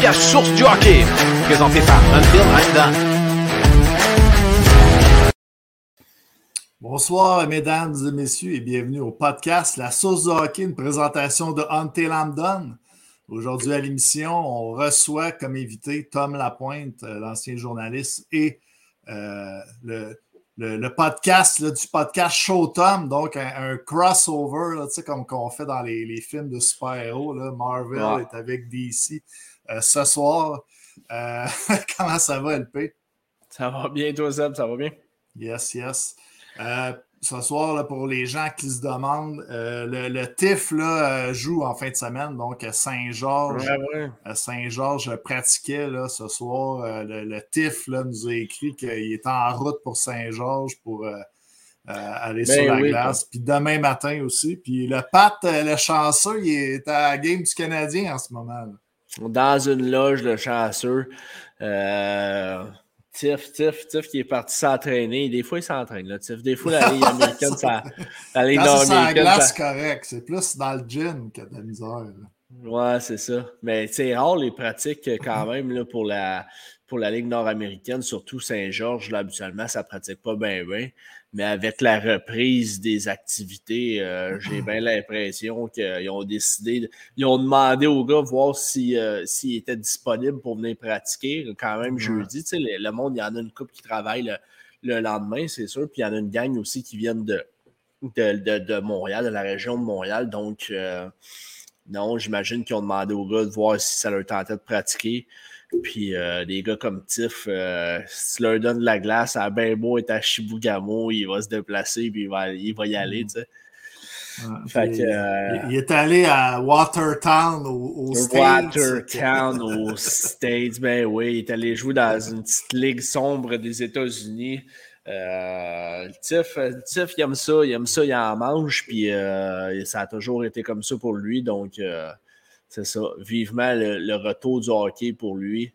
podcast Source du hockey, présenté par Until I'm Done. Bonsoir, mesdames et messieurs, et bienvenue au podcast La Source du hockey, une présentation de Until I'm Done. Aujourd'hui à l'émission, on reçoit comme invité Tom Lapointe, euh, l'ancien journaliste, et euh, le, le, podcast du podcast Show Tom, donc un, crossover, comme qu'on fait dans les, films de super-héros. Marvel est avec DC euh, ce soir. comment ça va, LP? Ça va bien, toi, Zeb, ça va bien? Yes, yes ce soir, pour les gens qui se demandent, euh, le, TIF euh, joue en fin de semaine, donc Saint-Georges. Saint-Georges pratiquait là, ce soir. Euh, le, TIF nous a écrit qu'il était en route pour Saint-Georges pour aller ben sur la glace. Puis demain matin aussi. Puis le Pat, le chanceux, il est à la game du Canadien en ce moment. Dans une loge, le chanceux. Tiff, Tiff, Tiff qui est parti s'entraîner. Des fois, il s'entraîne, là, Tiff. Des fois, la Ligue américaine, ça. La Ligue nord-américaine. C'est correct. C'est plus dans le gym que de la misère. Ouais, c'est ça. Mais c'est rare les pratiques quand même là, pour, la, pour la Ligue nord-américaine, surtout Saint-Georges. Habituellement, ça ne pratique pas bien, bien. Mais avec la reprise des activités, euh, j'ai bien l'impression qu'ils ont décidé, ils ont demandé aux gars voir s'ils euh, si, étaient disponibles pour venir pratiquer. Quand même, jeudi, tu sais, le, monde, il y en a une couple qui travaille le, lendemain, c'est sûr. Puis il y en a une gang aussi qui viennent de, de, Montréal, de la région de Montréal. Donc, euh, non, j'imagine qu'ils ont demandé aux gars de voir si ça leur tentait de pratiquer. Puis euh, des gars comme Tiff, euh, si tu leur donnes de la glace, à ben beau est à Chibougamau, il va se déplacer puis il va, il va y aller, tu sais. Euh, il, est allé à Watertown au, States. Watertown aux States, ben oui, il est allé jouer dans une petite ligue sombre des États-Unis. Tiff, Tiff, il aime ça, il aime ça, il en mange, puis ça a toujours été comme ça pour lui, donc c'est ça, vivement le, retour du hockey pour lui,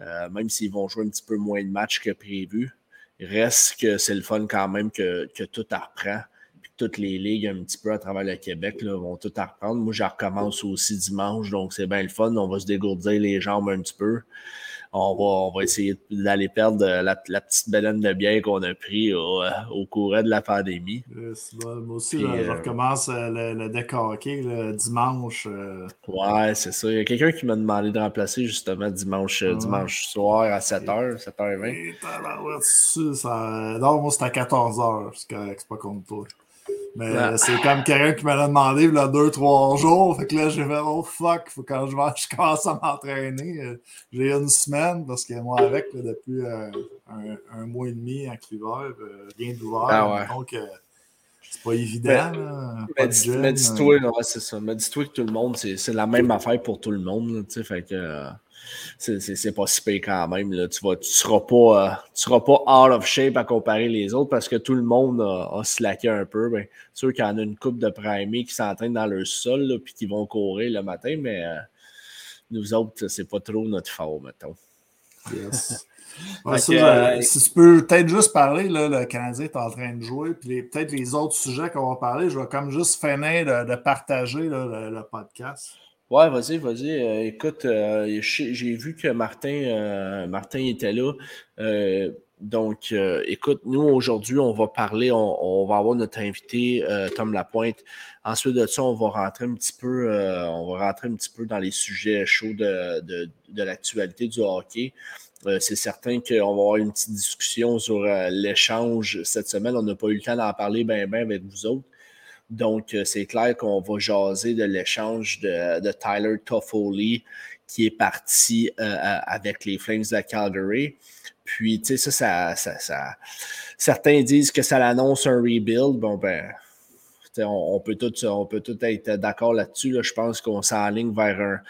euh, même s'ils vont jouer un petit peu moins de matchs que prévu. Reste que c'est le fun quand même que, tout reprend. Puis toutes les ligues un petit peu à travers le Québec vont tout reprendre. Moi, je recommence aussi dimanche, donc c'est bien le fun. On va se dégourdir les jambes un petit peu on va, essayer d'aller perdre la, petite baleine de bière qu'on a pris au, au, courant de la pandémie. moi aussi, je euh, recommence euh, le, le deck hockey dimanche. Euh. Ouais, c'est ça. Il y a quelqu'un qui m'a demandé de remplacer justement dimanche, dimanche soir à 7h, 7h20. non, moi, c'est à 14h. C'est pas contre toi. Mais c'est comme quelqu'un qui m'a demandé il y a deux, trois jours. Fait que là, j'ai fait oh fuck, faut quand je, vais, je commence à m'entraîner. Euh, j'ai une semaine parce que moi, avec, depuis euh, un, mois et demi en l'hiver, euh, rien d'ouvert. Ah donc, c'est pas évident. Mais, mais dis-toi, c'est ça. Mais dis-toi que tout le monde, c'est la même affaire pour tout le monde. sais fait que c'est pas si pire quand même. Là. Tu ne tu seras, pas, euh, seras pas out of shape à comparer les autres parce que tout le monde a, slacké un peu. Ben, sûr qu'il y en a une coupe de primés qui s'entraînent dans leur sol et qui vont courir le matin, mais euh, nous autres, c'est pas trop notre fort, mettons. Yes. Euh, si tu peux peut-être juste parler, là, le Canadien est en train de jouer, puis peut-être les autres sujets qu'on va parler, je vais comme juste finir de, partager le, podcast. Ouais, vas-y, vas-y. Euh, écoute, euh, j'ai vu que Martin, euh, Martin était là. donc, écoute, nous, aujourd'hui, on va parler, on, va avoir notre invité, Tom Lapointe. Ensuite de ça, on va rentrer un petit peu, on va rentrer un petit peu dans les sujets chauds de, de, de l'actualité du hockey. C'est certain qu'on va avoir une petite discussion sur l'échange cette semaine. On n'a pas eu le temps d'en parler bien, bien avec vous autres. Donc, euh, c'est clair qu'on va jaser de l'échange de, Tyler Toffoli qui est parti euh, euh, avec les Flames de Calgary. Puis, tu sais, ça, ça, certains disent que ça l'annonce un rebuild. Bon, ben, on, peut tout, on peut tout être d'accord là-dessus. Je pense qu'on s'enligne vers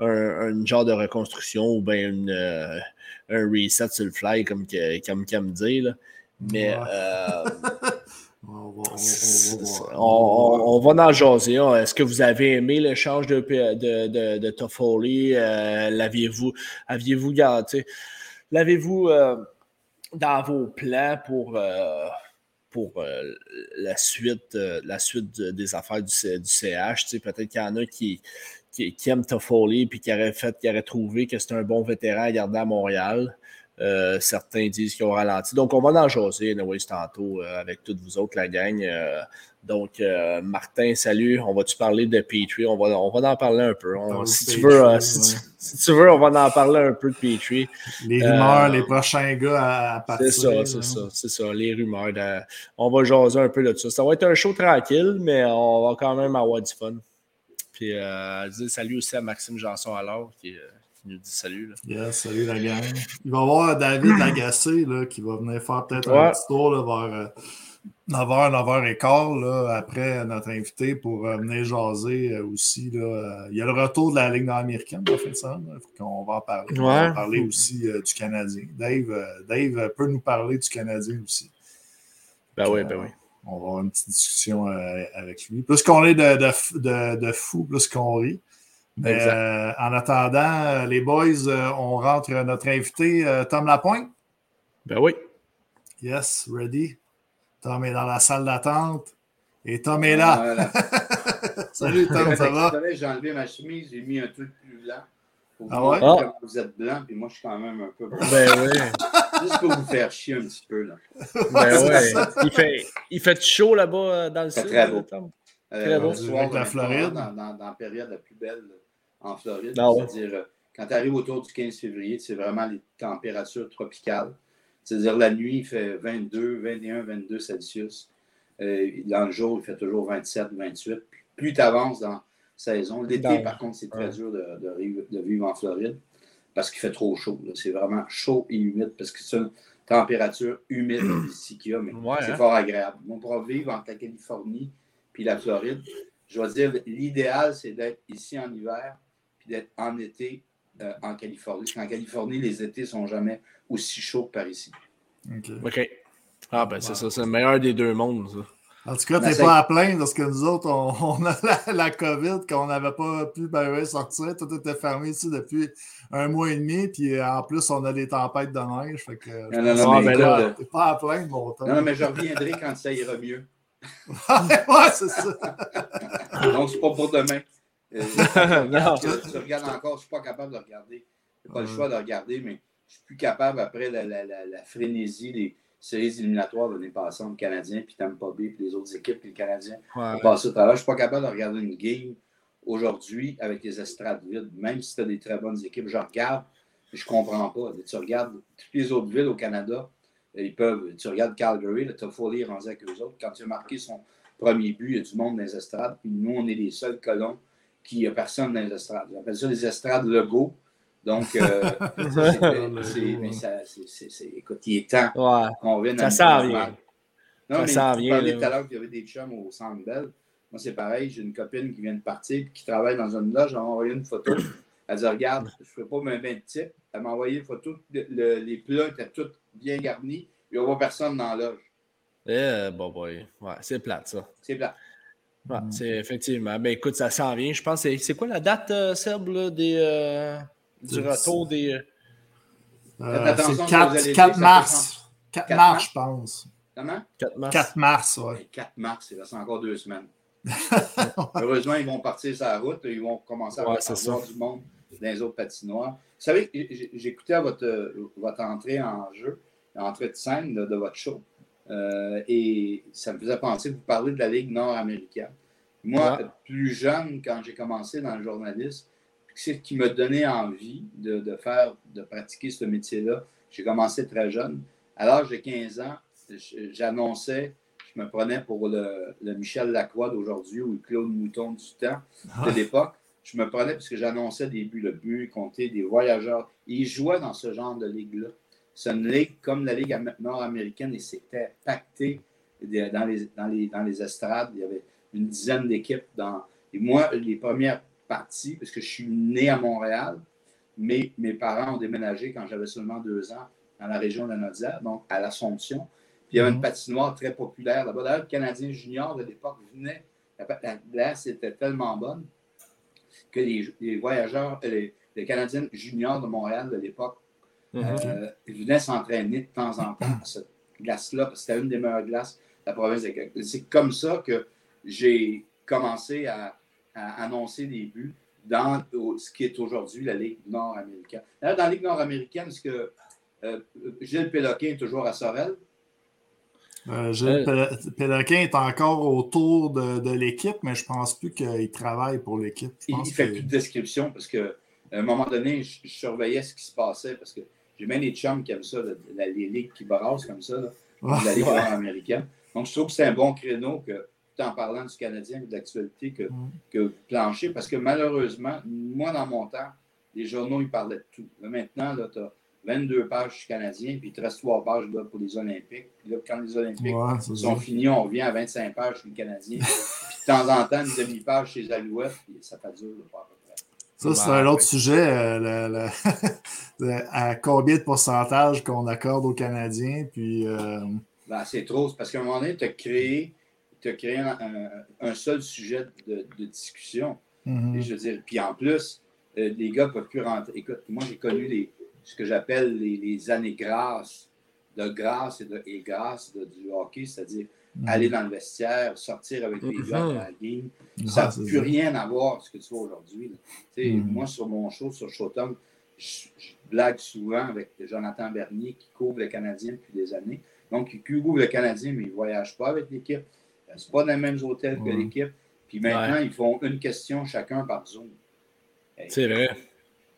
un, genre de reconstruction ou bien un reset sur le fly, comme, comme, comme dit. Là. Mais. On va, on, va, en jaser. Est-ce que vous avez aimé l'échange de, de, de, de Toffoli? Euh, l'aviez-vous, aviez-vous gardé? L'avez-vous euh, dans vos plans pour, euh, pour la suite, la suite des affaires du, du CH? Peut-être qu'il y en a qui, qui, aime Toffoli puis qui aurait fait, qui aurait trouvé que c'était un bon vétéran à garder à Montréal. Euh, certains disent qu'ils ont ralenti. Donc, on va en jaser, anyway, tantôt, euh, avec toutes vous autres, la gang. Euh, donc, Martin, salut. On va-tu parler de Petrie? On va, on va en parler un peu. si, tu veux, si, tu, veux, on va en parler un peu de Petrie. Les rumeurs, les prochains gars à, partir. C'est ça, c'est ça, c'est ça. Les rumeurs. on va jaser un peu de ça. Ça va être un show tranquille, mais on va quand même avoir du fun. Puis, salut aussi à Maxime Janson alors, qui est nous dit salut. Yes, salut la gang. Il va y avoir David Lagacé là, qui va venir faire peut-être un petit tour là, vers 9h, euh, 9h15 là, après notre invité pour euh, venir jaser euh, aussi. Là. Il y a le retour de la Ligue nord-américaine en fin de semaine. On va en parler. On va parler aussi du Canadien. Dave, Dave peut nous parler du Canadien aussi. Ben oui, ben oui. On va avoir une petite discussion avec lui. Plus qu'on est de, de, de, de fou, plus qu'on rit. Euh, en attendant, euh, les boys, euh, on rentre notre invité, Tom Lapointe. Ben oui. Yes, ready. Tom est dans la salle d'attente. Et Tom est là. Salut Tom, ça va? J'ai enlevé ma chemise, j'ai mis un truc plus blanc. Ah ouais? Ah. Vous êtes blanc, puis moi je suis quand même un peu blanc. Ben oui. Juste pour vous faire chier un petit peu. Là. Ben ouais. Il fait, il fait chaud là-bas dans le sud. Très beau. Très beau. Soir, la Floride? Dans, dans, dans, la période la plus belle en Floride. Ah C'est-à-dire, euh, quand tu arrives autour du 15 février, c'est vraiment les températures tropicales. C'est-à-dire, la nuit, il fait 22, 21, 22 Celsius. Euh, dans le jour, il fait toujours 27, 28. Plus tu avances dans saison, l'été, par contre, c'est très dur de, vivre en Floride parce qu'il fait trop chaud. C'est vraiment chaud et humide parce que c'est une température humide ici qu'il y a, mais c'est hein. fort agréable. On pourra vivre entre la Californie puis la Floride. Je vais dire, l'idéal, c'est d'être ici en hiver d'être en été euh, en Californie. En Californie, les étés ne sont jamais aussi chauds que par ici. OK. Ah, ben c'est ça, c'est le meilleur des deux mondes, ça. En tout cas, tu n'es pas à plaindre parce que nous autres, on, a la, COVID, qu'on n'avait pas pu ben, sortir. Tout était fermé ici depuis un mois et demi. Puis en plus, on a des tempêtes de neige. Fait que, non, non, non, mais là, pas à plaindre, mon temps. Non, mais je reviendrai quand ça ira mieux. ouais, c'est ça. Donc, c'est pas pour demain. Euh, non. Tu, regardes encore, je ne suis pas capable de regarder. Je n'ai pas le choix de regarder, mais je suis plus capable après la, la, la, frénésie des séries éliminatoires de l'année passée entre Canadiens, puis Tampa Bay, puis les autres équipes, puis le Canadien. Ouais. Je ne suis pas capable de regarder une game aujourd'hui avec les estrades vides, même si tu as des très bonnes équipes. Je regarde, je ne comprends pas. Tu regardes toutes les autres villes au Canada, ils peuvent. Tu regardes Calgary, tu as Foley rendu avec eux autres. Quand tu as marqué son premier but, il y a du monde dans les estrades, puis nous, on est les seuls colons qui a personne dans les estrades. J'appelle ça les estrades Lego. Donc, euh, c'est, écoute, il est temps qu'on vienne Ça s'en vient. Non, ça mais tu parlais tout à l'heure qu'il y avait des chums au Centre Bell. Moi, c'est pareil. J'ai une copine qui vient de partir et qui travaille dans une loge. Elle m'a envoyé une photo. Elle dit Regarde, je ne fais pas mes 20 types. Elle m'a envoyé une photo. les plats étaient tous bien garnis. Il n'y a pas personne dans la loge. Eh, bon, boy. Ouais, c'est plate, ça. C'est plate. Ouais, mm. c'est effectivement. Ben écoute, ça s'en vient. Je pense c'est quoi la date, euh, Seb, des, euh, du retour des. Euh, euh c'est le 4, mars. 4, mars, je pense. Comment? 4 mars. 4 mars, ouais. 4 mars, il reste encore deux semaines. Heureusement, ils vont partir sur la route, ils vont commencer à voir du monde dans les autres patinoires. Vous savez, j'écoutais votre, votre entrée en jeu, l'entrée de scène de, de votre show. Euh, et ça me faisait penser, vous parlez de la Ligue nord-américaine. Moi, plus jeune, quand j'ai commencé dans le journalisme, ce qui m'a donné envie de, faire, de pratiquer ce métier-là. J'ai commencé très jeune. À l'âge de 15 ans, j'annonçais, je me prenais pour le, Michel Lacroix d'aujourd'hui ou le Claude Mouton du temps de ah. l'époque. Je me prenais parce que j'annonçais des buts, le but, compter des voyageurs. ils jouaient dans ce genre de ligue-là. C'est une ligue comme la Ligue nord-américaine et c'était pacté dans les, dans, les, dans les estrades. Il y avait une dizaine d'équipes. Dans... Et moi, les premières parties, parce que je suis né à Montréal, mais mes parents ont déménagé quand j'avais seulement deux ans dans la région de la Nodière, donc à l'Assomption. Puis il y avait une mhm. patinoire très populaire là-bas. D'ailleurs, le Canadien junior de l'époque venait. La glace était tellement bonne que les, voyageurs, les, les Canadiens juniors de Montréal de l'époque Mhm. Euh, il venait s'entraîner de temps en temps cette glace-là, c'était une des meilleures glaces de la province de C'est comme ça que j'ai commencé à, annoncer des buts dans ce qui est aujourd'hui la Ligue nord-américaine. Dans la Ligue nord-américaine, est-ce que euh, Gilles Péloquin est toujours à Sorel? Euh, Gilles Péloquin est encore autour de, l'équipe, mais je ne pense plus qu'il travaille pour l'équipe. Il ne fait plus de description parce qu'à un moment donné, je, surveillais ce qui se passait parce que j'ai même des chums qui aiment ça, les ligues qui brassent comme ça, la Ligue nord-américaine. Donc, je trouve que c'est un bon créneau que en parlant du Canadien et de l'actualité que, mm. que Plancher, parce que malheureusement, moi, dans mon temps, les journaux, ils parlaient de tout. maintenant, tu as 22 pages Canadien, puis il te reste 3 pages pour les Olympiques. Puis là, quand les Olympiques sont finis, on revient à 25 pages chez le Canadien. puis de temps en temps, une demi-page chez les Alouettes, puis ça fait dur de pas ça, c'est un autre sujet. Euh, à combien de pourcentage qu'on accorde aux Canadiens? Puis, euh, ben, c'est trop. Parce qu'à un moment donné, tu as créé tu as créé un, seul sujet de, discussion. Et je veux dire, puis en plus, euh, les gars ne peuvent plus rentrer. Écoute, moi, j'ai connu les, ce que j'appelle les, années grâces, de grâce et de et grâce du hockey, c'est-à-dire mm-hmm. aller dans le vestiaire, sortir avec les gars à la game. Ça n'a plus rien à voir avec ce que tu vois aujourd'hui. Mm-hmm. Moi, sur mon show, sur Showtime, je, blague souvent avec Jonathan Bernier qui couvre le Canadien depuis des années. Donc, il couvre le Canadien, mais il ne voyage pas avec l'équipe. C'est pas dans les mêmes hôtels que l'équipe. Puis maintenant, ils font une question chacun par Zoom. c'est vrai.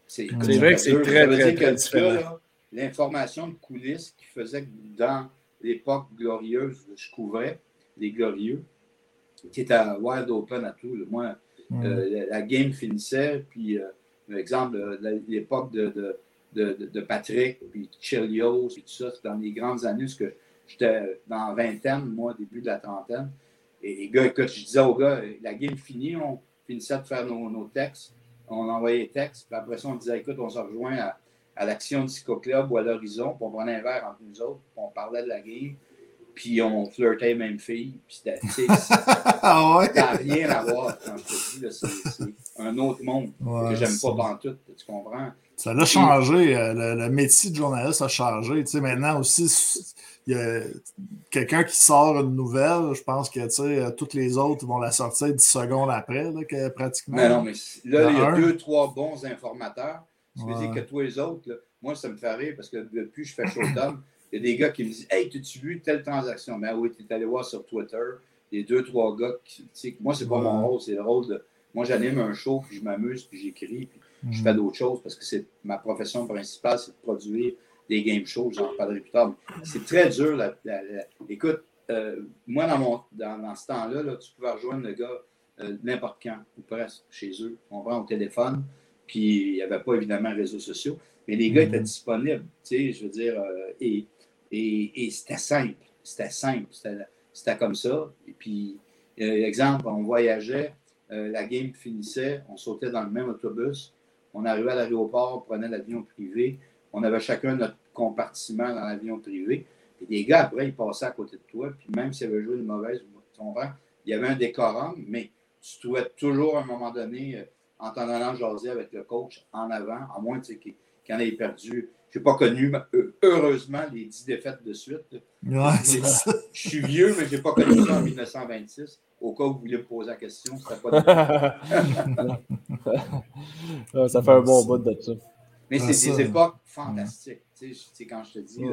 C'est vrai que c'est très, très, très différent. L'information de coulisses qui faisait que dans l'époque glorieuse, je couvrais les glorieux, qui était à Wild Open à tout. Moi, mm. euh, la, game finissait, puis, euh, par exemple, l'époque de, de, de, Patrick, puis Chelios, et tout ça, dans les grandes années, que J'étais dans la vingtaine, moi, début de la trentaine. Et les gars, écoute, je disais aux gars, la game finie, on finissait de faire nos, textes. On envoyait les textes. Puis après ça, on disait, écoute, on se rejoint à, à l'Action Disco Club ou à l'Horizon. Puis on prenait un verre entre nous autres. Puis on parlait de la game. Puis on flirtait même fille. Puis c'était, ah ouais? ça n'a rien à voir, quand je te dis. C'est, un autre monde que j'aime pas tout. Tu comprends? Ça a changé. Euh, le, le, métier de journaliste a changé. Tu sais, maintenant aussi, il y a quelqu'un qui sort une nouvelle, je pense que euh, toutes les autres vont la sortir 10 secondes après, que, pratiquement. Mais non, mais là, il y a deux, trois bons informateurs. Qui veut dire que tous les autres, moi, ça me fait rire parce que depuis que je fais Showtime, il y a des gars qui me disent Hey, as-tu vu telle transaction? Ben oui, tu es allé voir sur Twitter. Il y a deux, trois gars qui. Moi, c'est pas mon rôle, c'est le rôle de. Moi, j'anime un show, puis je m'amuse, puis j'écris, puis je fais mm. d'autres choses parce que c'est ma profession principale, c'est de produire des game shows, j'en parlerai plus tard. C'est très dur. Écoute, euh, moi, dans, mon, dans, ce temps-là, tu pouvais rejoindre le gars euh, n'importe quand, ou presque, chez eux. On prend au téléphone, puis il n'y avait pas évidemment réseaux sociaux, mais les gars étaient disponibles, tu sais, je veux dire, euh, et, et, c'était simple. C'était simple. C'était comme ça. Et puis, exemple, on voyageait, la game finissait, on sautait dans le même autobus, on arrivait à l'aéroport, on prenait l'avion privé, on avait chacun notre compartiment dans l'avion privé. Et les gars, après, ils passaient à côté de toi, puis même s'ils avaient joué une mauvaise, il y avait un décorum, mais tu trouvais toujours à un moment donné, euh, en t'en allant jaser avec le coach en avant, à moins qu'il en ait perdu. Je n'ai pas connu, heureusement, les dix défaites de suite. je suis vieux, mais je n'ai pas connu ça en 1926. Au cas où vous vouliez me poser la question, ce pas Ça fait un bon bout de ça. Mais c'est des époques fantastiques. Tu sais, quand je te dis,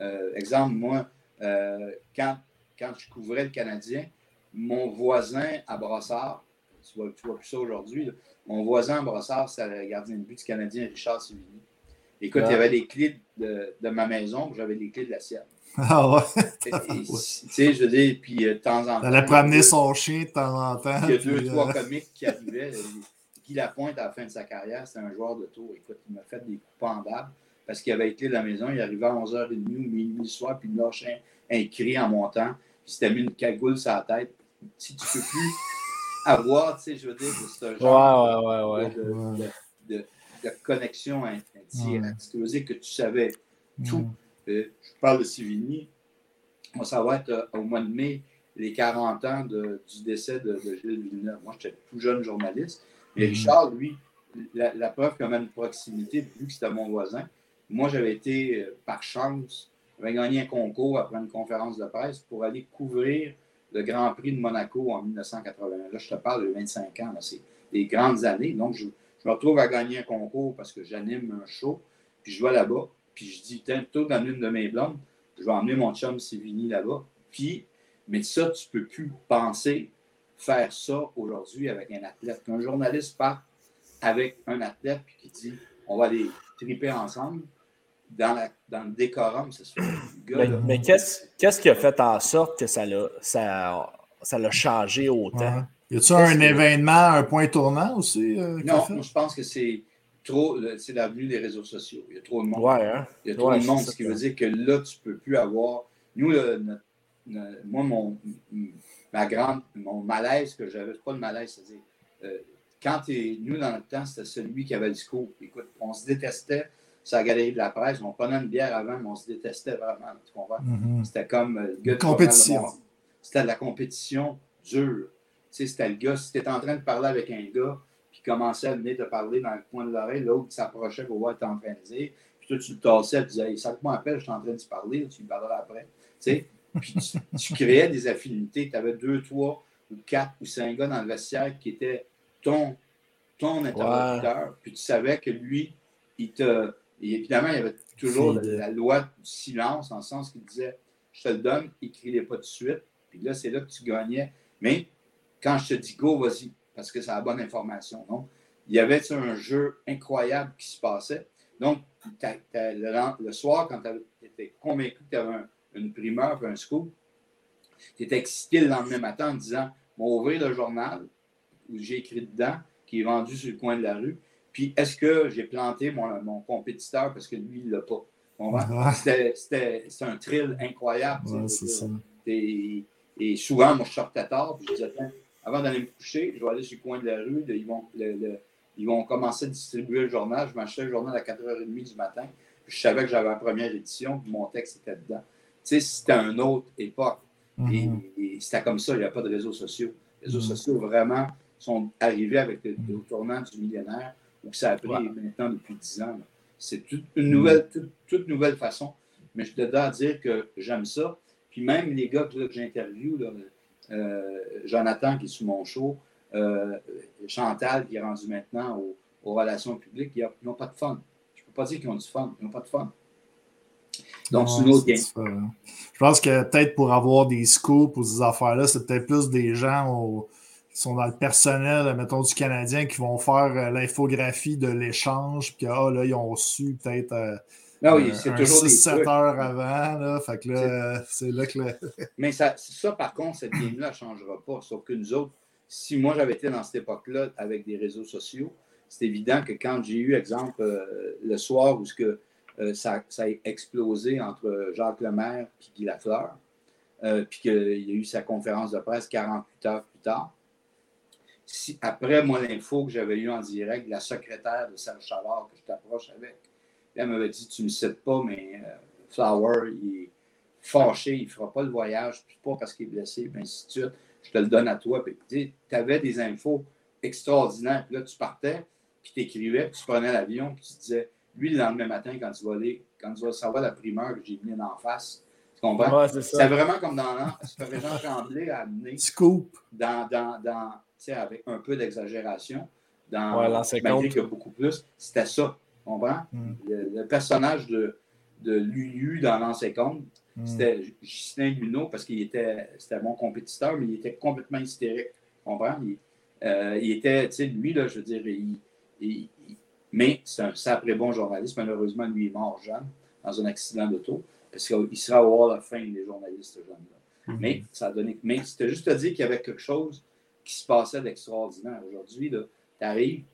euh, exemple, moi, euh, quand, quand je couvrais le Canadien, mon voisin à Brossard, tu vois, vois plus ça aujourd'hui, mon voisin à Brossard, c'est le gardien de but du Canadien, Richard Sivigny. Écoute, il y avait les clés de, de ma maison, j'avais les clés de la sienne. Ah ouais. tu sais, je veux dire, puis euh, de temps en temps. Elle allait promener son chien de temps en temps. Il y a deux, trois comiques qui arrivaient. Guy Lapointe, à la fin de sa carrière, c'était un joueur de tour. Écoute, il m'a fait des coups pendables parce qu'il avait été de la maison. Il arrivait à 11h30 ou minuit le soir, puis il lâchait un, un cri en montant. Puis s'était mis une cagoule sur la tête. Si tu ne peux plus avoir, tu sais, je veux dire, c'est genre ouais, ouais, ouais, de, de, de, connexion indirecte. Que tu savais tout. Euh, je parle de Sivigny. Moi, ça va être euh, au mois de mai les 40 ans de, du décès de, de Gilles Villeneuve. Moi, j'étais tout jeune journaliste. Mais Richard, lui, la, preuve qu'il y a une proximité, vu que c'était mon voisin, moi, j'avais été, euh, par chance, j'avais gagné un concours après une conférence de presse pour aller couvrir le Grand Prix de Monaco en 1980. Là, je te parle de 25 ans. des grandes années. Donc, je, me retrouve à gagner un concours parce que j'anime un show, puis je vais là-bas, puis je dis, tantôt dans une de mes blondes, je vais emmener mon chum Sivini là-bas. Puis, mais ça, tu ne peux plus penser faire ça aujourd'hui avec un athlète. Qu'un journaliste part avec un athlète puis qui dit on va aller triper ensemble dans, la, dans le décorum, c'est Mais, mais qu'est-ce qui a fait en sorte que ça l'a ça, ça changé autant? Y a-t-il un événement, un point tournant aussi? Euh, non, moi, je pense que c'est trop, c'est l'avenue des réseaux sociaux. Il y a trop de monde. Hein? Il y a trop de monde, ce qui veut dire que là, tu ne peux plus avoir. Nous, moi, mon, ma grande, mon malaise que j'avais, pas de malaise, c'est-à-dire, euh, quand es, nous, dans le temps, c'était celui qui avait le discours. Écoute, on se détestait la galerie de la presse, on prenait une bière avant, mais on se détestait vraiment. Tu comprends? Mm-hmm. C'était comme euh, le gars compétition. C'était de la compétition dure. Tu sais, c'était le gars, si tu étais en train de parler avec un gars, puis commençait à venir te parler dans le coin de l'oreille, l'autre s'approchait pour voir tu en train de dire, puis toi, tu le tassais, tu disais, hey, ça moi appelle, je suis en train de te parler, tu lui parleras après. Tu sais, puis tu, créais des affinités. Tu avais deux, trois ou quatre ou cinq gars dans le vestiaire qui étaient ton, ton interlocuteur. Puis tu savais que lui, il te. évidemment, il y avait toujours la, loi du silence, en le sens qu'il disait Je te le donne, écris-les pas tout de suite. Puis là, c'est là que tu gagnais. Mais quand je te dis go, vas-y, parce que c'est la bonne information. Donc, il y avait un jeu incroyable qui se passait? Donc, le, soir, quand tu étais convaincu que tu avais un, une primeur un scoop, tu es excité le lendemain matin en disant Mon ouvrir le journal où j'ai écrit dedans, qui est vendu sur le coin de la rue, puis est-ce que j'ai planté mon, mon, compétiteur parce que lui, il ne l'a pas. C'était un thrill incroyable. et, et, souvent, moi, je sortais tard, puis je disais avant d'aller me coucher, je vais aller sur le coin de la rue, ils, vont, ils vont commencer à distribuer le journal. Je m'achetais le journal à 4h30 du matin. je savais que j'avais la première édition, puis mon texte était dedans sais, c'était une autre époque. Mhm. Et, c'était comme ça, il n'y a pas de réseaux sociaux. Les réseaux mhm. sociaux, vraiment, sont arrivés avec le, tournant du millénaire, où ça a pris maintenant depuis dix ans. C'est toute une nouvelle, mhm. toute, nouvelle façon. Mais je te dois dire que j'aime ça. Puis même les gars que, j'interviewe, euh, Jonathan qui est sous mon show, euh, Chantal qui est rendu maintenant aux, relations publiques, ils n'ont pas de fun. Je ne peux pas dire qu'ils ont du fun. Ils n'ont pas de fun. Donc, c'est une autre game. Je pense que peut-être pour avoir des scoops ou ces affaires-là, c'est peut-être plus des gens qui sont dans le personnel, mettons, du Canadien, qui vont faire euh, l'infographie de l'échange, puis ah, là, ils ont su peut-être. Euh, ah oui, c'est toujours 6-7 heures avant. Là, fait que là, c'est là que. Mais ça, ça, par contre, cette game-là ne changera pas. Sauf que nous autres, si moi j'avais été dans cette époque-là avec des réseaux sociaux, c'est évident que quand j'ai eu, exemple, euh, le soir où ce que euh, ça, a explosé entre Jacques Lemaire et Guy Lafleur, euh, puis qu'il y a eu sa conférence de presse 48 heures plus tard. Si, après, moi, l'info que j'avais eue en direct, la secrétaire de Serge Chavard, que je t'approche avec, elle m'avait dit Tu ne me cites pas, mais euh, Flower, il est fâché, il ne fera pas le voyage, puis pas parce qu'il est blessé, mais ainsi de suite. Je te le donne à toi. tu avais des infos extraordinaires. Puis là, tu partais, puis tu écrivais, puis tu prenais l'avion, puis tu disais lui, le lendemain matin, quand tu vas, aller, quand tu vas savoir la primeur que j'ai mis en face, tu comprends? c'est vraiment comme dans l'an, ce que Jean Tremblay a amené. Scoop. Dans, dans, dans avec un peu d'exagération. Dans, ouais, malgré qu'il y a beaucoup plus. C'était ça. Tu comprends? Hmm. Le, personnage de, de Lulu dans l'ancien compte, hmm. c'était Justin Luneau parce qu'il était, c'était mon compétiteur, mais il était complètement hystérique. Tu comprends? Il, euh, il était, tu sais, lui, là, je veux dire, il, mais c'est un sacré bon journaliste. Malheureusement, lui est mort jeune dans un accident d'auto. Parce qu'il sera au Hall of Fame des journalistes, jeunes-là. Mhm. Mais ça a donné. Mais c'était juste à dire qu'il y avait quelque chose qui se passait d'extraordinaire. Aujourd'hui, tu arrives,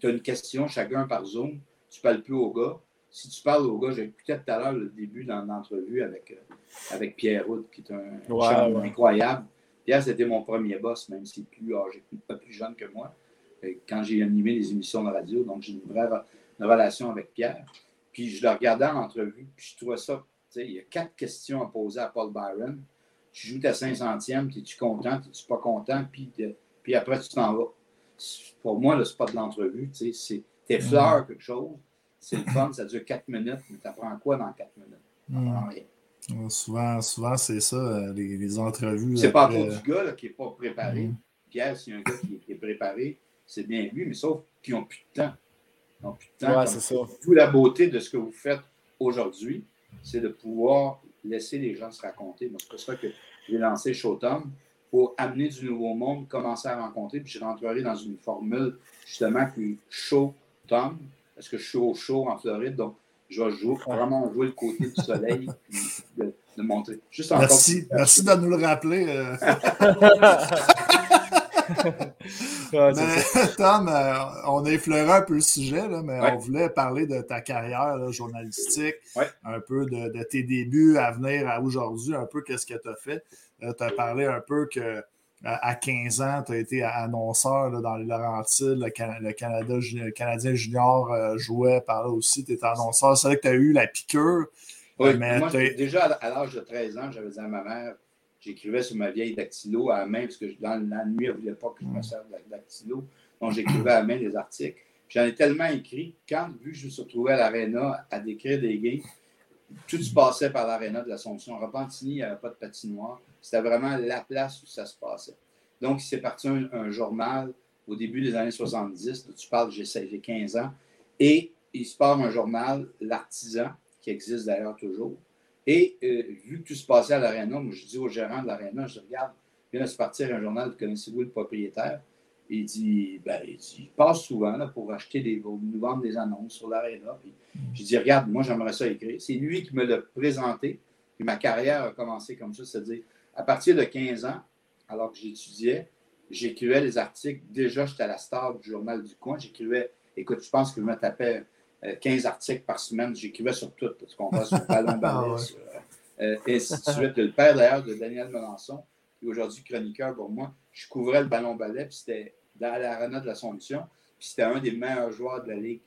tu as une question, chacun par Zoom, tu ne parles plus au gars. Si tu parles au gars, j'ai écouté tout à l'heure le début dans l'entrevue avec, euh, avec Pierre Houd, qui est un ouais, incroyable. Pierre, c'était mon premier boss, même s'il est plus âgé, pas plus jeune que moi quand j'ai animé les émissions de radio. Donc, j'ai une vraie relation avec Pierre. Puis, je le regardais en entrevue, puis je trouvais ça. Il y a quatre questions à poser à Paul Byron. Tu joues ta 500e, es-tu content, es-tu pas content, puis, puis après, tu t'en vas. Pour moi, ce n'est pas de l'entrevue. Tu es fleur quelque chose, c'est le fun, ça dure quatre minutes, mais tu apprends quoi dans quatre minutes? N'apprends rien. Souvent, souvent c'est ça, euh, les, entrevues. C'est pas à cause du gars qui n'est pas préparé. Mm. Pierre, c'est un gars qui est préparé, c'est bien vu, mais sauf qu'ils n'ont plus de temps. Ils n'ont plus de temps. c'est ça. Toute la beauté de ce que vous faites aujourd'hui, c'est de pouvoir laisser les gens se raconter. C'est pour ça que j'ai lancé Showtime pour amener du nouveau monde, commencer à rencontrer, puis je rentrerai dans une formule justement qui est Show Tom, parce que je suis au show en Floride, donc je vais jouer, vraiment jouer le côté du soleil, de, de montrer. Juste merci, merci de nous le rappeler. Tom, euh, on a effleuré un peu le sujet, mais on voulait parler de ta carrière journalistique, un peu de, tes débuts à venir à aujourd'hui, un peu qu'est-ce que tu as fait. Euh, tu as parlé un peu que à 15 ans, tu as été annonceur dans les Laurentides, le, Canada, Canadien junior euh, jouait par là aussi, tu étais annonceur. C'est vrai que tu as eu la piqûre. Oui, mais moi, déjà à l'âge de 13 ans, j'avais dit à ma mère, j'écrivais sur ma vieille dactylo à la main, parce que dans la nuit, elle ne voulait pas que je me serve de dactylo. Donc, j'écrivais à la main des articles. J'en ai tellement écrit, quand, vu que je me suis retrouvé à l'aréna à décrire des gays, tout se passait par l'aréna de l'Assomption. Repentigny, il n'y avait pas de patinoire. C'était vraiment la place où ça se passait. Donc, il s'est parti un, journal au début des années 70. Tu parles, j'ai 15 ans. Et il se part un journal, L'Artisan, qui existe d'ailleurs toujours. Et euh, vu que tout se passait à l'Arena, je dis au gérant de l'Arena, je dis, regarde, vient de se partir un journal, connaissez-vous le propriétaire? Il dit, ben, il, passe souvent là, pour acheter des, nous vendre des annonces sur l'Arena. Je dis, regarde, moi, j'aimerais ça écrire. C'est lui qui me l'a présenté. Puis ma carrière a commencé comme ça, c'est-à-dire, à partir de 15 ans, alors que j'étudiais, j'écrivais les articles. Déjà, j'étais à la star du journal du coin. J'écrivais, écoute, je pense que je me tapais 15 euh, articles par semaine. J'écrivais sur tout, parce qu'on va sur Ballon Ballet, ah euh, et ainsi de suite. Le père d'ailleurs de Daniel Melançon, qui est aujourd'hui chroniqueur pour moi, je couvrais le ballon ballet, puis c'était dans l'arena de l'Assomption, puis c'était un des meilleurs joueurs de la Ligue.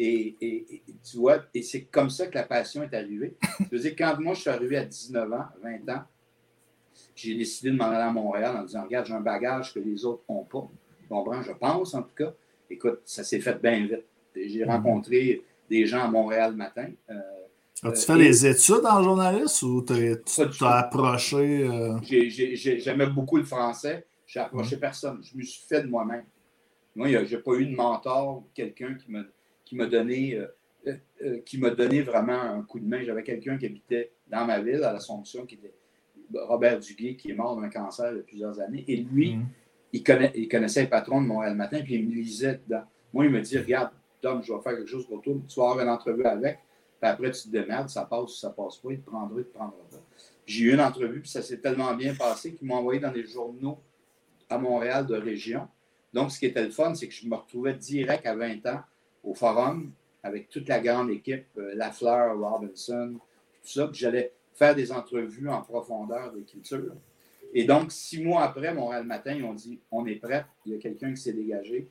Et, tu vois, et c'est comme ça que la passion est arrivée. Je veux dire, quand moi je suis arrivé à 19 ans, 20 ans, j'ai décidé de m'en aller à Montréal en disant Regarde, j'ai un bagage que les autres n'ont pas. Comprends, je pense en tout cas. Écoute, ça s'est fait bien vite. J'ai mhm. rencontré des gens à Montréal le matin. Euh, As-tu fait des études en journaliste ou tu as approché? Euh? J'aimais beaucoup le français. J'ai approché mhm. personne. Je me suis fait de moi-même. Moi, je n'ai pas eu de mentor, quelqu'un qui m'a donné, euh, qui m'a donné vraiment un coup de main. J'avais quelqu'un qui habitait dans ma ville, à l'Assomption, qui était Robert Duguay, qui est mort d'un cancer il y a plusieurs années. Et lui, mhm. il, il, connaissait le patron de Montréal Matin, puis il me lisait dedans. Moi, il me dit Regarde, Tom, je vais faire quelque chose pour toi, tu vas avoir une entrevue avec, puis après, tu te démerdes, ça passe ou ça passe pas, il te prendra, il te prendra pas. J'ai eu une entrevue, puis ça s'est tellement bien passé qu'il m'a envoyé dans des journaux à Montréal de région. Donc, ce qui était le fun, c'est que je me retrouvais direct à 20 ans au forum avec toute la grande équipe, euh, Lafleur, Robinson, tout ça. Puis j'allais faire des entrevues en profondeur de culture. Et donc, six mois après, Montréal Matin, ils ont dit on est prêt, il y a quelqu'un qui s'est dégagé.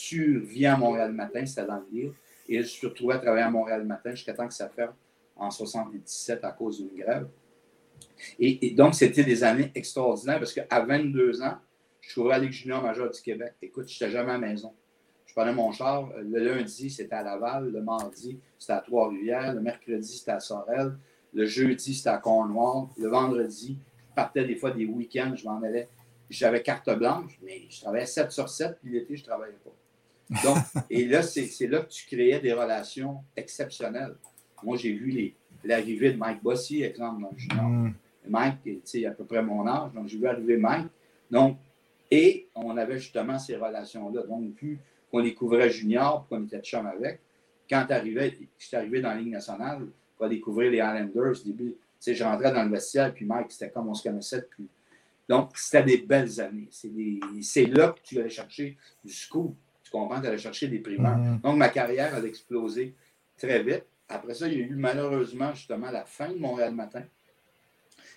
Tu viens à Montréal Matin, c'était dans le livre. Et je suis retrouvé à travailler à Montréal Matin jusqu'à temps que ça ferme en 77 à cause d'une grève. Et, donc, c'était des années extraordinaires parce qu'à 22 ans, je suis à junior majeure du Québec. Écoute, je n'étais jamais à la maison. Je prenais mon char. Le lundi, c'était à Laval. Le mardi, c'était à Trois-Rivières. Le mercredi, c'était à Sorel. Le jeudi, c'était à Cornwall. Le vendredi, je partais des fois des week-ends, je m'en allais. J'avais carte blanche, mais je travaillais 7 sur 7, puis l'été, je ne travaillais pas. Donc, et là, c'est là que tu créais des relations exceptionnelles. Moi, j'ai vu l'arrivée de Mike Bossy, exemple, dans le junior. Mm. Mike, tu sais, à peu près mon âge, donc j'ai vu arriver Mike. Donc, et on avait justement ces relations-là. Donc, vu qu'on découvrait junior, qu'on était de chum avec, quand tu arrivais, je suis arrivé dans la Ligue nationale, va découvrir les Islanders. Début, je rentrais dans le vestiaire, puis Mike, c'était comme on se connaissait depuis. Donc, c'était des belles années. C'est là que tu allais chercher du scoop. Tu comprends? Tu allais chercher des primaires. Mm-hmm. Donc, ma carrière a explosé très vite. Après ça, il y a eu malheureusement justement la fin de Montréal Matin.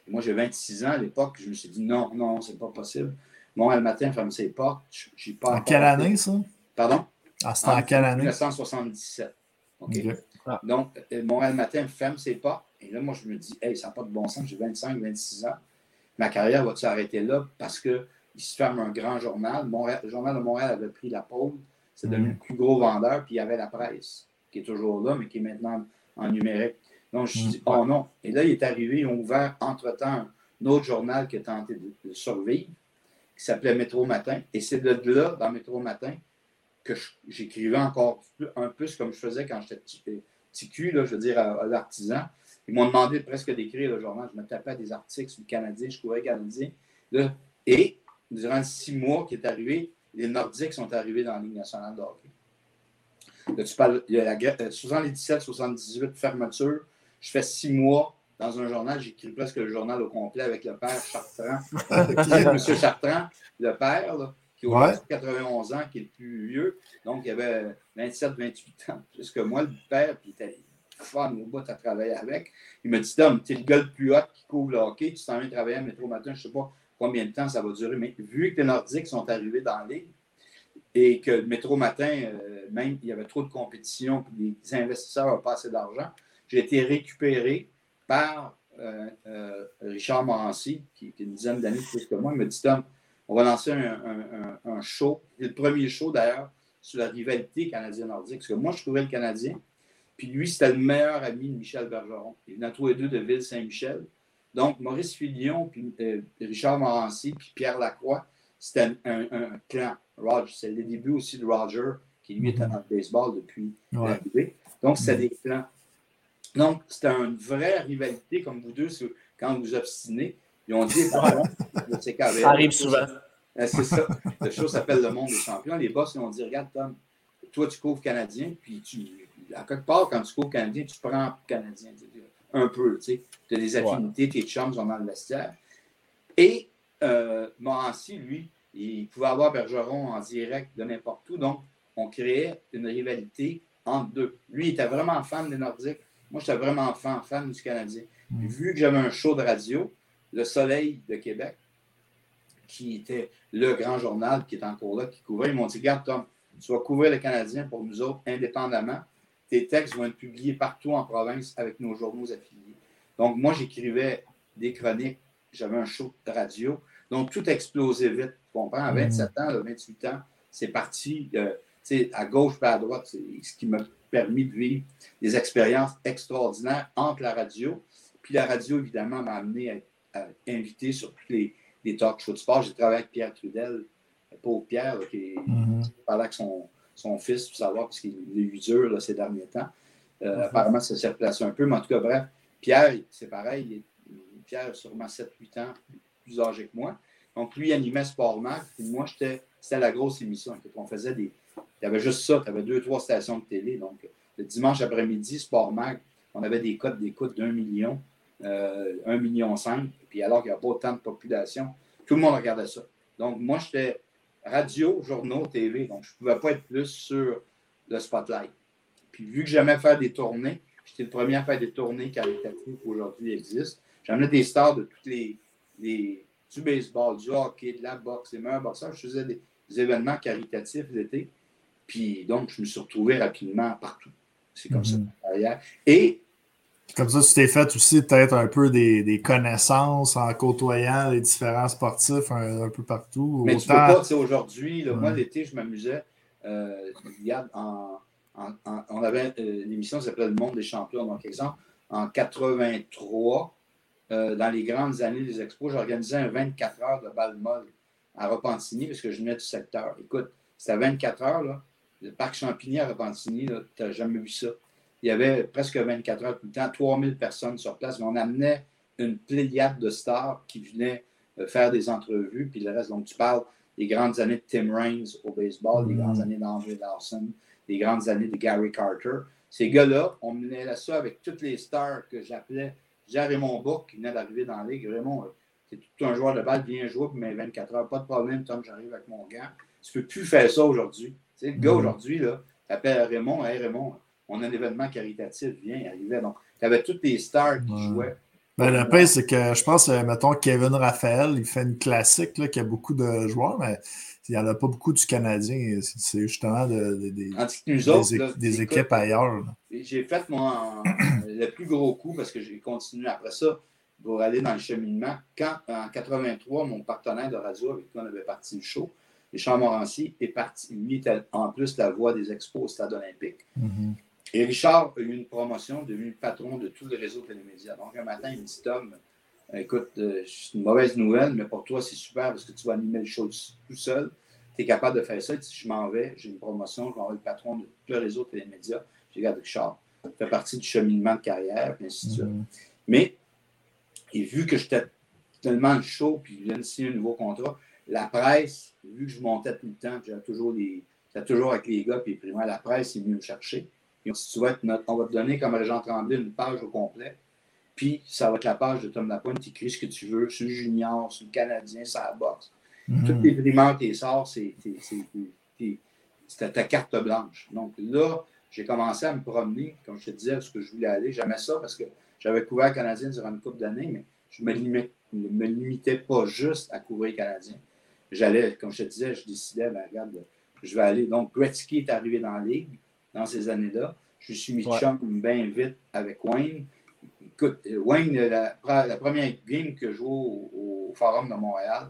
moi, j'ai 26 ans à l'époque. Je me suis dit non, non, c'est pas possible. Montréal Matin ferme ses portes. J'ai pas. En quelle année, ça? Pardon? Ah, c'était en, quelle année? 1977. OK. Ah. Donc, euh, Montréal Matin ferme ses pas. Et là, moi, je me dis, hey, ça n'a pas de bon sens, j'ai 25, 26 ans. Ma carrière va s'arrêter là? Parce qu'il se ferme un grand journal. le journal de Montréal avait pris la pôle. C'est devenu mm. le plus gros vendeur. Puis il y avait la presse, qui est toujours là, mais qui est maintenant en numérique. Donc, je me suis dit, oh non. Et là, il est arrivé, ils ont ouvert entre-temps un autre journal qui a tenté de, survivre, qui s'appelait Métro Matin. Et c'est de là, dans Métro Matin, que j'écrivais encore un peu comme je faisais quand j'étais petit, cul, là, je veux dire, à, l'artisan. Ils m'ont demandé presque d'écrire le journal. Je me tapais des articles sur le Canadien, je courais Canadien. Là, et durant six mois qui est arrivé, les Nordiques sont arrivés dans la Ligue nationale de hockey. Là, tu parles, il y a la 77-78 euh, fermeture. Je fais six mois dans un journal, j'écris presque le journal au complet avec le père Chartrand. M. Chartrand, le père, là, qui a 91 ans, qui est le plus vieux. Donc, il avait 27-28 ans, plus que moi, le père, puis il était fun au bout à travailler avec. Il m'a dit Tom, tu es le gars le plus hot qui couvre le hockey, tu t'en viens travailler à Métro Matin, je ne sais pas combien de temps ça va durer, mais vu que les Nordiques sont arrivés dans l'île et que le Métro Matin, euh, même, il y avait trop de compétition, puis les investisseurs n'avaient pas assez d'argent, j'ai été récupéré par euh, euh, Richard Morancy, qui, est une dizaine d'années plus que moi. Il m'a dit Tom, on va lancer un, show. le premier show, d'ailleurs, sur la rivalité canadienne-nordique. Parce que moi, je trouvais le Canadien. Puis lui, c'était le meilleur ami de Michel Bergeron. Il venait tous les deux de Ville-Saint-Michel. Donc, Maurice Filion, puis euh, Richard Morancy, puis Pierre Lacroix, c'était un, clan. Roger, c'est le début aussi de Roger, qui lui était dans le baseball depuis l'arrivée. Donc, c'était des clans. Donc, c'était une vraie rivalité, comme vous deux, quand vous obstinez. Ils ont dit, pardon, c'est Ça arrive souvent. Euh, c'est ça. Le show s'appelle Le Monde des champions. Les boss, ils ont dit, regarde, Tom, toi, tu couvres Canadien, puis tu, à quelque part, quand tu couvres Canadien, tu prends Canadien. Un peu, tu sais. Tu as des affinités, tes chums sont dans le vestiaire. Et euh, Morancy, lui, il pouvait avoir Bergeron en direct de n'importe où. Donc, on créait une rivalité entre deux. Lui, il était vraiment fan des Nordiques. Moi, j'étais vraiment fan, fan du Canadien. Mm. Vu que j'avais un show de radio, Le Soleil de Québec, qui était le grand journal qui est encore là, qui couvrait, ils m'ont dit Regarde, Tom, tu vas couvrir le Canadien pour nous autres indépendamment. Tes textes vont être publiés partout en province avec nos journaux affiliés. Donc, moi, j'écrivais des chroniques, j'avais un show de radio. Donc, tout explosait vite. Tu comprends? À 27 mm. ans, à 28 ans, c'est parti euh, à gauche et à droite. C'est ce qui m'a permis de vivre des expériences extraordinaires entre la radio. Puis la radio, évidemment, m'a amené à, inviter sur tous les, les talk shows de sport. J'ai travaillé avec Pierre Trudel, pauvre Pierre, qui mm parlait avec son, son, fils pour savoir, parce qu'il a eu dur ces derniers temps. Euh, mm-hmm. Apparemment, ça s'est replacé un peu, mais en tout cas, bref, Pierre, c'est pareil. Pierre a sûrement 7-8 ans plus âgé que moi. Donc, lui animait Sport Mac, puis moi, c'était la grosse émission. On faisait des, il y avait juste ça. Tu avais deux, trois stations de télé. Donc, le dimanche après-midi, Sport Mag, on avait des codes d'écoute d'un million, euh, un million cinq. Puis alors qu'il n'y a pas autant de population, tout le monde regardait ça. Donc, moi, j'étais radio, journaux, TV. Donc, je ne pouvais pas être plus sur le spotlight. Puis, vu que j'aimais faire des tournées, j'étais le premier à faire des tournées caritatives qui aujourd'hui existent. J'amenais des stars de toutes les, du baseball, du hockey, de la boxe, les meilleurs boxeurs. Je faisais des, des événements caritatifs l'été. Puis donc, je me suis retrouvé rapidement partout. C'est comme ça. Mhm. Et. Comme ça, tu t'es fait aussi peut-être un peu des, connaissances en côtoyant les différents sportifs un, peu partout. Mais tu peux pas, tu aujourd'hui, moi l'été, je m'amusais. Euh, en, on avait euh, une émission qui s'appelait Le Monde des champions. Donc, exemple, en 83, euh, dans les grandes années des expos, j'organisais un 24 heures de balle molle à Repentigny parce que je venais du secteur. Écoute, c'était 24 heures, là le parc Champigny à Repentigny, tu n'as jamais vu ça. Il y avait presque 24 heures tout le temps, 3000 personnes sur place, mais on amenait une pléiade de stars qui venaient euh, faire des entrevues, puis le reste. Donc, tu parles des grandes années de Tim Raines au baseball, des grandes mm. années d'André Lawson, des grandes années de Gary Carter. Ces gars-là, on menait ça avec toutes les stars que j'appelais. J'ai Raymond Bourque qui venait d'arriver dans la ligue. Raymond, c'est tout un joueur de balle, bien joué pour mes 24 heures. Pas de problème, Tom, j'arrive avec mon gant. Tu ne peux plus faire ça aujourd'hui le gars mm. aujourd'hui, là, t'appelles Raymond, hey Raymond, on a un événement caritatif, viens, arrivait. Donc, tu avais toutes les stars qui jouaient. Ben, le pire, c'est que je pense, euh, mettons, Kevin Raphaël, il fait une classique là, qui a beaucoup de joueurs, mais il n'y en a pas beaucoup du Canadien. C'est justement des, équipes ailleurs. J'ai fait mon, le plus gros coup parce que j'ai continué après ça pour aller dans le cheminement. Quand, en 83, mon partenaire de radio avec qui on avait parti le show, Richard Morancy est parti. Lui en plus la voix des expos au stade olympique. Mm-hmm. Et Richard a eu une promotion, devenu patron de tous les réseaux télémédias. Donc, un matin, il me dit Tom, écoute, euh, c'est une mauvaise nouvelle, mais pour toi, c'est super parce que tu vas animer le show tout seul. tu es capable de faire ça. Si je m'en vais, j'ai une promotion, je m'en vais le patron de tout le réseau de télémédias. Je regarde Richard. Ça fait partie du cheminement de carrière, et ainsi de suite. Mm-hmm. Mais, et vu que j'étais tellement chaud, puis je viens de signer un nouveau contrat, la presse, vu que je montais tout le temps, j'avais toujours des. J'étais toujours avec les gars, puis primaires, la presse est venue me chercher. Puis si tu veux on va te donner comme agent Tremblay une page au complet. Puis ça va être la page de Tom Lapointe, tu écris ce que tu veux sur le junior, sur le Canadien, sur la boxe. Mm-hmm. Toutes les primeurs, tes sorts, c'est ta carte blanche. Donc là, j'ai commencé à me promener, comme je te disais, ce que je voulais aller. J'aimais ça parce que j'avais couvert le Canadien durant une couple d'années, mais je ne me, me, limitais pas juste à couvrir le Canadien. J'allais, comme je te disais, je décidais, ben, regarde, je vais aller. Donc, Gretzky est arrivé dans la ligue dans ces années-là. Je suis mis chum bien vite avec Wayne. Écoute, Wayne, la, première game que je joue au, Forum de Montréal,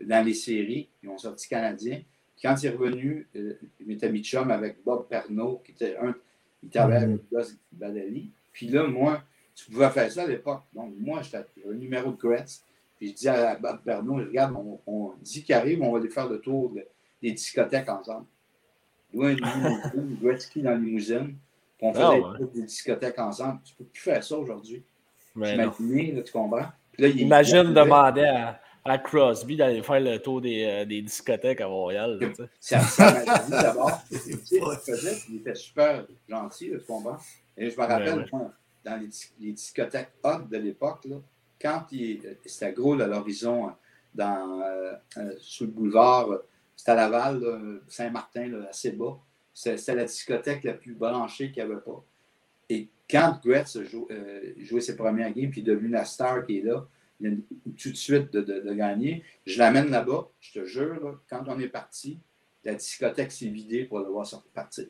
dans les séries, ils ont sorti Canadien. Quand il est revenu, euh, il m'était mis chum avec Bob Pernaud, qui était un. Il travaillait avec Gus Badali. Puis là, moi, tu pouvais faire ça à l'époque. Donc, moi, j'étais un numéro de Gretz. Puis je dis à Bob Pernaud, regarde, on, dit qu'il arrive, on va aller faire le tour des discothèques ensemble. Loin de Gretzky dans la limousine. On fait ah, des discothèques ensemble. Tu ne peux plus faire ça aujourd'hui. Ben tu comprends? Imagine demander à, à, Crosby d'aller faire le tour des, euh, des discothèques à Montréal. Ça, ça m'a dit d'abord. il était super gentil, tu comprends? Et je me rappelle, dans les, discothèques hot de l'époque, quand c'était gros à l'horizon, dans euh, euh, sous le boulevard c'était à Laval, Saint-Martin, assez bas. C'était la discothèque la plus branchée qu'il n'y avait pas. Et quand Gretz euh, jouait ses premières games, puis est devenu la star qui est là, il tout de suite de, gagner, je l'amène là-bas, je te jure, quand on est parti, la discothèque s'est vidée pour le voir sortir partir.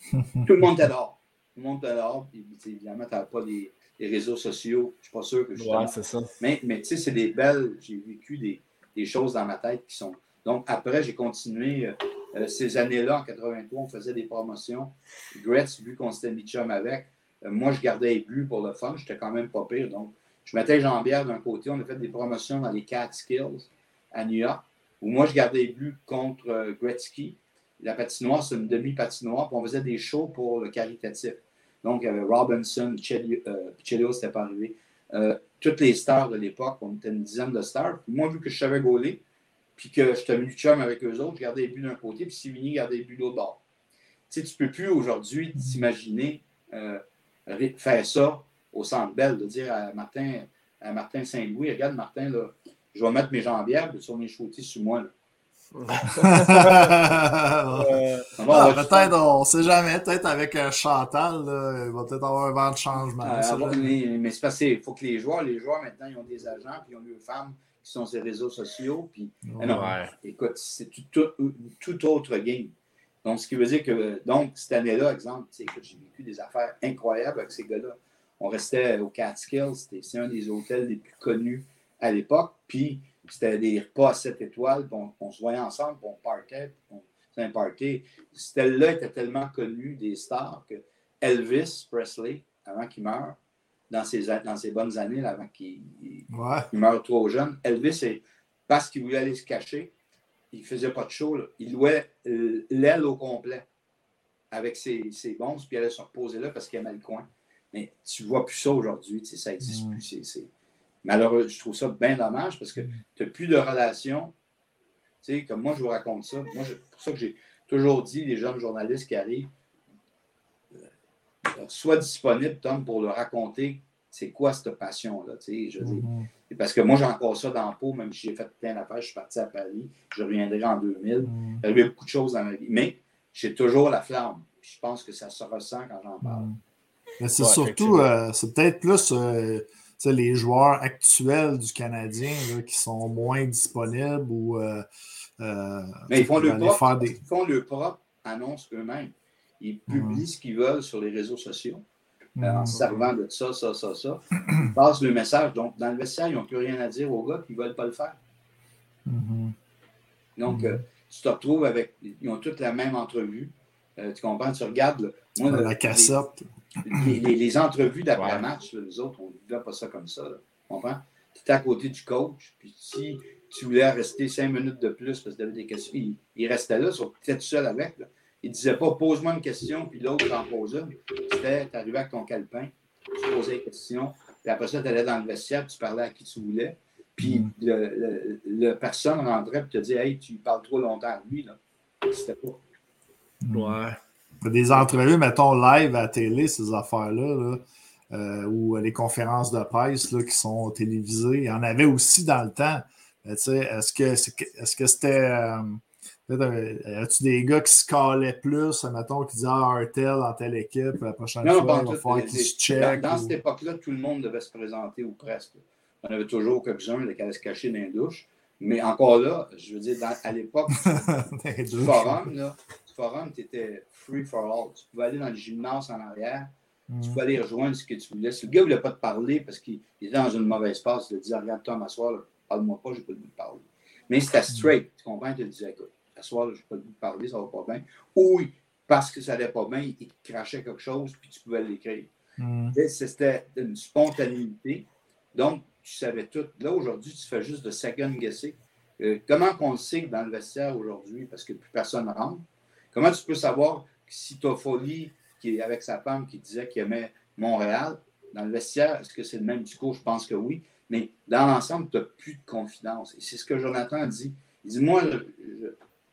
tout le monde est dehors. Tout le monde est dehors. Évidemment, tu n'as pas les, réseaux sociaux. Je ne suis pas sûr que je ouais, c'est ça. Mais, mais tu sais, c'est des belles. J'ai vécu des, des, choses dans ma tête qui sont donc, après, j'ai continué euh, euh, ces années-là. En 83, on faisait des promotions. Gretz, vu qu'on s'était mis chum avec, euh, moi, je gardais les buts pour le fun. J'étais quand même pas pire. Donc, je mettais Jean-Pierre d'un côté. On a fait des promotions dans les Skills à New York, où moi, je gardais les buts contre Gretzky. La patinoire, c'est une demi-patinoire. Puis on faisait des shows pour le caritatif. Donc, il y avait Robinson, Chelio, c'était pas arrivé. toutes les stars de l'époque, on était une dizaine de stars. moi, vu que je savais gauler, puis que j'étais venu chum avec eux autres, je gardais les buts d'un côté, puis Sivigny gardait les buts de l'autre bord. Tu sais, tu ne peux plus aujourd'hui t'imaginer euh, faire ça au centre belle, de dire à Martin, à Martin Saint-Louis, regarde Martin, là, je vais mettre mes jambières, puis sur mes chautis sur moi. Là. Ah, peut-être, on ne sait jamais, peut-être avec un Chantal, là, il va peut-être avoir un vent de changement. Euh, mais c'est parce qu'il faut que les joueurs, les joueurs maintenant, ils ont des agents, puis ils ont des femmes qui sont ces réseaux sociaux. Puis, écoute, c'est tout, autre game. Donc, ce qui veut dire que, donc, cette année-là, exemple, j'ai vécu des affaires incroyables avec ces gars-là. On restait au Catskills, c'était un des hôtels les plus connus à l'époque. Puis, c'était des repas à 7 étoiles, on, se voyait ensemble, on partait, on faisait un party. Ce là était tellement connu des stars que Elvis Presley, avant qu'il meure, dans ses, dans ses bonnes années, avant qu'il meure trop jeune. Elvis, parce qu'il voulait aller se cacher, il ne faisait pas de show. Il louait euh, l'aile au complet avec ses, ses bons, puis il allait se reposer là parce qu'il aimait le coin. Mais tu ne vois plus ça aujourd'hui, ça n'existe mm. plus. C'est, Malheureux, je trouve ça bien dommage parce que mm. tu n'as plus de relation. Tu sais, comme moi, je vous raconte ça. Moi, c'est pour ça que j'ai toujours dit, les jeunes journalistes qui arrivent, sois disponible, Tom, pour leur raconter c'est quoi cette passion-là. Je mm-hmm. Parce que moi, j'ai encore ça dans le pot, même si j'ai fait plein d'affaires, je suis parti à Paris, je reviendrai en 2000. Mm-hmm. Il y avait beaucoup de choses dans ma vie. Mais j'ai toujours la flamme. Je pense que ça se ressent quand j'en parle. Mm-hmm. c'est surtout, euh, c'est peut-être plus euh, les joueurs actuels du Canadien qui sont moins disponibles ou. Euh, Mais ils font, le propre, des... ils font le propre annonce eux-mêmes. Ils publient ce qu'ils veulent sur les réseaux sociaux euh, en se servant de ça, ça, ça, ça. Ils passent le message. Donc, dans le vestiaire, ils n'ont plus rien à dire aux gars qui ne veulent pas le faire. Mm-hmm. Donc, euh, tu te retrouves avec. Ils ont toutes la même entrevue. Euh, tu comprends? Tu regardes. moi, la cassette. Les, entrevues d'après-match, les autres, on ne vivait pas ça comme ça. Tu comprends? Tu es à côté du coach, puis si tu voulais rester cinq minutes de plus parce que tu avais des questions. Il, restait là, tu étais seul avec. Là. Il ne disait pas pose-moi une question, puis l'autre en pose une. C'était tu arrivais avec ton calepin, tu posais une question, puis après ça, tu allais dans le vestiaire, tu parlais à qui tu voulais. Puis mm. le, le, personne rentrait et te dit Hey, tu parles trop longtemps à lui. Là. C'était pas. Ouais. Des entrevues, mettons, live à la télé, ces affaires-là, euh, ou les conférences de presse là, qui sont télévisées. Il y en avait aussi dans le temps. Est-ce que est-ce que c'était. Euh, As-tu des gars qui se calaient plus, mettons, qui disaient Ah, un tel dans telle équipe, la prochaine fois, il va falloir qu'ils se checkent. Dans, cette époque-là, tout le monde devait se présenter ou presque. On avait toujours quelques-uns qui allaient se cacher dans les douches. Mais encore là, je veux dire, à l'époque du forum, là, du forum, tu étais free for all. Tu pouvais aller dans le gymnase en arrière, tu mm. pouvais aller rejoindre ce que tu voulais. Si le gars ne voulait pas te parler parce qu'il était dans une mauvaise passe, il te disait Regarde-toi, m'asseoir, parle-moi pas, j'ai pas le goût de parler. Mais c'était straight. Tu comprends? Il te disait Écoute, asseoir, j'ai pas le goût de parler, ça va pas bien. Ou parce que ça allait pas bien, il te crachait quelque chose, puis tu pouvais l'écrire. Mm. C'était une spontanéité. Donc, tu savais tout. Là, aujourd'hui, tu fais juste de second guesser. Euh, comment on le sait dans le vestiaire aujourd'hui, parce que plus personne ne rentre? Comment tu peux savoir si Toffoli, qui est avec sa femme, qui disait qu'il aimait Montréal, dans le vestiaire, est-ce que c'est le même discours? Je pense que oui. Mais dans l'ensemble, tu n'as plus de confidence. Et c'est ce que Jonathan dit. Il dit Moi,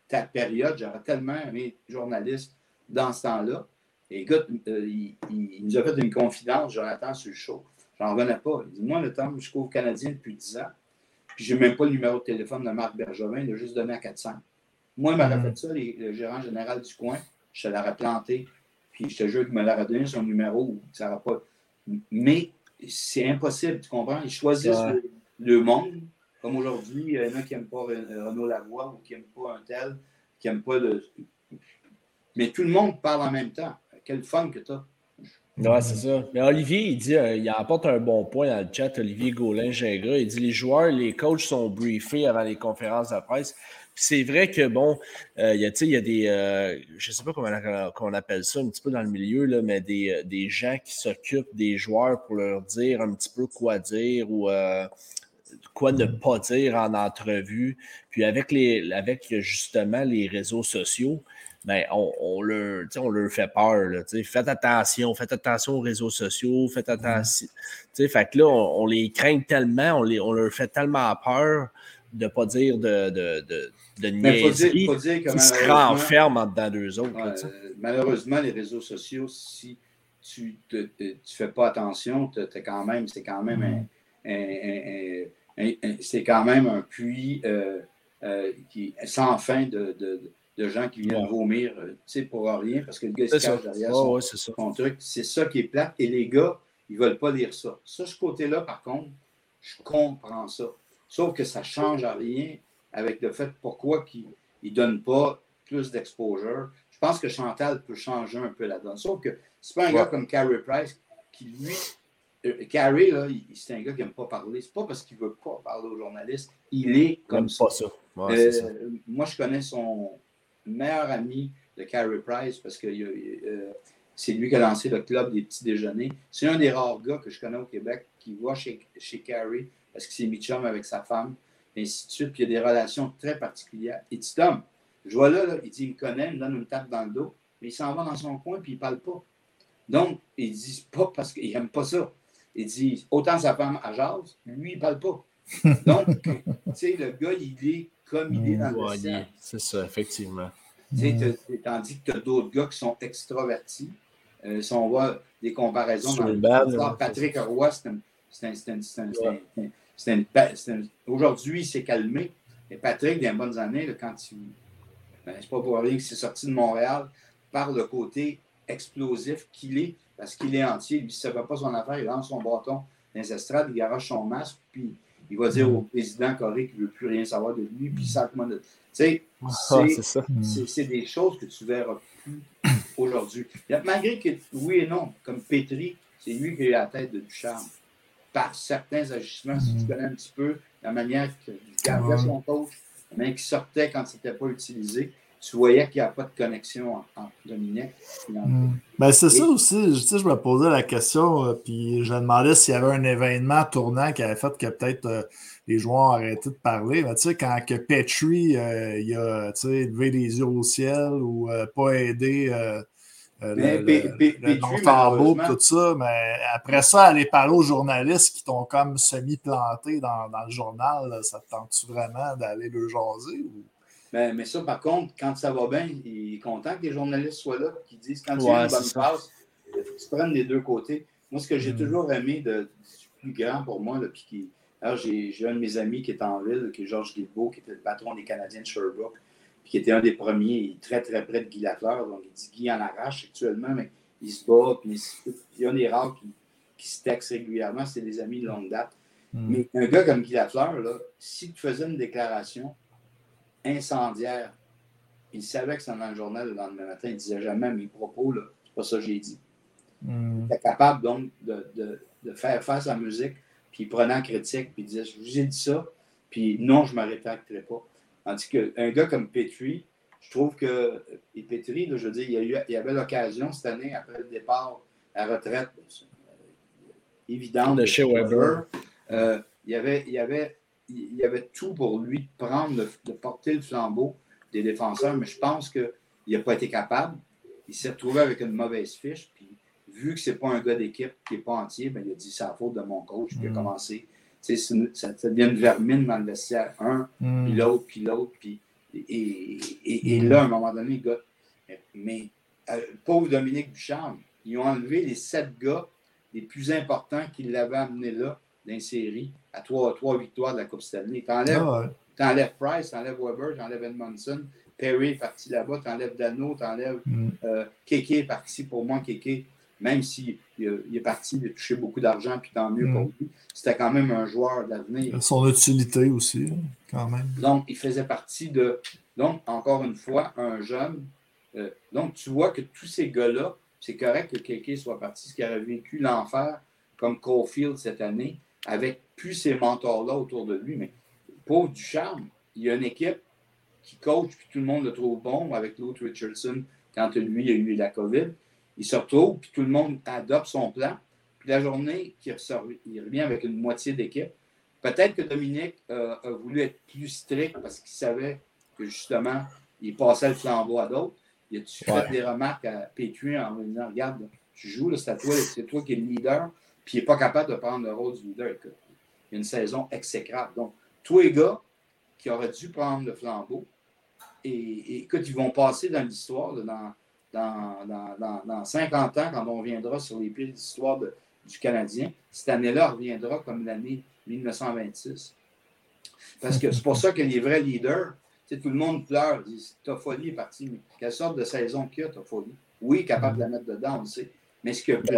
ta période, j'aurais tellement aimé journaliste dans ce temps-là. Et écoute, euh, il, nous a fait une confidence, Jonathan, sur le show. J'en revenais pas. Il dit Moi, le temps, je couvre Canadien depuis 10 ans. Puis, je n'ai même pas le numéro de téléphone de Marc Bergevin. Il a juste donné à 400. Moi, il m'aurait mm. fait ça, le gérant général du coin. Je te l'aurais planté. Puis, je te jure qu'il me l'aurait donné son numéro. Ça pas... Mais c'est impossible, tu comprends? Ils choisissent le, monde. Comme aujourd'hui, il y en a qui n'aiment pas Renaud Lavoie ou qui n'aiment pas un tel, qui n'aiment pas le. Mais tout le monde parle en même temps. Quel fun que tu as. Ouais, c'est ça. Mais Olivier, il dit, euh, il apporte un bon point dans le chat, Olivier Gaulin-Gingras. Il dit les joueurs, les coachs sont briefés avant les conférences de presse. c'est vrai que, bon, euh, il, y a, des, euh, je ne sais pas comment on, appelle ça un petit peu dans le milieu, là, mais des, des gens qui s'occupent des joueurs pour leur dire un petit peu quoi dire ou quoi ne pas dire en entrevue. Puis avec, les, avec justement les réseaux sociaux, ben, on, on, leur, on leur fait peur. Là, faites attention, faites attention aux réseaux sociaux, faites attention. Fait que là, on, les craint tellement, on, les, on leur fait tellement peur de ne pas dire de, de, de, de niaiserie. Faut dire, faut dire se renferment en dedans d'eux autres. Malheureusement, les réseaux sociaux, si tu ne fais pas attention, quand même, c'est quand même un, c'est quand même un puits euh, euh, qui, sans fin de, de gens qui viennent vomir euh, pour rien parce que le gars se cache derrière son, truc. C'est ça qui est plat. Et les gars, ils ne veulent pas lire ça. Ça, ce côté-là, par contre, je comprends ça. Sauf que ça ne change à rien avec le fait pourquoi ils ne donnent pas plus d'exposure. Je pense que Chantal peut changer un peu la donne. Sauf que c'est pas un gars comme Carey Price qui, lui, euh, Carey, là, c'est un gars qui n'aime pas parler. C'est pas parce qu'il ne veut pas parler aux journalistes. Il est comme ça. ça. Euh, moi, je connais son, meilleur ami de Carey Price parce que euh, c'est lui qui a lancé le club des petits déjeuners. C'est un des rares gars que je connais au Québec qui va chez, chez Carey parce que c'est mi avec sa femme, et ainsi de suite. Puis il y a des relations très particulières. Et dit Tom, je vois là, il dit il me connaît, il me donne une tape dans le dos, mais il s'en va dans son coin puis il ne parle pas. Donc, il dit pas parce qu'il n'aime pas ça. Il dit autant sa femme à jase, lui, il ne parle pas. Donc, tu sais, le gars, il est comme il est dans le C'est ça, effectivement. Tandis que tu as d'autres gars qui sont extravertis. Euh, si on voit des comparaisons dans le Patrick Roy, c'est un. Aujourd'hui, il s'est calmé. Et Patrick, dans les bonnes années, quand il. Ben, c'est pas pour rien qu'il s'est sorti de Montréal par le côté explosif qu'il est, parce qu'il est entier. Lui, s'il ne fait pas son affaire, il lance son bâton dans les estrades, il garage son masque, puis il va dire au président Corée qu'il ne veut plus rien savoir de lui, puis ça. Tu sais, c'est des choses que tu ne verras plus aujourd'hui. Malgré que, oui et non, comme Petri, c'est lui qui a la tête de Ducharme. Par certains agissements, si tu mm. connais un petit peu la manière qu'il gardait son coach, la manière qu'il sortait quand ce n'était pas utilisé. Tu voyais qu'il n'y a pas de connexion entre Dominique hmm. ben, C'est ça aussi. Je, je me posais la question, euh, puis je me demandais s'il y avait un événement tournant qui avait fait que peut-être euh, les joueurs ont arrêté de parler. Mais, quand que Petrie euh, il a levé les yeux au ciel ou pas aidé. le, le, tout ça, mais après ça, aller parler aux journalistes qui t'ont comme semi-planté dans, dans, le journal, ça te tente-tu vraiment d'aller le jaser? Ou... Mais, mais, ça, par contre, quand ça va bien, il est content que les journalistes soient là qui disent quand tu as une bonne passe, il faut que tu prennes les deux côtés. Moi, ce que j'ai mm. toujours aimé de, du plus grand pour moi, là, puis qui, alors j'ai un de mes amis qui est en ville, qui est Georges Guilbeault, qui était le patron des Canadiens de Sherbrooke, puis qui était un des premiers, très très près de Guy Lafleur. Donc, il dit Guy en arrache actuellement, mais il se bat, puis il, y a des rares qui, qui se textent régulièrement, c'est des amis de longue date. Mm. Mais un gars comme Guy Lafleur, là, si tu faisais une déclaration, incendiaire. Il savait que c'était dans le journal le lendemain matin. Il ne disait jamais mes propos, là, c'est pas ça que j'ai dit. Hmm. Il était capable donc de, faire face à la musique, puis il prenait en critique, puis il disait Je vous ai dit ça, puis non, je ne me rétracterai pas. Tandis qu'un gars comme Petrie, je trouve que et Petrie, je veux dire, il, y, a eu, il y avait l'occasion cette année, après le départ à la retraite, euh, évident de chez Weber. Euh, il, y avait, il y avait il y avait tout pour lui de prendre, de, porter le flambeau des défenseurs, mais je pense qu'il n'a pas été capable. Il s'est retrouvé avec une mauvaise fiche, puis vu que ce n'est pas un gars d'équipe qui n'est pas entier, ben, il a dit c'est la faute de mon coach, puis il a mm. commencé. Ça, ça devient une vermine dans le vestiaire. Un, mm. puis l'autre, puis l'autre, puis. Et, et, là, à un moment donné, gars. Mais, euh, pauvre Dominique Ducharme, ils ont enlevé les sept gars les plus importants qui l'avaient amené là, dans série à trois, trois victoires de la Coupe Stanley. Tu enlèves, ah Price, tu enlèves Weber, tu enlèves Edmondson, Perry est parti là-bas, tu enlèves Dano, tu enlèves mm. euh, Keke est parti. Pour moi, Keke, même s'il il est parti, il a touché beaucoup d'argent, puis tant mieux pour mm. lui, c'était quand même un joueur d'avenir. Son utilité aussi, quand même. Donc, il faisait partie de. Donc, encore une fois, un jeune. Euh, donc, tu vois que tous ces gars-là, c'est correct que Keke soit parti, ce qui aurait vécu l'enfer, comme Caulfield cette année avec plus ces mentors-là autour de lui. Mais pauvre du charme, il y a une équipe qui coach, puis tout le monde le trouve bon, avec l'autre Richardson, quand lui a eu la COVID. Il se retrouve, puis tout le monde adopte son plan. Puis la journée il revient avec une moitié d'équipe. Peut-être que Dominique euh, a voulu être plus strict parce qu'il savait que justement, il passait le flambeau à d'autres. Il a-tu fait des remarques à Pétuin en lui disant Regarde, tu joues, c'est toi, c'est toi qui es le leader puis il n'est pas capable de prendre le rôle du leader. A une saison exécrable. Donc, tous les gars qui auraient dû prendre le flambeau, et, écoute, ils vont passer dans l'histoire, dans, dans, dans, 50 ans, quand on reviendra sur les pieds d'histoire du Canadien, cette année-là reviendra comme l'année 1926. Parce que c'est pour ça que les vrais leaders, tout le monde pleure, dit Toffoli est parti, mais quelle sorte de saison qu'il y a, Toffoli Oui, capable de la mettre dedans, on le sait. Mais ce qu'il a pris,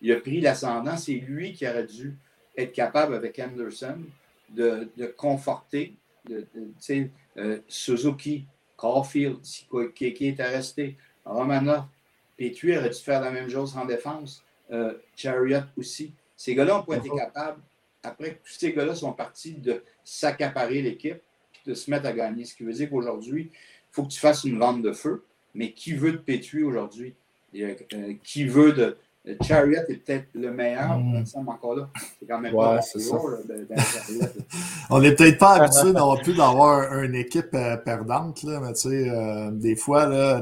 il a pris l'ascendant. C'est lui qui aurait dû être capable, avec Anderson, de, conforter de, euh, Suzuki, Caulfield, si Keke était resté, Romanoff, Pétuy aurait dû faire la même chose en défense, euh, Chariot aussi. Ces gars-là n'ont pas été capables, après que tous ces gars-là sont partis, de s'accaparer l'équipe et de se mettre à gagner. Ce qui veut dire qu'aujourd'hui, il faut que tu fasses une vente de feu. Mais qui veut de Pétuy aujourd'hui? Euh, qui veut de, le Chariot est peut-être le meilleur, mm. encore là. C'est quand même pas On n'est peut-être pas habitué non plus d'avoir une équipe euh, perdante, là, mais tu sais, euh, des fois, là,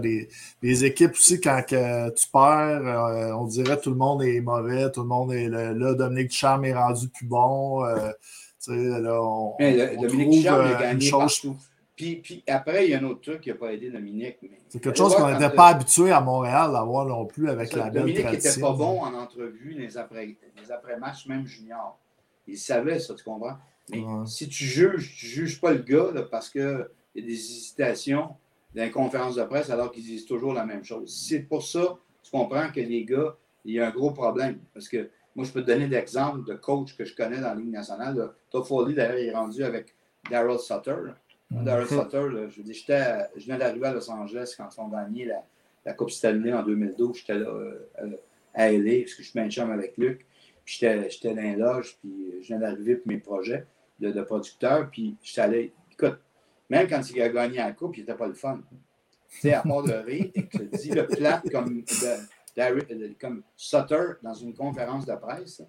les, équipes aussi, quand que tu perds, euh, on dirait que tout le monde est mauvais, tout le monde est là, Dominique Ducharme est rendu plus bon. tu sais, là, on, Dominique Ducharme a gagné partout. Puis, puis, après, il y a un autre truc qui n'a pas aidé Dominique. C'est quelque chose qu'on n'était pas habitué à Montréal d'avoir non plus avec la belle Dominique n'était pas bon en entrevue les après-matchs, après même junior. Il savait ça, tu comprends? Mais si tu juges, tu ne juges pas le gars parce qu'il y a des hésitations dans les conférences de presse alors qu'ils disent toujours la même chose. C'est pour ça, tu comprends que les gars, il y a un gros problème. Parce que moi, je peux te donner des exemples de coachs que je connais dans la Ligue nationale. Toffoli, d'ailleurs, il est rendu avec Daryl Sutter. Darren Sutter, je, dis, je viens d'arriver à Los Angeles quand ils ont gagné la, Coupe Stanley en 2012. J'étais là euh, à LA parce que je suis bien chum avec Luc. Puis j'étais dans les loges, puis je viens d'arriver pour mes projets de, de producteur. Puis j'étais allé. Écoute, même quand il a gagné la Coupe, il n'était pas le fun. tu sais, à part de rire, et que dit le plat comme, comme Sutter dans une conférence de presse.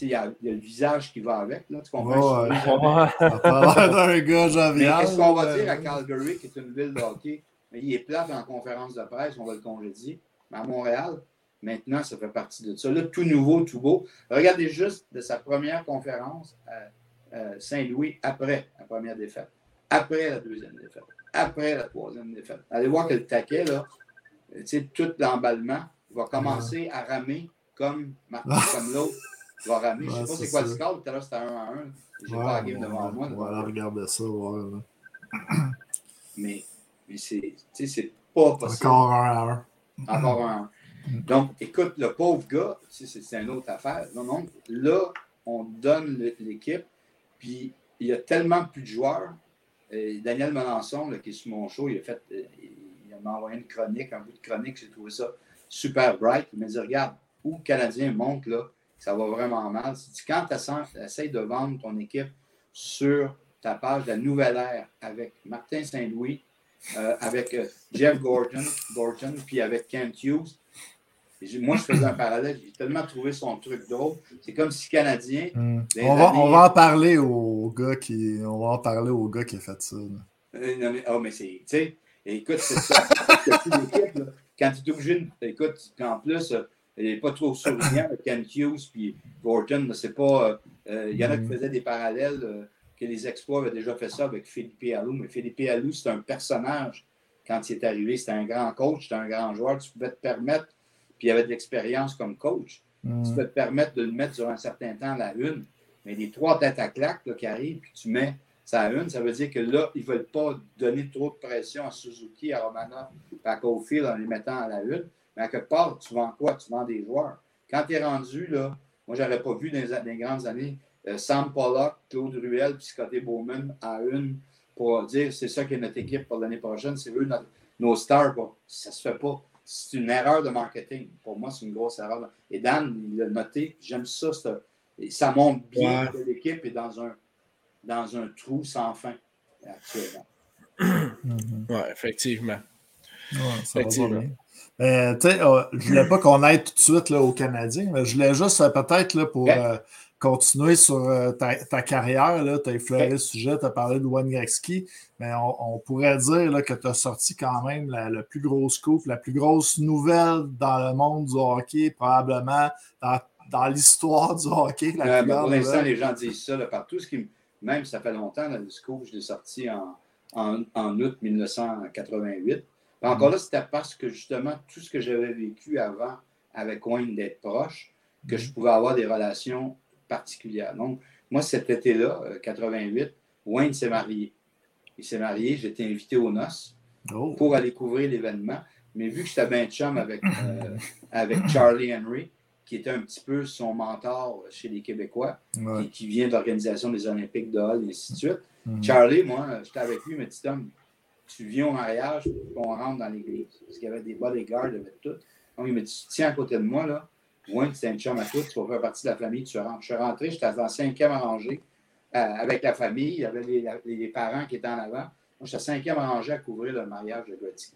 Il y, a, il y, a le visage qui va avec, là, tu comprends? Ouais, d'un gars jovial. Qu'est-ce qu'on va dire à Calgary, qui est une ville de hockey? Mais il est plat en conférence de presse, on va le congédier. Mais à Montréal, maintenant, ça fait partie de ça. Là, tout nouveau, tout beau. Regardez juste de sa première conférence à Saint-Louis après la première défaite, après la deuxième défaite, après la troisième défaite. Allez voir que le taquet, là, tu sais, tout l'emballement va commencer à ramer comme, comme l'autre va ramer. Je ne sais pas c'est quoi le score, tout à l'heure c'était 1 à 1. J'ai pas la game devant moi. Voilà, regardez ça, voilà. Mais, mais c'est pas possible. Encore 1 à 1. Encore 1 à 1. Donc, écoute, le pauvre gars, c'est une autre affaire. Non, non, là, on donne l'équipe, puis il y a tellement plus de joueurs. Et Daniel Melançon, qui est sur mon show, il a fait, euh, il m'a envoyé une chronique, un bout de chronique, j'ai trouvé ça super bright. Il m'a dit, regarde, où le Canadien monte, là, ça va vraiment mal. Quand tu essaies de vendre ton équipe sur ta page de la nouvelle ère avec Martin Saint-Louis, euh, avec euh, Jeff Gordon, Gordon, puis avec Kent Hughes, moi, je faisais un parallèle. J'ai tellement trouvé son truc drôle. C'est comme si Canadien. Hmm. On, va, on, va, en parler au gars qui. On va en parler au gars qui a fait ça. Euh, non, mais, oh, mais c'est. Tu sais, écoute, c'est ça. quand tu es obligé. Écoute, en plus, n'est pas trop souriant, Ken Hughes puis Gordon. C'est pas. Euh, il y en a qui hmm. faisaient des parallèles, que les exploits avaient déjà fait ça avec Philippe Allou. Mais Philippe Allou, c'est un personnage quand il est arrivé. C'était un grand coach, c'était un grand joueur. Tu pouvais te permettre puis il avait de l'expérience comme coach, mm. tu peux te permettre de le mettre sur un certain temps à la une. Mais les trois têtes à claque qui arrivent, puis tu mets ça à une, ça veut dire que là, ils ne veulent pas donner trop de pression à Suzuki, à Romana, à Cofield en les mettant à la une. Mais à quelque part, tu vends quoi? Tu vends des joueurs. Quand tu es rendu, là, moi, je n'aurais pas vu dans les, grandes années euh, Sam Pollock, Claude Ruel, puis Scotty Bowman à une pour dire c'est ça qui est notre équipe pour l'année prochaine, c'est eux nos stars. Ça ne se fait pas c'est une erreur de marketing. Pour moi, c'est une grosse erreur. Et Dan, il l'a noté. J'aime ça. Ça montre bien que l'équipe est dans un, dans un trou sans fin actuellement. Oui, effectivement. Ouais, ça effectivement. Va bien. Euh, je ne voulais pas qu'on aille tout de suite là, aux Canadiens, mais je voulais juste euh, peut-être pour euh, continuer sur ta, carrière, tu as effleuré le sujet, tu as parlé de Wayne Gretzky, mais on, pourrait dire là, que tu as sorti quand même la, plus grosse coupe, la plus grosse nouvelle dans le monde du hockey, probablement dans, l'histoire du hockey. La pour l'instant, les gens disent ça partout. Ce qui, même ça fait longtemps, le scoop, je l'ai sorti en, en, août 1988. Encore là, c'était parce que justement, tout ce que j'avais vécu avant avec Wayne d'être proche, que je pouvais avoir des relations particulière. Donc, moi, cet été-là, 88, euh, Wayne s'est marié. Il s'est marié, j'étais invité aux noces oh. pour aller couvrir l'événement. Mais vu que j'étais bien chum avec, euh, avec Charlie Henry, qui était un petit peu son mentor chez les Québécois, et qui vient de l'organisation des Olympiques de Hall, et ainsi de suite. Mm. Charlie, moi, j'étais avec lui, il m'a dit Tom, tu viens au mariage, on rentre dans l'église. Parce qu'il y avait des bodyguards, il y avait tout. Donc, il m'a dit Tiens à côté de moi, là, moi, c'est un chum à tout, tu vas faire partie de la famille, tu rentres. Je suis rentré, j'étais dans cinquième rangée euh, avec la famille, il y avait les, parents qui étaient en avant. Moi, j'étais cinquième rangée à couvrir le mariage de Gretzky.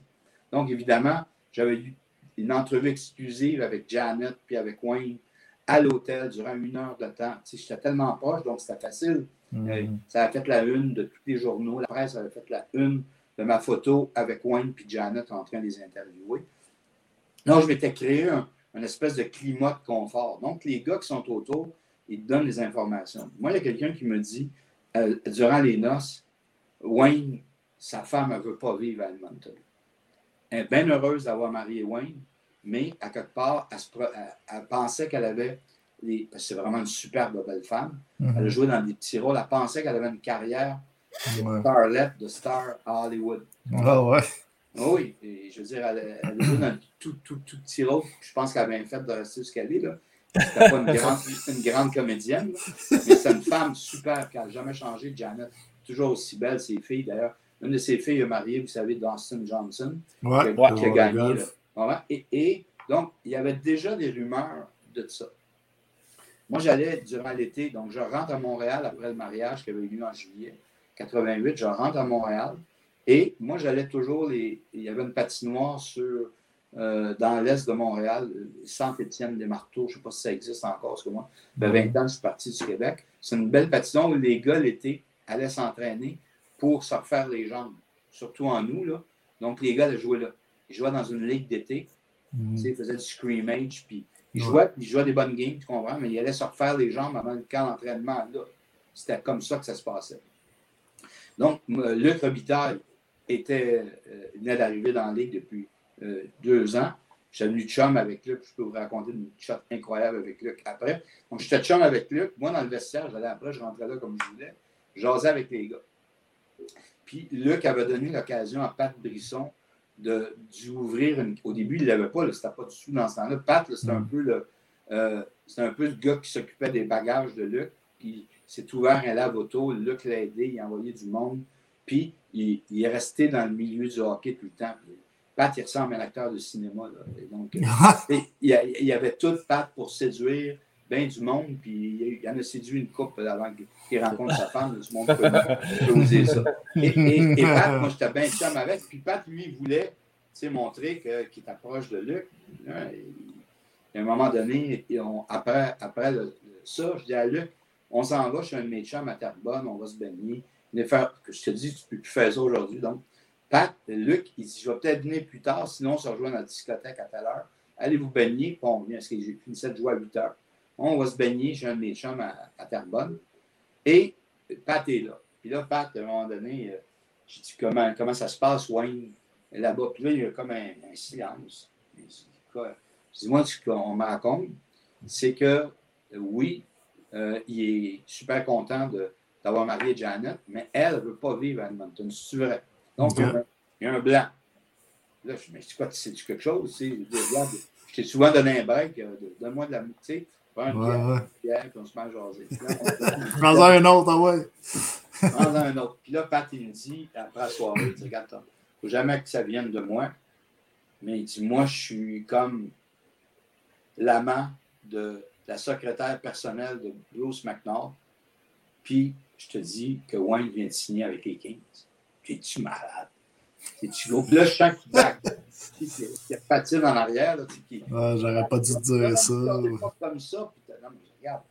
Donc, évidemment, j'avais eu une entrevue exclusive avec Janet puis avec Wayne à l'hôtel durant une heure de temps. Tu sais, j'étais tellement proche, donc c'était facile. Euh, ça a fait la une de tous les journaux. La presse avait fait la une de ma photo avec Wayne puis Janet en train de les interviewer. Donc, je m'étais créé un, une espèce de climat de confort. Donc, les gars qui sont autour, ils donnent les informations. Moi, il y a quelqu'un qui me dit, euh, durant les noces, Wayne, sa femme, ne veut pas vivre à Edmonton. Elle est bien heureuse d'avoir marié Wayne, mais à quelque part, elle, pensait qu'elle avait, les, parce que c'est vraiment une superbe belle femme, mm-hmm. elle a joué dans des petits rôles, elle pensait qu'elle avait une carrière starlet, de star Hollywood. Ah ouais. Oui, et je veux dire, elle, elle est dans tout, tout, tout petit rôle. Je pense qu'elle a bien fait de rester ce qu'elle est. Là. C'était pas une grande, une grande comédienne, mais c'est une femme super qui n'a jamais changé, Janet. Toujours aussi belle, ses filles. D'ailleurs, une de ses filles est mariée, vous savez, Dustin Johnson, ouais, qui, a, qui a gagné. Là. Et, et, donc, il y avait déjà des rumeurs de ça. Moi, j'allais durant l'été, donc je rentre à Montréal après le mariage qui avait eu lieu en juillet 88. Je rentre à Montréal Et moi, j'allais toujours les. Il y avait une patinoire sur, euh, dans l'est de Montréal, Saint-Étienne-des-Marteaux. Je ne sais pas si ça existe encore, parce que moi, y a 20 ans, je suis parti du Québec. C'est une belle patinoire où les gars, l'été, allaient s'entraîner pour se refaire les jambes, surtout en nous. Là. Donc, les gars allaient jouer là. Ils jouaient dans une ligue d'été. Mhm. Ils faisaient du scrimmage, puis ils, jouaient, ils jouaient des bonnes games, tu comprends, mais ils allaient se refaire les jambes avant le camp d'entraînement là. C'était comme ça que ça se passait. Donc, Luc Robitaille était, euh, venait d'arriver dans la ligue depuis euh, deux ans. J'étais venu chum avec Luc. Je peux vous raconter une shot incroyable avec Luc après. Donc, j'étais chum avec Luc. Moi, dans le vestiaire, j'allais après, je rentrais là comme je voulais. J'osais avec les gars. Puis, Luc avait donné l'occasion à Pat Brisson d'ouvrir une. Au début, il ne l'avait pas, c'était pas du tout dans ce temps-là. Pat, c'était un mm. peu le. Euh, un peu le gars qui s'occupait des bagages de Luc. Puis s'est ouvert un lave-auto. Luc l'a aidé, il a envoyé du monde. Puis il, est resté dans le milieu du hockey tout le temps. Pat, il ressemble à un acteur de cinéma. donc, il, y avait tout Pat pour séduire bien du monde. Puis il, en a séduit une couple avant qu'il rencontre sa femme. Du monde peut oser ça. Et, Pat, moi, j'étais bien chum avec. Puis Pat, lui, voulait montrer qu'il est proche de Luc. à un moment donné, après, après ça, je dis à Luc, on s'en va chez un de chums à Terrebonne, on va se baigner. Faire, je te dis, tu ne peux plus faire ça aujourd'hui. Donc, Pat, Luc, il dit Je vais peut-être venir plus tard, sinon on se rejoint dans la discothèque à telle heure. Allez vous baigner, puis on revient, parce que j'ai fini cette joie à 8 heures. On va se baigner chez un de chums à, Terrebonne. Et Pat est là. Puis là, Pat, à un moment donné, euh, j'ai dit comment, comment ça se passe, Wayne, là-bas? Puis là, il y a comme un, silence. Je dis Moi, ce qu'on me raconte, c'est que oui, euh, il est super content d'avoir marié Janet, mais elle ne veut pas vivre à Edmonton. C'est vrai? Donc, il y a un blanc. Là, je me dis, quoi, c'est-tu quelque chose? Je t'ai souvent donné un break. Euh, donne-moi de la. Un ouais, pierre, puis on se met à jaser. Prends-en un autre, ah ouais. Prends-en un autre. Puis là, Pat, il me dit, après la soirée, il dit, regarde, il ne faut jamais que ça vienne de moi. Mais il dit, moi, je suis comme l'amant de la secrétaire personnelle de Bruce McNall. Puis, je te dis que Wayne vient de signer avec les Kings. Es-tu malade? Es-tu Puis là, je sens qu'il back. patine en arrière. Là, ah, J'aurais pas dû dire ça. Pas comme ça. Puis, non, mais regarde,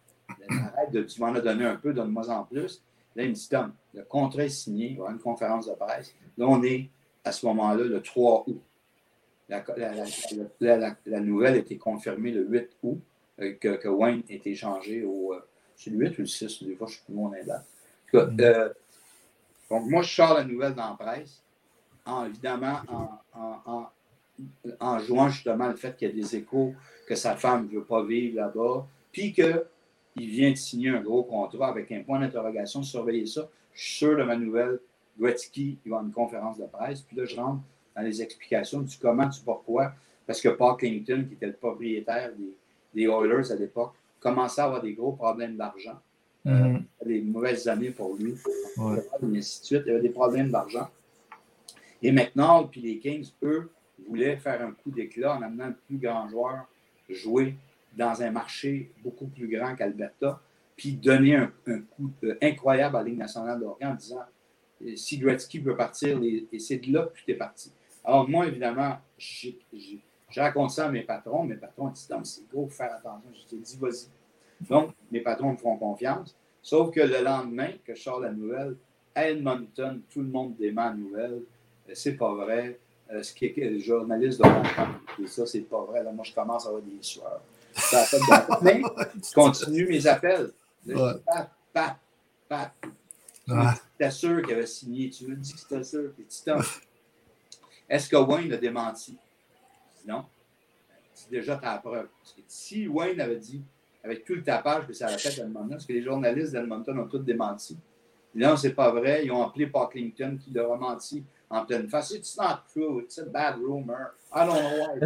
arrête de, tu m'en as donné un peu, donne-moi en plus. Là, il me dit, Tom, le contrat est signé, il y aura une conférence de presse. Là, on est à ce moment-là le 3 août. La, la, la, nouvelle a été confirmée le 8 août. Euh, que, Wayne ait échangé au. Euh, c'est le 8 ou le 6, des fois, je suis plus mon date. Mm. Euh, donc, moi, je sors la nouvelle dans la presse, en, évidemment, en, en, jouant justement le fait qu'il y a des échos, que sa femme ne veut pas vivre là-bas, puis qu'il vient de signer un gros contrat avec un point d'interrogation, surveiller ça. Je suis sûr de ma nouvelle, Gretzky, il va avoir une conférence de presse, puis là, je rentre dans les explications du comment, du pourquoi, parce que Paul Clinton, qui était le propriétaire des, des Oilers à l'époque, commençait à avoir des gros problèmes d'argent. Mhm. Des mauvaises années pour lui. Et ainsi de suite. Il y avait des problèmes d'argent. Et maintenant, puis les Kings, eux, voulaient faire un coup d'éclat en amenant le plus grand joueur jouer dans un marché beaucoup plus grand qu'Alberta, puis donner un, coup incroyable à la Ligue nationale de en disant si Gretzky veut partir, et c'est de là que tu es parti. Alors, moi, évidemment, j'ai je raconte ça à mes patrons. Mes patrons disent Non, c'est gros, faire attention. Je te dis Vas-y. Donc, mes patrons me font confiance. Sauf que le lendemain que je sors la nouvelle, à Edmonton, tout le monde dément la nouvelle. Euh, c'est pas vrai. Euh, ce qui est le journaliste de ça, c'est pas vrai. Là, moi, je commence à avoir des sueurs. Mais je continue mes appels. Là, je dis, Pat, Pat, Pat. Tu es sûr qu'il avait signé? Tu me dis que c'était sûr. Est-ce que Wayne l'a démenti? Non? C'est déjà ta preuve. si Wayne avait dit, avec tout le tapage que ça a fait d'Edmonton, parce que les journalistes d'Edmonton ont tous démenti. Non, c'est pas vrai. Ils ont appelé Clinton qui leur a menti en pleine face. It's not true. It's a bad rumor. I don't know why.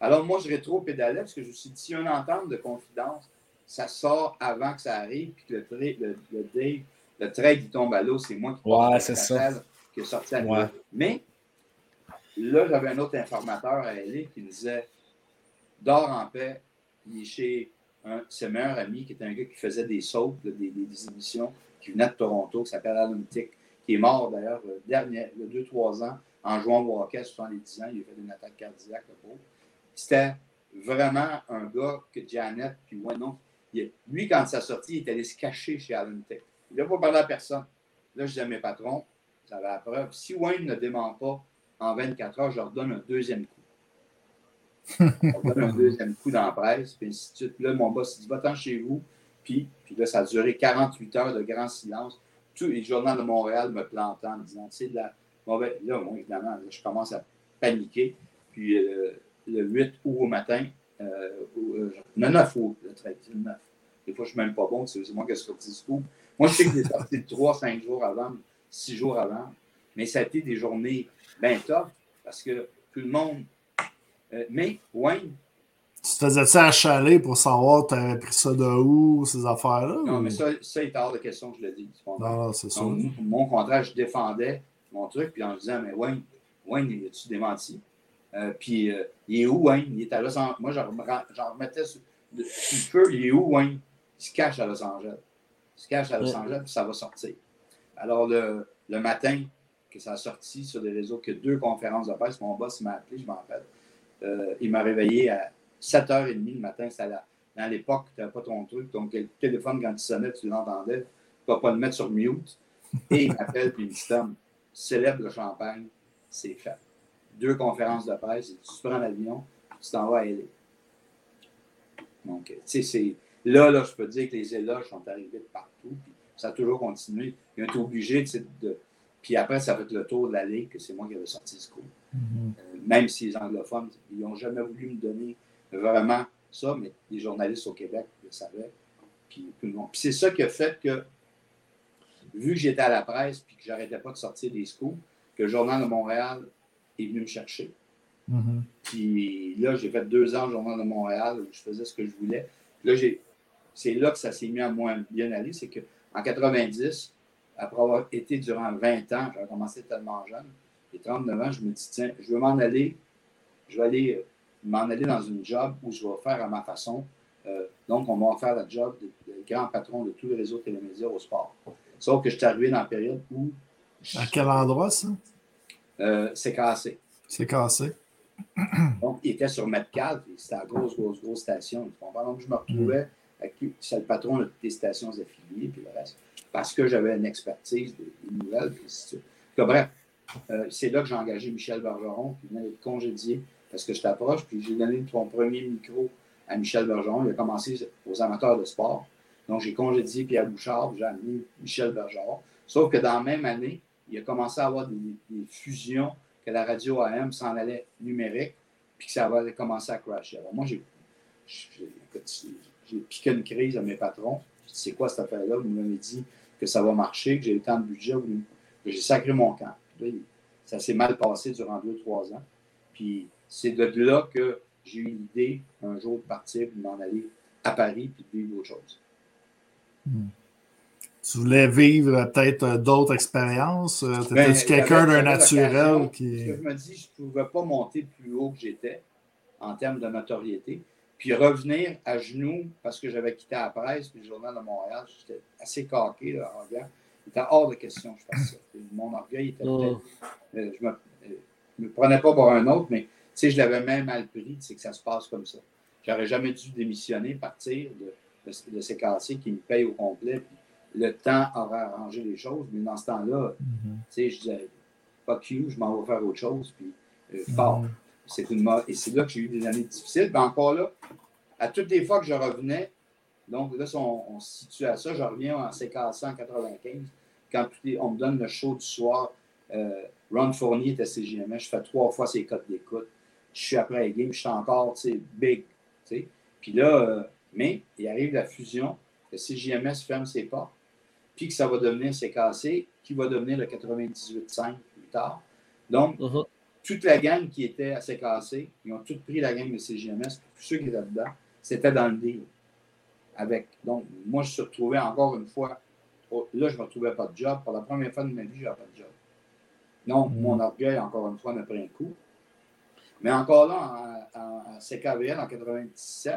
Alors, moi, je rétro-pédalais parce que je me suis dit, si une entente de confidence, ça sort avant que ça arrive, puis que le, le, le, le trade qui tombe à l'eau, c'est moi qui, ouais, c'est ça. qui est sorti à ouais. Mais Là, j'avais un autre informateur à LA qui me disait Dors en paix, il est chez un, ses meilleurs amis, qui était un gars qui faisait des sautes, des, émissions, qui venait de Toronto, qui s'appelle Alan Tick, qui est mort d'ailleurs il y a 2-3 ans en jouant au hockey à 70 ans. Il a fait une attaque cardiaque, le C'était vraiment un gars que Janet, puis moi non. lui, quand ça sorti, il est allé se cacher chez Alan Tech. Il n'a pas parlé à personne. Là, je dis à mes patrons, ça va la preuve. Si Wayne ne dément pas en 24 heures, je leur donne un deuxième coup. On donne un deuxième coup dans la presse, puis ainsi de suite. Là, mon boss dit Va-t'en chez vous. Puis, puis là, ça a duré 48 heures de grand silence. Tous les journaux de Montréal me plantant en disant Tu sais, de la mauvaise. Là, moi, évidemment, je commence à paniquer. Puis euh, le 8 août au matin, euh, euh, le 9 août, le 13, le 9. Des fois, je ne suis même pas bon, c'est moi qui ai sorti du coup. Moi, je sais que j'ai sorti 3-5 jours avant, 6 jours avant. Mais ça a été des journées bien top parce que tout le monde euh, mais, Wayne. Tu faisais-tu achaler pour savoir tu avais pris ça de où, ces affaires-là? Non, mais ça, ça est hors de question que je le dis. Non, non, c'est ça. Mon contrat, je défendais mon truc, puis en disant, mais Wayne, Wayne, il tu démenti? Euh, puis, euh, il est où, Wayne? Il est à Los Angeles. Moi, j'en remettais sur, le feu. Il est où, Wayne? Il se cache à Los Angeles. Il se cache à Los Angeles, puis ça va sortir. Alors, le, le matin que ça a sorti sur des réseaux, que deux conférences de presse, mon boss m'a appelé, je m'en rappelle. Euh, il m'a réveillé à 7h30 le matin. dans l'époque, tu n'avais pas ton truc. Donc, le téléphone, quand il sonnait, tu l'entendais. Tu ne vas pas le mettre sur mute. Et il m'appelle puis il me dit Tom, célèbre le champagne, c'est fait. Deux conférences de presse, tu prends l'avion, tu t'en vas à LA. Donc, tu sais. Là, là, je peux dire que les éloges sont arrivés de partout. Puis ça a toujours continué. Ils ont été obligés de. Puis après, ça fait le tour de la ligue que c'est moi qui avais sorti ce coup. Mm-hmm. Euh, même si les anglophones, ils n'ont jamais voulu me donner vraiment ça, mais les journalistes au Québec le savaient. Puis c'est ça qui a fait que, vu que j'étais à la presse puis que j'arrêtais pas de sortir des scoops, que le Journal de Montréal est venu me chercher. Mm-hmm. Puis là, j'ai fait deux ans au Journal de Montréal où je faisais ce que je voulais. là, c'est là que ça s'est mis à moins bien aller. C'est qu'en 90, après avoir été durant 20 ans, j'ai commencé tellement jeune, 39 ans, je me dis, tiens, je veux m'en aller, je vais aller euh, m'en aller dans une job où je vais faire à ma façon. Euh, donc, on va faire la job de, grand patron de tous les réseaux télémédias au sport. Sauf que je suis arrivé dans la période où. À quel endroit, ça? Euh, c'est cassé. C'est cassé. Donc, il était sur Metcalf, c'était la grosse, grosse, grosse station. Donc, je me retrouvais avec le patron de toutes les stations affiliées, puis le reste, parce que j'avais une expertise des, nouvelles, puis bref, euh, c'est là que j'ai engagé Michel Bergeron, qui venait d'être congédié parce que je t'approche, puis j'ai donné ton premier micro à Michel Bergeron. Il a commencé aux amateurs de sport. Donc, j'ai congédié Pierre Bouchard, j'ai amené Michel Bergeron. Sauf que dans la même année, il a commencé à avoir des, fusions, que la radio AM s'en allait numérique, puis que ça va commencer à crasher. Alors, moi, j'ai piqué une crise à mes patrons. C'est quoi cette affaire-là? Vous m'avez dit que ça va marcher, que j'ai eu tant de budget, que j'ai sacré mon camp ça s'est mal passé durant deux, trois ans. Puis c'est de là que j'ai eu l'idée un jour de partir, de m'en aller à Paris, puis de vivre autre chose. Hmm. Tu voulais vivre peut-être euh, d'autres expériences? Euh, tu ben, quelqu'un d'un naturel qui. Je me dis, je ne pouvais pas monter plus haut que j'étais en termes de notoriété. Puis revenir à genoux parce que j'avais quitté la presse puis le Journal de Montréal, j'étais assez caqué, là, en regard. C'était hors de question, je pense. Mon orgueil était peut-être. Euh, je ne me, prenais pas pour un autre, mais je l'avais même mal pris, c'est que ça se passe comme ça. J'aurais jamais dû démissionner, partir de, de, ces quartiers qui me payent au complet. le temps aurait arrangé les choses, mais dans ce temps-là, mm-hmm. je disais, fuck you, je m'en vais faire autre chose, puis euh, fort. Mm-hmm. C'est une Et c'est là que j'ai eu des années difficiles. Mais encore là, à toutes les fois que je revenais, donc là, on, se situe à ça. Je reviens en CKC en 95. Quand on me donne le show du soir, euh, Ron Fournier à CGMS. Je fais trois fois ses cotes d'écoute. Je suis après la game, je suis encore, tu sais, big. Puis là, euh, mais il arrive la fusion, que CGMS ferme ses portes, puis que ça va devenir CKC, qui va devenir le 98.5 plus tard. Donc, uh-huh. Toute la gang qui était à CKC, ils ont tous pris la gang de CGMS, tous ceux qui étaient dedans, c'était dans le deal avec. Donc, moi, je me suis retrouvé encore une fois. Là, je ne me retrouvais pas de job. Pour la première fois de ma vie, je n'avais pas de job. Donc, mm. mon orgueil, encore une fois, n'a pris un coup. Mais encore là, en, CKVL, en 97,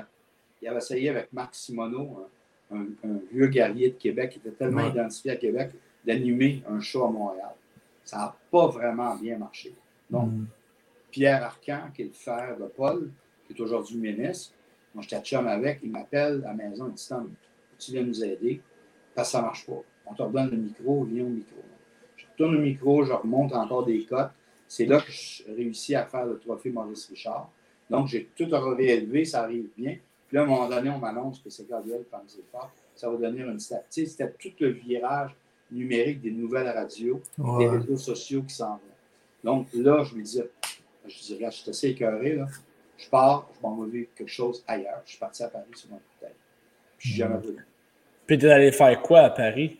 il avait essayé avec Marc Simoneau, un, vieux guerrier de Québec qui était tellement identifié à Québec. d'animer un show à Montréal. Ça n'a pas vraiment bien marché. Donc, mm. Pierre Arcan, qui est le frère de Paul, qui est aujourd'hui ministre, moi j'étais chum avec, il m'appelle à la maison, il dit Tom, tu viens nous aider, parce que ça ne marche pas. On te redonne le micro, viens au micro. Je retourne le micro, je remonte encore des cotes. C'est là que je réussis à faire le trophée Maurice Richard. Donc, j'ai tout réélevé, ça arrive bien. Puis là, à un moment donné, on m'annonce que c'est Gabriel Panzefort. Ça va devenir une statistique. C'était tout le virage numérique des nouvelles radios, des réseaux sociaux qui s'en vont. Donc là, je me disais, je dirais, je suis assez écœuré, là. Je pars, je m'en vais vivre quelque chose ailleurs. Je suis parti à Paris sur mon bouteille. Puis je suis jamais venu. Puis tu es allé faire quoi à Paris?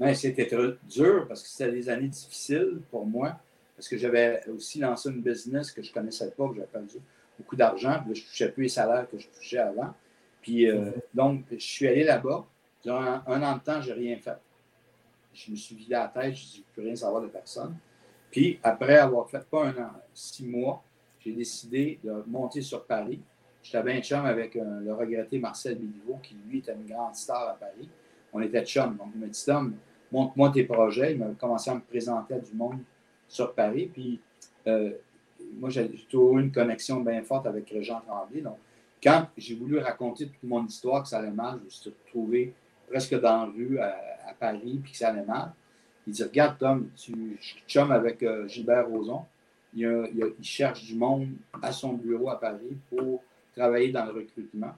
Ben, c'était dur parce que c'était des années difficiles pour moi. Parce que j'avais aussi lancé une business que je ne connaissais pas, que j'avais perdu beaucoup d'argent. Puis là, je ne touchais plus les salaires que je touchais avant. Puis euh, donc, je suis allé là-bas. Durant un, an de temps, je n'ai rien fait. Je me suis vidé la tête, je ne plus rien savoir de personne. Puis après avoir fait pas un an, six mois, j'ai décidé de monter sur Paris. J'étais bien chum avec euh, le regretté Marcel Béliveau, qui lui était une grande star à Paris. On était chum. Donc, il m'a dit Tom, montre-moi tes projets. Il m'a commencé à me présenter à du monde sur Paris. Puis, euh, moi, j'ai toujours eu une connexion bien forte avec Régent Tremblay. Donc, quand j'ai voulu raconter toute mon histoire, que ça allait mal, je me suis retrouvé presque dans la rue à, Paris, puis que ça allait mal. Il dit Regarde, Tom, tu chum avec euh, Gilbert Rozon. Il, il, cherche du monde à son bureau à Paris pour travailler dans le recrutement.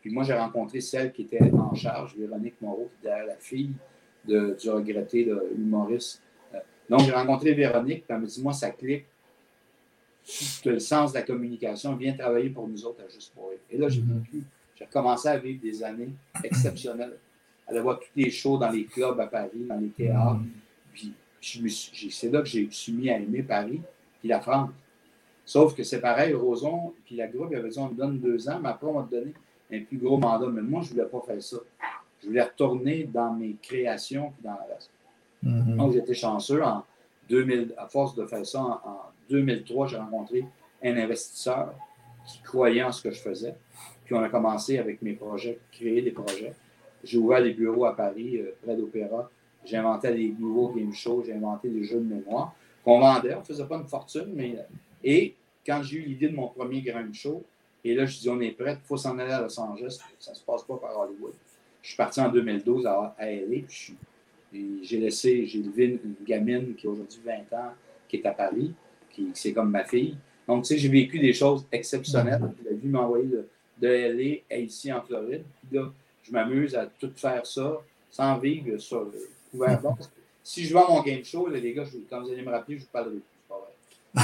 Puis moi, j'ai rencontré celle qui était en charge, Véronique Moreau, qui était la fille de, du regretté humoriste. Euh, donc, j'ai rencontré Véronique, puis elle me dit Moi, ça clique. Tu as le sens de la communication, viens travailler pour nous autres à Juste pour Et là, j'ai vécu, j'ai commencé à vivre des années exceptionnelles. Aller voir tous les shows dans les clubs à Paris, dans les théâtres. Puis c'est là que j'ai suis mis à aimer Paris, puis la France. Sauf que c'est pareil, Roson, puis la groupe, il avait dit on me donne deux ans, mais après, on va te donner un plus gros mandat. Mais moi, je ne voulais pas faire ça. Je voulais retourner dans mes créations puis dans la reste. Mm-hmm. Donc, j'étais chanceux. En 2000, à force de faire ça, en, 2003, j'ai rencontré un investisseur qui croyait en ce que je faisais. Puis on a commencé avec mes projets, créer des projets. J'ai ouvert des bureaux à Paris, euh, près d'Opéra. J'ai inventé des nouveaux game shows, j'ai inventé des jeux de mémoire qu'on vendait. On ne faisait pas une fortune, mais. Et quand j'ai eu l'idée de mon premier grand show, et là, je dis, on est prêt, il faut s'en aller à Los Angeles. Ça ne se passe pas par Hollywood. Je suis parti en 2012 à, à LA, puis j'ai laissé, j'ai élevé une, gamine qui a aujourd'hui 20 ans, qui est à Paris, qui c'est comme ma fille. Donc, tu sais, j'ai vécu des choses exceptionnelles. La vie m'a envoyé de, de LA à ici en Floride. Puis là, je m'amuse à tout faire ça sans vivre sur si je vends mon game show, les gars, quand vous allez me rappeler, je vous parlerai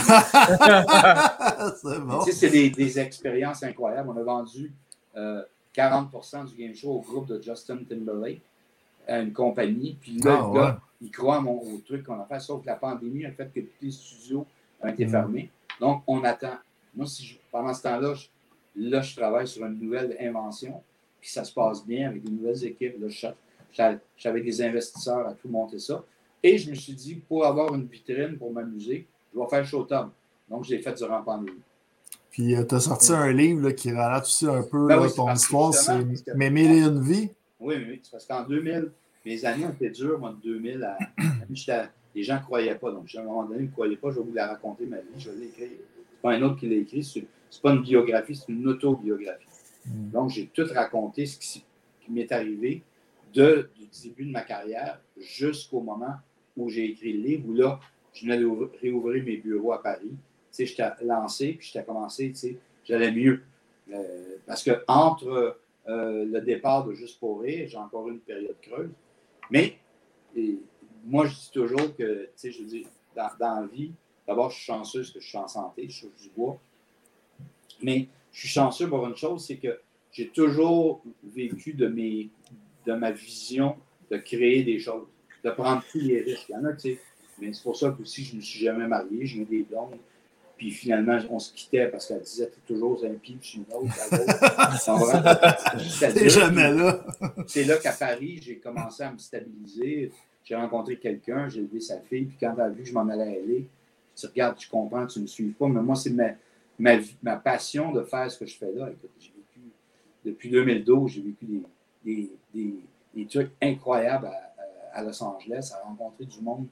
c'est bon. c'est des, expériences incroyables. On a vendu 40% euh, du game show au groupe de Justin Timberlake, à une compagnie. Puis là, ah, le gars, il croit au truc qu'on a fait, sauf que la pandémie a fait que tous les studios ont été mm. fermés. Donc, on attend. Moi, si pendant ce temps-là, je, là, je travaille sur une nouvelle invention, puis ça se passe bien avec de nouvelles équipes. Là, je, avec des investisseurs à tout monter ça. Et je me suis dit, pour avoir une vitrine pour m'amuser, je vais faire Showtime. Donc, je l'ai fait durant la pandémie. Puis, euh, tu as sorti un livre qui relate aussi un peu ben ton histoire, c'est Mes mille et une vies. Oui, oui, parce qu'en 2000, mes années ont été dures, moi, de 2000 à. les gens ne croyaient pas. Donc, à un moment donné, ils ne croyaient pas, je vais vous la raconter, ma vie, je vais l'écrire. C'est pas un autre qui l'a écrit, c'est pas une biographie, c'est une autobiographie. Mm. Donc, j'ai tout raconté ce qui, m'est arrivé du début de ma carrière jusqu'au moment où j'ai écrit le livre, où là, je venais de réouvrir mes bureaux à Paris. Tu sais, j'étais lancé, puis j'étais commencé, tu sais, j'allais mieux. Euh, parce que entre euh, le départ de Juste pour rire, j'ai encore une période creuse. Mais moi, je dis toujours que, tu sais, je dis, dans, dans la vie, d'abord, je suis chanceux parce que je suis en santé, je suis du bois. Mais je suis chanceux pour une chose, c'est que j'ai toujours vécu de, mes, de ma vision de créer des choses, de prendre tous les risques. Il y en a, tu sais, mais c'est pour ça que aussi je ne me suis jamais marié, j'ai eu des blondes. Puis finalement, on se quittait parce qu'elle disait toujours un pied puis une autre. C'est jamais là. c'est là qu'à Paris, j'ai commencé à me stabiliser. J'ai rencontré quelqu'un, j'ai élevé sa fille, puis quand elle a vu que je m'en allais aller, tu regardes, tu comprends, tu ne me suis pas. Mais moi, c'est ma, ma, ma, passion de faire ce que je fais là. Écoute, j'ai vécu, depuis 2012, j'ai vécu des, des, des, des, trucs incroyables à, à Los Angeles, à rencontrer du monde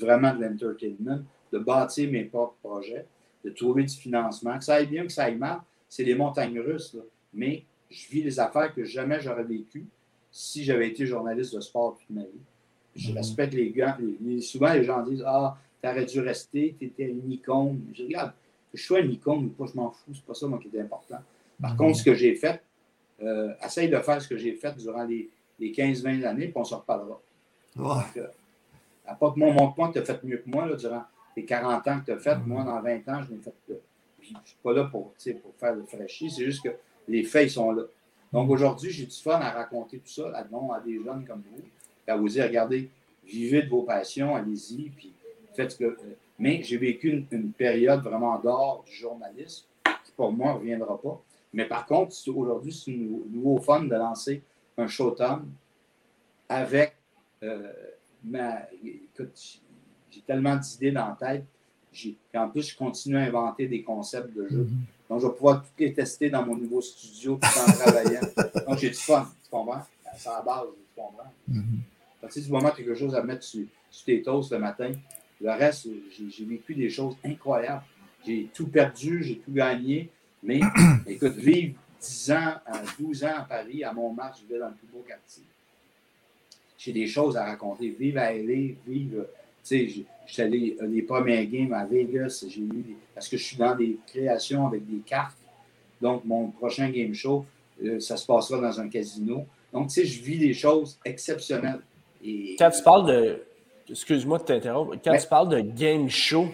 vraiment de l'entertainment, de bâtir mes propres projets, de trouver du financement. Que ça aille bien, que ça aille mal, c'est les montagnes russes. Mais je vis des affaires que jamais j'aurais vécues si j'avais été journaliste de sport toute ma vie. Je mhm. respecte les gars. souvent, les gens disent Ah, t'aurais dû rester, t'étais une icône. Je regarde, que je sois une icône ou pas, je m'en fous, c'est pas ça moi, qui est important. Par mhm. contre, ce que j'ai fait, euh, essaye de faire ce que j'ai fait durant les, les 15-20 années, puis on se reparlera. Ouais. à part que moi, mon point, tu as fait mieux que moi là, durant les 40 ans que tu as fait. Moi, dans 20 ans, je n'ai fait que. je ne suis pas là pour, pour faire le fraîchis, c'est juste que les faits sont là. Donc aujourd'hui, j'ai du fun à raconter tout ça à, à des jeunes comme vous, à vous dire, regardez, vivez de vos passions, allez-y, puis faites ce que. Euh, mais j'ai vécu une, période vraiment d'or du journalisme qui, pour moi, ne reviendra pas. Mais par contre, aujourd'hui, c'est un nouveau fun de lancer un Showtime avec euh, ma. Écoute, j'ai tellement d'idées dans la tête. En plus, je continue à inventer des concepts de jeu. Mm-hmm. Donc, je vais pouvoir tout les tester dans mon nouveau studio tout en travaillant. Donc, j'ai du fun, tu comprends? C'est à la base, tu comprends? Mm -hmm. À partir du moment que tu as quelque chose à mettre sur, tes toasts le matin, le reste, j'ai vécu des choses incroyables. J'ai tout perdu, j'ai tout gagné. Mais écoute, vivre 10 ans, 12 ans à Paris, à Montmartre, je vais dans le plus beau quartier. J'ai des choses à raconter. Vivre à LA, vivre. Tu sais, j'étais allé euh, les premières games à Vegas, j'ai eu parce que je suis dans des créations avec des cartes. Donc, mon prochain game show, euh, ça se passera dans un casino. Donc, tu sais, je vis des choses exceptionnelles. Et, quand tu parles de. Excuse-moi de t'interrompre. Quand tu parles de game show,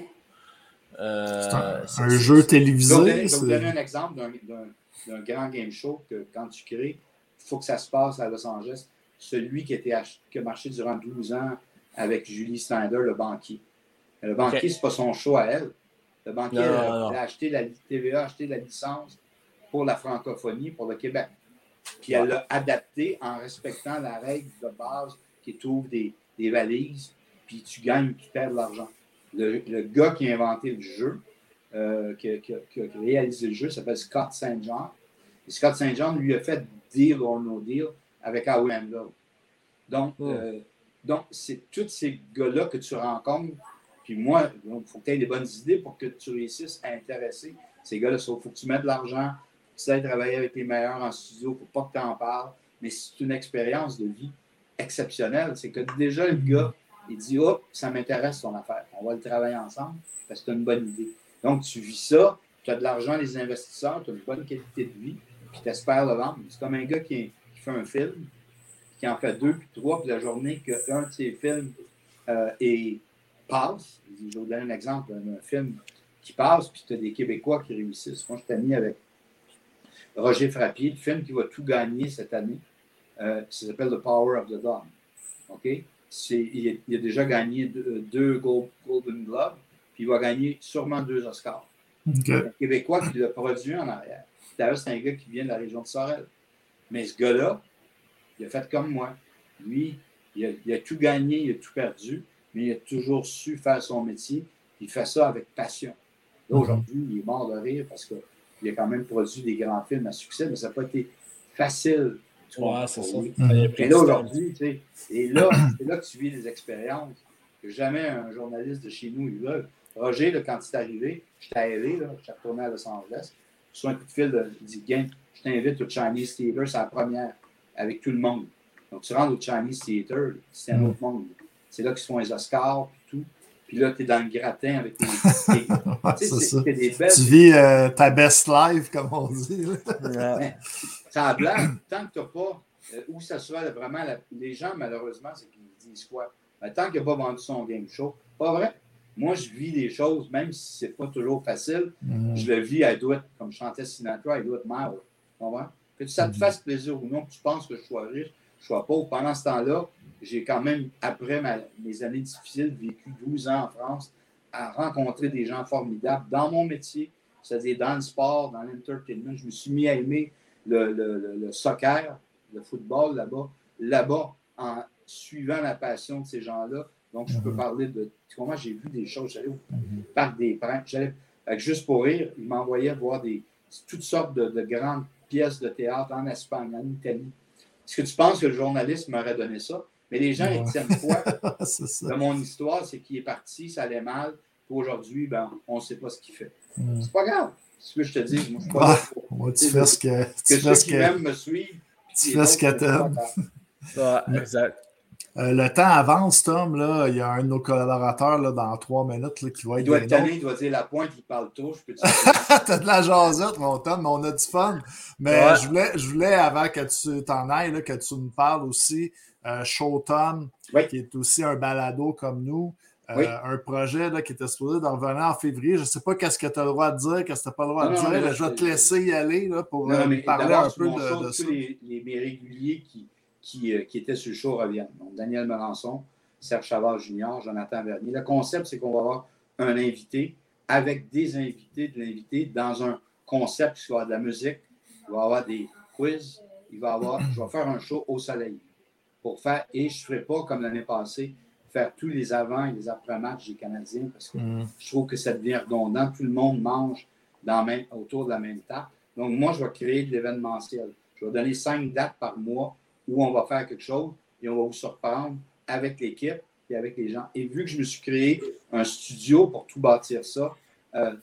euh, c'est un, jeu télévisé. Je vais vous donner un exemple d'un grand game show que quand tu crées, il faut que ça se passe à Los Angeles. Celui qui, était qui a marché durant 12 ans avec Julie Snyder, le banquier. Le banquier, ce n'est pas son show à elle. Le banquier a, acheté la TVA a acheté la licence pour la francophonie, pour le Québec. Puis elle l'a adapté en respectant la règle de base qui trouve des, des valises, puis tu gagnes, tu perds de l'argent le, gars qui a inventé le jeu, euh, qui, a, réalisé le jeu, s'appelle Scott St. John. Et Scott St. John lui a fait Deal or No Deal avec Howie Donc, oh. euh, donc c'est tous ces gars-là que tu rencontres. Puis moi, il faut que tu aies des bonnes idées pour que tu réussisses à intéresser ces gars-là. Il faut que tu mettes de l'argent, tu sais travailler avec les meilleurs en studio, pour pas que tu en parles. Mais c'est une expérience de vie exceptionnelle. C'est que déjà, le gars, il dit Oh, ça m'intéresse ton affaire. On va le travailler ensemble parce que c'est une bonne idée. Donc, tu vis ça, tu as de l'argent, les investisseurs, tu as une bonne qualité de vie, puis tu espères le vendre. C'est comme un gars qui, fait un film, qui en fait deux, puis trois, puis la journée qu'un de ses films euh, passe, je vais vous donner un exemple d'un film qui passe, puis tu as des Québécois qui réussissent. Moi, je suis ami avec Roger Frappier, le film qui va tout gagner cette année. Euh, ça s'appelle The Power of the Dog. OK? Il, a, déjà gagné deux, Golden Globes, puis il va gagner sûrement deux Oscars. Un Québécois qui l'a produit en arrière. D'ailleurs, c'est un gars qui vient de la région de Sorel. Mais ce gars-là, il a fait comme moi. Lui, il a, tout gagné, il a tout perdu, mais il a toujours su faire son métier. Il fait ça avec passion. Là, mhm. aujourd'hui, il est mort de rire parce qu'il a quand même produit des grands films à succès, mais ça n'a pas été facile Ouais, c'est ça. Et là, aujourd'hui, tu sais, et là, c'est là que tu vis des expériences que jamais un journaliste de chez nous eu là. Roger, là, quand il est arrivé, j'étais allé, là, j'étais retourné à Los Angeles, je un coup de fil, il dit Gain, je t'invite au Chinese Theater, c'est la première, avec tout le monde. Donc, tu rentres au Chinese Theater, c'est un mm. autre monde. C'est là qu'ils se font les Oscars, puis tout. Puis là, tu es dans le gratin avec tes. c'est des belles. Tu vis euh, ta best life, comme on dit. Ça blague, tant que tu n'as pas, euh, où ça soit vraiment, les gens, malheureusement, c'est qu'ils disent quoi? Ben, tant qu'il n'a pas vendu son game show, pas vrai. Moi, je vis des choses, même si ce n'est pas toujours facile, mm-hmm. je le vis à do comme je chantais Sinatra, I do it my Que ça te mm-hmm. fasse plaisir ou non, que tu penses que je sois riche, je sois pauvre. Pendant ce temps-là, j'ai quand même, après mes années difficiles, vécu 12 ans en France, à rencontrer des gens formidables dans mon métier, c'est-à-dire dans le sport, dans l'entertainment. Je me suis mis à aimer le, soccer, le football là-bas, là-bas, en suivant la passion de ces gens-là. Donc, je peux mhm. parler de comment j'ai vu des choses. J'allais au mhm. parc des Princes. J'allais, juste pour rire, ils m'envoyaient voir des, toutes sortes de, grandes pièces de théâtre en Espagne, en Italie. Est-ce que tu penses que le journaliste m'aurait donné ça? Mais les gens, ils tiennent quoi? De mon histoire, c'est qu'il est parti, ça allait mal, puis aujourd'hui, ben, on ne sait pas ce qu'il fait. Hmm. C'est pas grave. Ce que je te dis, moi, je pas ah, moi, tu fais ce que. Tu fais ce m'aiment me suivent. Tu fais ce que t'aimes. exact. Euh, le temps avance, Tom. Là. Il y a un de nos collaborateurs là, dans trois minutes là, qui va être. Il doit être tanné, il doit dire la pointe, il parle trop. Je peux T'as de la jasette, mon Tom, mais on a du fun. Mais je, voulais, je voulais, avant que tu t'en ailles, là, que tu nous parles aussi, euh, Show Tom, qui est aussi un balado comme nous. Euh, un projet là, qui était supposé d'en revenir en février. Je ne sais pas qu'est-ce que tu as le droit de dire, qu'est-ce que tu n'as pas le droit de dire. je vais te laisser y aller là, pour parler un peu de, de ça. Les, les, réguliers qui, euh, qui, étaient sur le show reviennent. Donc, Daniel Melançon, Serge Chavard Junior, Jonathan Vernier. Le concept, c'est qu'on va avoir un invité avec des invités, de l'invité dans un concept qui va avoir de la musique, il va y avoir des quiz, il va avoir, je vais faire un show au soleil pour faire, et je ne ferai pas comme l'année passée, faire tous les avant et les après-matchs des Canadiens parce que mm. je trouve que ça devient redondant. Tout le monde mange dans même, autour de la même table. Donc, moi, je vais créer de l'événementiel. Je vais donner cinq dates par mois où on va faire quelque chose et on va vous surprendre avec l'équipe et avec les gens. Et vu que je me suis créé un studio pour tout bâtir ça, euh,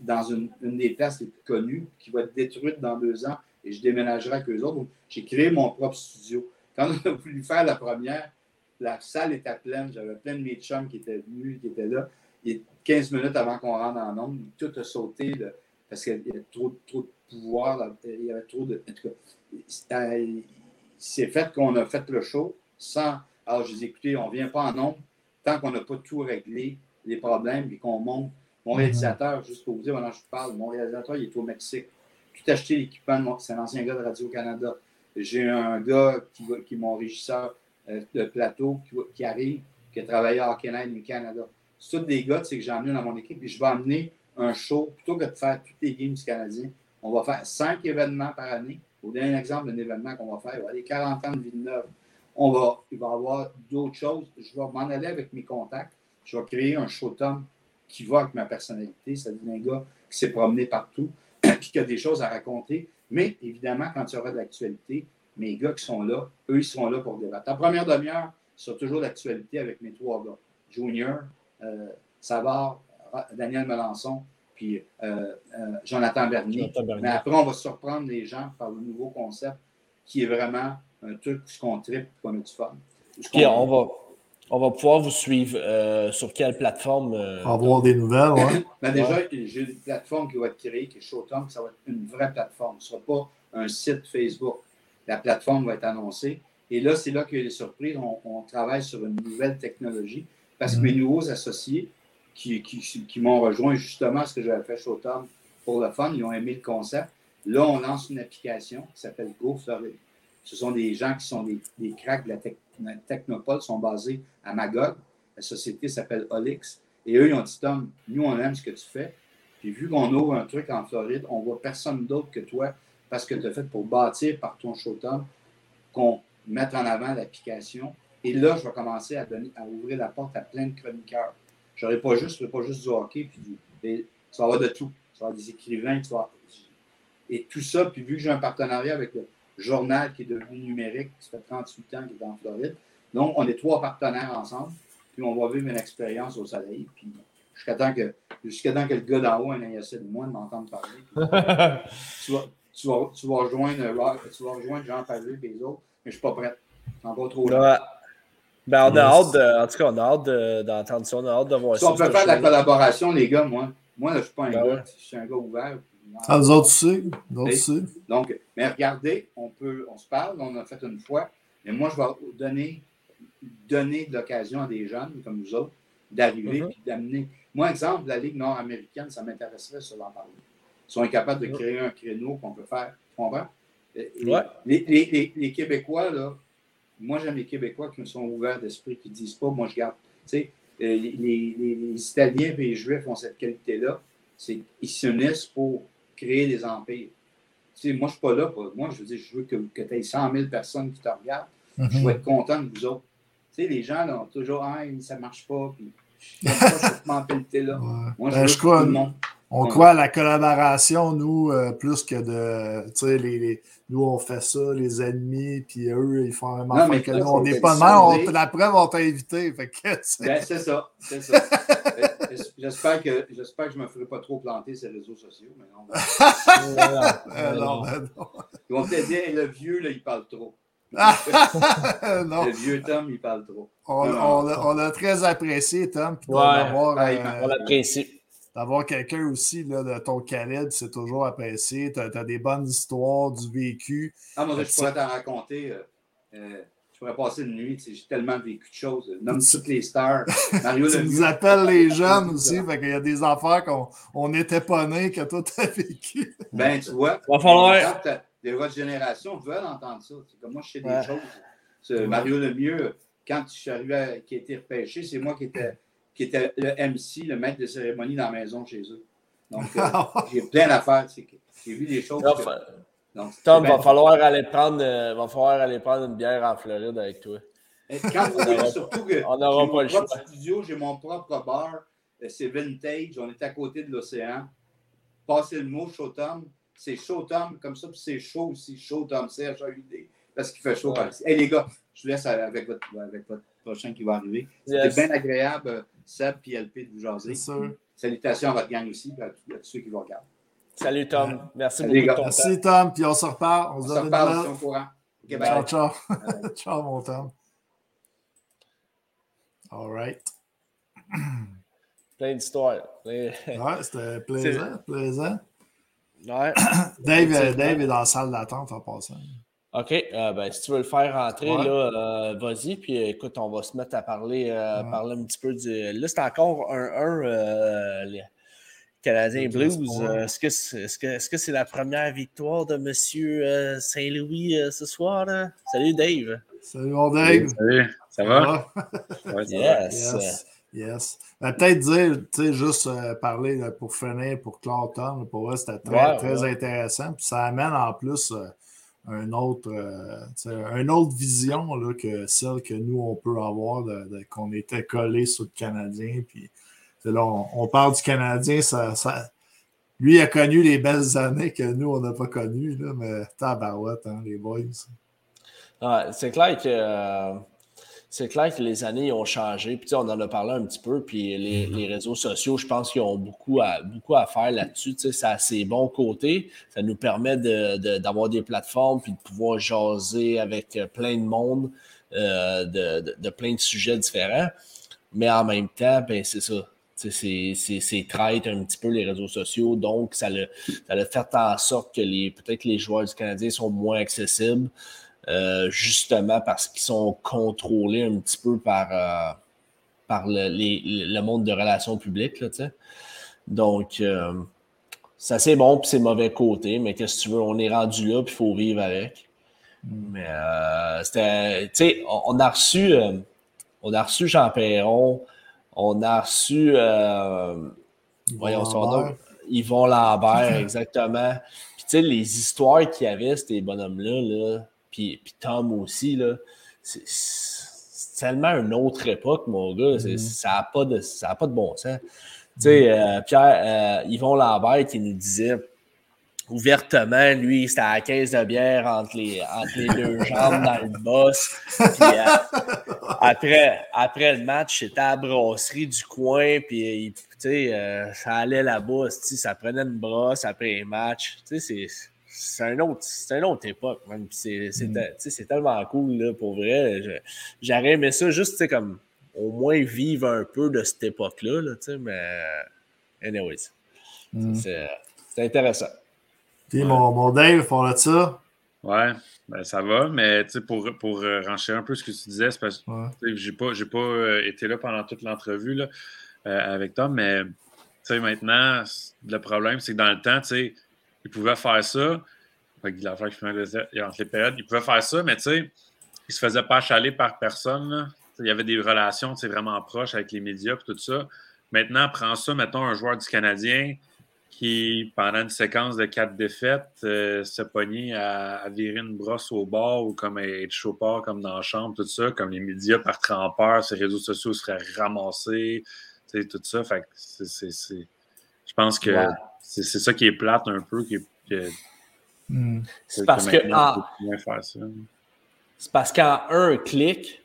dans une, des places les plus connues, qui va être détruite dans deux ans, et je déménagerai avec eux autres. j'ai créé mon propre studio. Quand on a voulu faire la première, la salle était pleine. J'avais plein de mes chums qui étaient venus, qui étaient là. Il 15 minutes avant qu'on rentre en nombre, tout a sauté parce qu'il y avait trop, trop de pouvoir. il y avait trop de. En tout cas, c'est fait qu'on a fait le show sans. Alors, je dis, écoutez, on ne vient pas en nombre tant qu'on n'a pas tout réglé, les problèmes, et qu'on monte. Mon mhm. réalisateur, juste pour vous dire, maintenant je parle, mon réalisateur, il est au Mexique. Tout acheté l'équipement, c'est un ancien gars de Radio-Canada. J'ai un gars qui, qui est mon régisseur de plateau qui, arrive, qui a travaillé à Hockey Night Canada. C'est tous des gars que j'ai emmenés dans mon équipe et je vais amener un show, plutôt que de faire toutes les games du Canadien, on va faire cinq événements par année. Au dernier exemple d'un événement qu'on va faire, il va aller 40 ans de Villeneuve. On va, il va y avoir d'autres choses. Je vais m'en aller avec mes contacts. Je vais créer un show Tom qui va avec ma personnalité. C'est-à-dire un gars qui s'est promené partout et qui a des choses à raconter. Mais évidemment, quand il y aura de l'actualité, mes gars qui sont là, eux, ils seront là pour débattre. En première demi-heure, c'est toujours l'actualité avec mes trois gars. Junior, euh, Savard, Daniel Melançon, puis euh, euh, Jonathan, Bernier. Mais après, on va surprendre les gens par le nouveau concept qui est vraiment un truc qu'on tripe qu'on a du fun. Puis on va, on va pouvoir vous suivre sur quelle plateforme? Avoir des nouvelles, oui. ben déjà, j'ai une plateforme qui va être créée, qui est Showtime, ça va être une vraie plateforme. Ce ne sera pas un site Facebook la plateforme va être annoncée. Et là, c'est là qu'il y a des surprises. On, travaille sur une nouvelle technologie parce que mes mhm. nouveaux associés qui, qui, m'ont rejoint justement ce que j'avais fait chez Tom pour le fun, ils ont aimé le concept. Là, on lance une application qui s'appelle GoFloride. Ce sont des gens qui sont des, des cracks de la, Technopole, sont basés à Magog. La société s'appelle Olix. Et eux, ils ont dit, Tom, nous, on aime ce que tu fais. Puis vu qu'on ouvre un truc en Floride, on voit personne d'autre que toi parce que tu as fait pour bâtir par ton Showtime, qu'on mette en avant l'application. Et là, je vais commencer à, donner, à ouvrir la porte à plein de chroniqueurs. Je n'aurai pas juste, pas juste du hockey, puis du, tu vas avoir de tout. Tu vas avoir des écrivains, tu vas, et tout ça, puis vu que j'ai un partenariat avec le journal qui est devenu numérique, ça fait 38 ans qu'il est en Floride. Donc, on est trois partenaires ensemble, puis on va vivre une expérience au soleil. Puis jusqu'à temps que, jusqu'à temps que le gars d'en haut ait assez de moi de m'entendre parler. tu, vas, tu vas, tu vas rejoindre, tu vas rejoindre Jean Pavé et les autres, mais je ne suis pas prêt. Je pas trop là. Ben, on a hâte de, en tout cas, on a hâte d'entendre ça, on a hâte de voir ça. on peut faire de la collaboration, les gars, moi. Moi, je ne suis pas un ben gars, je suis un gars ouvert. Ah, vous autres aussi. aussi. Donc, mais regardez, on peut, on se parle, on a fait une fois, mais moi, je vais donner, donner de l'occasion à des jeunes comme nous autres d'arriver et mm-hmm. d'amener. Moi, exemple, la Ligue nord-américaine, ça m'intéresserait sur l'en parler sont incapables de créer un créneau qu'on peut faire. Tu comprends? Les, Québécois, là, moi j'aime les Québécois qui sont ouverts d'esprit, qui ne disent pas, moi je garde. Tu sais, euh, les, Italiens et les Juifs ont cette qualité-là, c'est qu'ils s'unissent pour créer des empires. Tu sais, moi je ne suis pas là pour. Moi, je veux dire, je veux que, que tu aies 100 000 personnes qui te regardent. Je veux être content de vous autres. Tu sais, les gens, là, ont toujours, ah, ça ne marche pas, puis je ne pas cette mentalité-là. Moi, je ben, veux je tout le monde. On croit à la collaboration, nous, euh, plus que de. Tu sais, les, nous, on fait ça, les ennemis, puis eux, ils font un affaire que nous, on n'est pas mal. la preuve, on t'a invité. ben, c'est ça. C'est ça. J'espère que, j'espère que je ne me ferai pas trop planter ces réseaux sociaux. Mais non, non, non. Ils vont te dire, le vieux, là, il parle trop. le vieux Tom, il parle trop. On, on, a, très apprécié, Tom. Ouais, d'avoir, euh, on l'apprécie. D'avoir quelqu'un aussi là, de ton calibre, c'est toujours apprécié. Tu as, des bonnes histoires, du vécu. Ah, moi, je pourrais t'en raconter. Euh, euh, je pourrais passer une nuit. J'ai tellement vécu de choses. Nomme toutes les stars. Mario tu nous appelles les jeunes aussi. Fait qu'il y a des affaires qu'on n'était pas nés, que toi, tu as vécu. Ben, tu vois. Va falloir. De votre génération veulent entendre ça. Comme moi, je sais des choses. Mario Lemieux, quand je suis arrivé à, qui a été repêché, c'est moi qui étais qui était le MC, le maître de cérémonie dans la maison chez eux. Donc, euh, j'ai plein d'affaires. J'ai vu des choses. Donc, Tom, va falloir, aller prendre, euh, va falloir aller prendre une bière en Floride avec toi. quand vous voyez surtout que on n'aura pas le choix. studio, j'ai mon propre bar, euh, c'est vintage, on est à côté de l'océan. Passez le mot, chaud Tom. C'est chaud Tom, comme ça, puis c'est chaud aussi, chaud Tom, c'est idée parce qu'il fait chaud par ici. Hey, les gars, je vous laisse avec votre, avec votre prochain qui va arriver. C'était bien agréable. Seb et LP de vous jaser. Salutations à votre gang aussi, et à, tous ceux qui vous regardent. Salut Tom. Merci beaucoup. De ton Merci Tom, puis on se reparle. On, se on se courant. ciao, ciao. ciao, mon Tom. All right. Plein d'histoires. ouais, c'était plaisant, plaisant. Ouais. Dave, euh, Dave est dans la salle d'attente en passant. OK. Euh, ben, si tu veux le faire rentrer, là, euh, vas-y. Puis écoute, on va se mettre à parler, euh, parler un petit peu du. Là, c'est encore un 1 les Canadiens Blues. Est-ce que c'est -ce c'est la première victoire de M. Saint-Louis ce soir? Salut Dave. Salut mon Dave. Salut. Ça va? yes. Yes. Ben, peut-être dire, tu sais, juste parler pour finir, pour clore Tom, pour moi, c'était très, très intéressant. Puis ça amène en plus un autre, euh, une autre vision là, que celle que nous, on peut avoir, de, qu'on était collé sur le Canadien. Puis, on, parle du Canadien, ça, lui a connu les belles années que nous, on n'a pas connues, là, mais tabarouette, hein, les boys. c'est clair que. Euh, c'est clair que les années ont changé. Puis, on en a parlé un petit peu. Puis les, mm-hmm. réseaux sociaux, je pense qu'ils ont beaucoup à, beaucoup à faire là-dessus. Ça a ses bons côtés. Ça nous permet d'avoir des plateformes puis de pouvoir jaser avec plein de monde euh, de, plein de sujets différents. Mais en même temps, ben, c'est ça. C'est traite un petit peu les réseaux sociaux. Donc, ça a, ça fait en sorte que peut-être les joueurs du Canadien sont moins accessibles. Euh, justement parce qu'ils sont contrôlés un petit peu par, euh, par le, le, monde de relations publiques. Là, Donc, euh, ça c'est bon, puis c'est mauvais côté, mais qu'est-ce que tu veux, on est rendu là, puis il faut vivre avec. Mais c'était, tu sais, on, a reçu, on a reçu Jean Perron, on a reçu, voyons son nom, Yvon Lambert, exactement. Puis tu sais, les histoires qu'il y avait, ces bonhommes-là, là, puis, Tom aussi, là, c'est tellement une autre époque, mon gars. Mm-hmm. Ça n'a pas, de, pas de bon sens. Tu sais, euh, Pierre, euh, Yvon Lambert qui nous disait ouvertement, lui, c'était à la caisse de bière entre les, entre les deux jambes dans le boss. Puis, euh, après, après le match, c'était à la brasserie du coin, puis tu sais, ça allait là-bas, ça prenait une brosse après le match. Tu sais, c'est c'est un autre, c'est une autre époque, C'est, mm. tellement cool, là, pour vrai. J'aurais aimé ça juste, comme, au moins vivre un peu de cette époque-là, là, mais anyways. Mm. C'est, intéressant. Puis mon, mon Dave, pour là ça. Ouais, ben ça va, mais pour, pour euh, un peu ce que tu disais, c'est parce que j'ai pas, j'ai pas euh, été là pendant toute l'entrevue là, euh, avec Tom, mais maintenant, le problème, c'est que dans le temps, tu sais, il pouvait faire ça. entre les périodes, il pouvait faire ça, mais tu sais, il se faisait pas chaler par personne. Il y avait des relations vraiment proches avec les médias et tout ça. Maintenant, prends ça, mettons, un joueur du Canadien qui, pendant une séquence de quatre défaites, euh, se pognait à, virer une brosse au bord ou comme être chauffeur comme dans la chambre, tout ça, comme les médias par trempeur, ses réseaux sociaux seraient ramassés, tout ça. Fait c'est pense que c'est ça qui est plate un peu. Qui, hmm. C'est parce que. C'est parce qu'en un clic,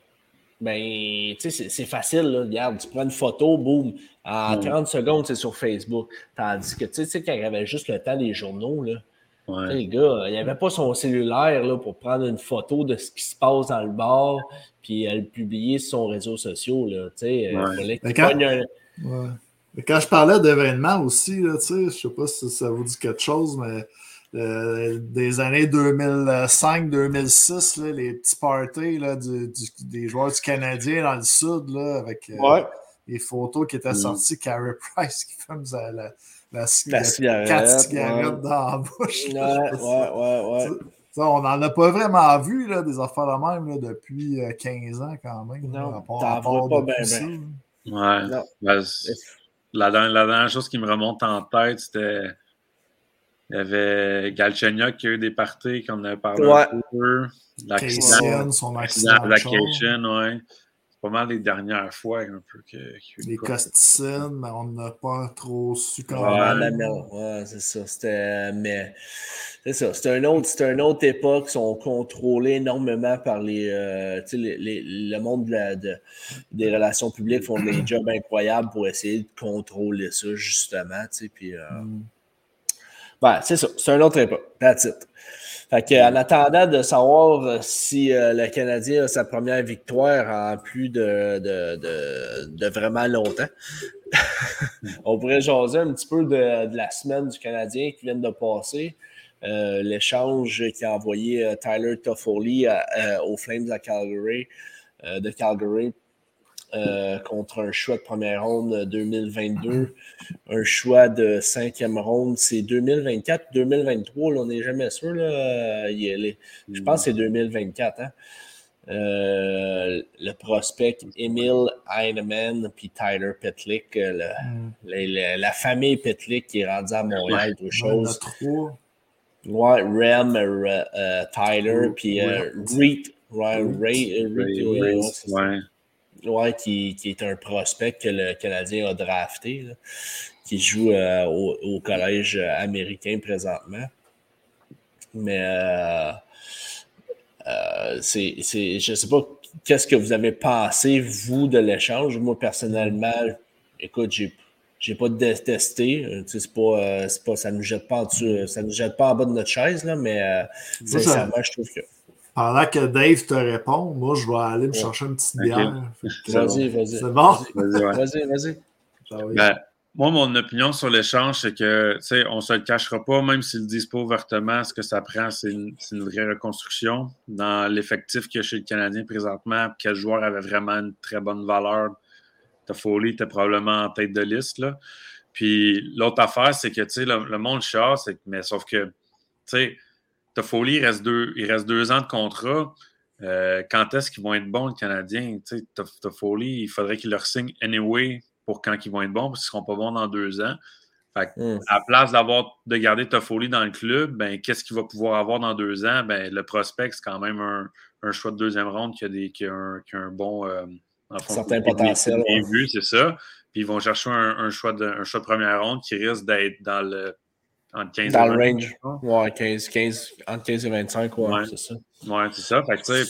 ben, c'est facile. Là. Regarde, tu prends une photo, boum, en 30 secondes, c'est sur Facebook. Tandis que, tu sais, quand il avait juste le temps des journaux, là, les gars, il n'y avait pas son cellulaire là, pour prendre une photo de ce qui se passe dans le bar, puis le publier sur son réseau social. Là, euh, quand... quand je parlais d'événements aussi, là, je ne sais pas si ça vous dit quelque chose, mais euh, des années 2005-2006, les petits parties là, du, des joueurs du Canadien dans le sud, là, avec euh, les photos qui étaient mm. sorties, Carey Price qui fait la, la, la, cigarette, quatre cigarettes dans la bouche. Ouais, ouais, ouais, on n'en a pas vraiment vu là, des affaires de même là, depuis 15 euh, ans quand même. Non, à part, à part pas bien. Ouais. Ben, la, la, dernière chose qui me remonte en tête, c'était il y avait Galchenyuk qui a eu des parties qu'on avait parlé ouais. un peu. L'accident, son accident. La ouais. C'est pas mal les dernières fois un peu que. que les costicines, mais on n'a pas trop su quand ouais, même. Ouais, c'est ça. C'était. Mais. C'est ça. C'était une autre, une autre époque. Ils sont contrôlés énormément par les, euh, les, les, le monde de la, de, des relations publiques font des jobs incroyables pour essayer de contrôler ça, justement. Puis, euh, mm. C'est ça. C'est un autre époque. That's it. Fait en attendant de savoir euh, si euh, le Canadien a sa première victoire en plus de, de, de, vraiment longtemps, on pourrait jaser un petit peu de, la semaine du Canadien qui vient de passer. Euh, l'échange qui a envoyé Tyler Toffoli aux Flames à Calgary, de Calgary euh, contre un choix de première ronde 2022, un choix de cinquième ronde, c'est 2024, 2023, on n'est jamais sûr. Là, je pense que c'est 2024. Hein? Euh, le prospect Emil Heinemann puis Tyler Petlick, euh, mm. la, famille Petlick qui est rendue à Montréal, quelque chose. Ouais, Rem, Tyler, puis Reed, Ray, Reed, Ouais, qui, qui, est un prospect que le Canadien a drafté, qui joue euh, au, collège américain présentement. Mais euh, euh, c'est, je ne sais pas qu'est-ce que vous avez pensé, vous, de l'échange. Moi, personnellement, écoute, j'ai j'ai pas détesté. C'est pas, pas, ça ne nous jette pas en ça nous jette pas en bas de notre chaise, là, mais sincèrement, je trouve que. Pendant que Dave te répond, moi, je vais aller me chercher une petite bière. Vas-y, vas-y. C'est bon? Vas-y, vas-y. Ben, moi, mon opinion sur l'échange, c'est que, tu sais, on ne se le cachera pas, même s'ils ne disent pas ouvertement, ce que ça prend, c'est une, vraie reconstruction. Dans l'effectif qu'il y a chez le Canadien présentement, quel joueur avait vraiment une très bonne valeur, Toffoli était probablement en tête de liste, là. Puis l'autre affaire, c'est que, tu sais, le, monde chasse, mais sauf que, tu sais, Toffoli, il reste deux, il reste deux ans de contrat. Euh, quand est-ce qu'ils vont être bons, les Canadiens? Toffoli, il faudrait qu'ils leur signent anyway pour quand ils vont être bons, parce qu'ils ne seront pas bons dans deux ans. Hmm. À la place d'avoir de garder Toffoli dans le club, ben, qu'est-ce qu'il va pouvoir avoir dans deux ans? Ben, le prospect, c'est quand même un, choix de deuxième ronde qui a, des, qui a, un, bon euh, certain potentiel. Bien vu, c'est ça. Puis ils vont chercher un, choix de, un choix de première ronde qui risque d'être dans le entre 15 Dans le range. Ouais, 15, 15, entre 15 et 25, ouais, c'est ça. Ouais, c'est ça. Fait que,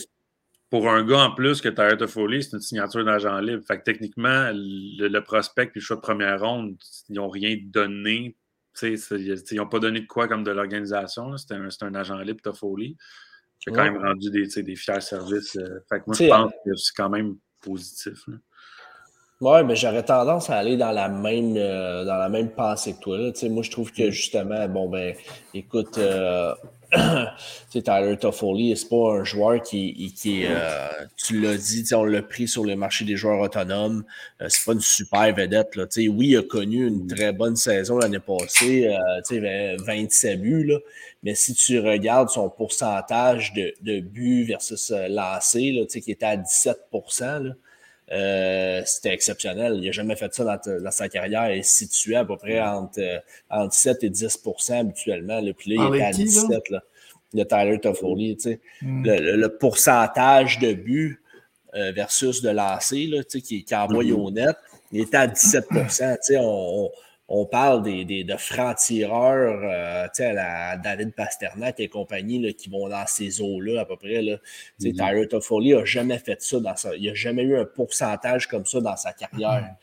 pour un gars en plus que tu de folie, c'est une signature d'agent libre. Fait que techniquement, le, prospect et le choix de première ronde, ils n'ont rien donné. ils n'ont pas donné de quoi comme de l'organisation. C'était un, un, agent libre, Toffoli. Qui a quand même rendu des, des fiers services. Euh, fait que moi, je pense que c'est quand même positif. Oui, mais j'aurais tendance à aller dans la même euh, dans la même pensée que toi. Là. Moi, je trouve que justement, bon ben, écoute, euh, Tyler Toffoli, c'est pas un joueur qui, qui euh, tu l'as dit, on l'a pris sur le marché des joueurs autonomes. Euh, c'est pas une super vedette. Là. Oui, il a connu une très bonne saison l'année passée, 27 buts, là. mais si tu regardes son pourcentage de, de buts versus lancé, là, qui était à 17 là, euh, c'était exceptionnel. Il n'a jamais fait ça dans, sa carrière. Il est situé à peu près entre, euh, entre 7 et 10% habituellement. Là. Puis là, il est à 17. Là? Le Tyler Toffoli. Hmm. Le, pourcentage de buts euh, versus de lancer qui, qui envoie au net, il était à 17 on, on parle des, des de francs-tireurs, euh, tu sais, la David Pasternak et compagnie qui vont dans ces eaux-là à peu près. Là. Mm-hmm. Tyler Toffoli n'a jamais fait ça. Dans sa, il n'a jamais eu un pourcentage comme ça dans sa carrière.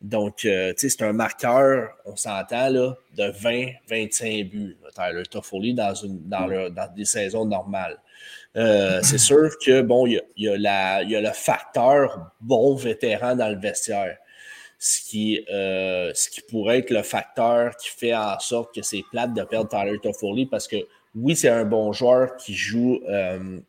Donc, euh, tu sais, c'est un marqueur, on s'entend, là, de 20-25 buts, Tyler Toffoli, dans, une, dans, le, dans des saisons normales. Euh, c'est sûr que, bon, il y, y a le facteur bon vétéran dans le vestiaire ce qui, euh, ce qui pourrait être le facteur qui fait en sorte que c'est plate de perdre Tyler Toffoli parce que oui, c'est un bon joueur qui joue, euh,